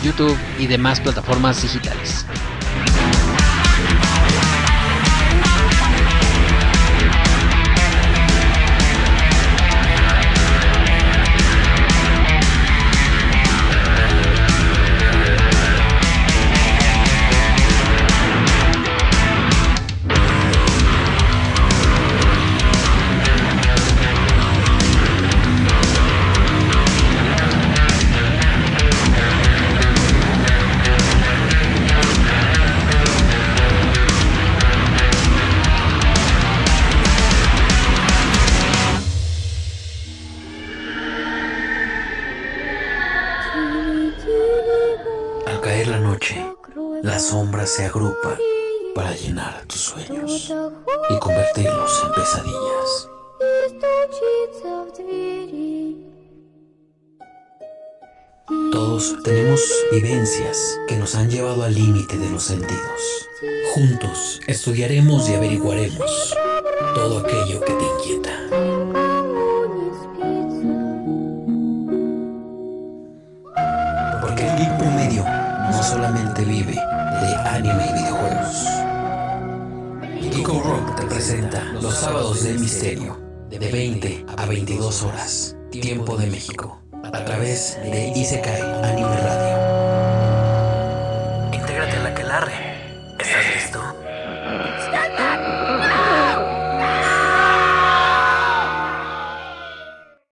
YouTube y demás plataformas digitales.
Tenemos vivencias que nos han llevado al límite de los sentidos. Juntos estudiaremos y averiguaremos todo aquello que te inquieta. Porque el geek promedio no solamente vive de anime y videojuegos. Geeko Rock te presenta los sábados del misterio de 20 a 22 horas, tiempo de México, a través de Isekai Anime Radio.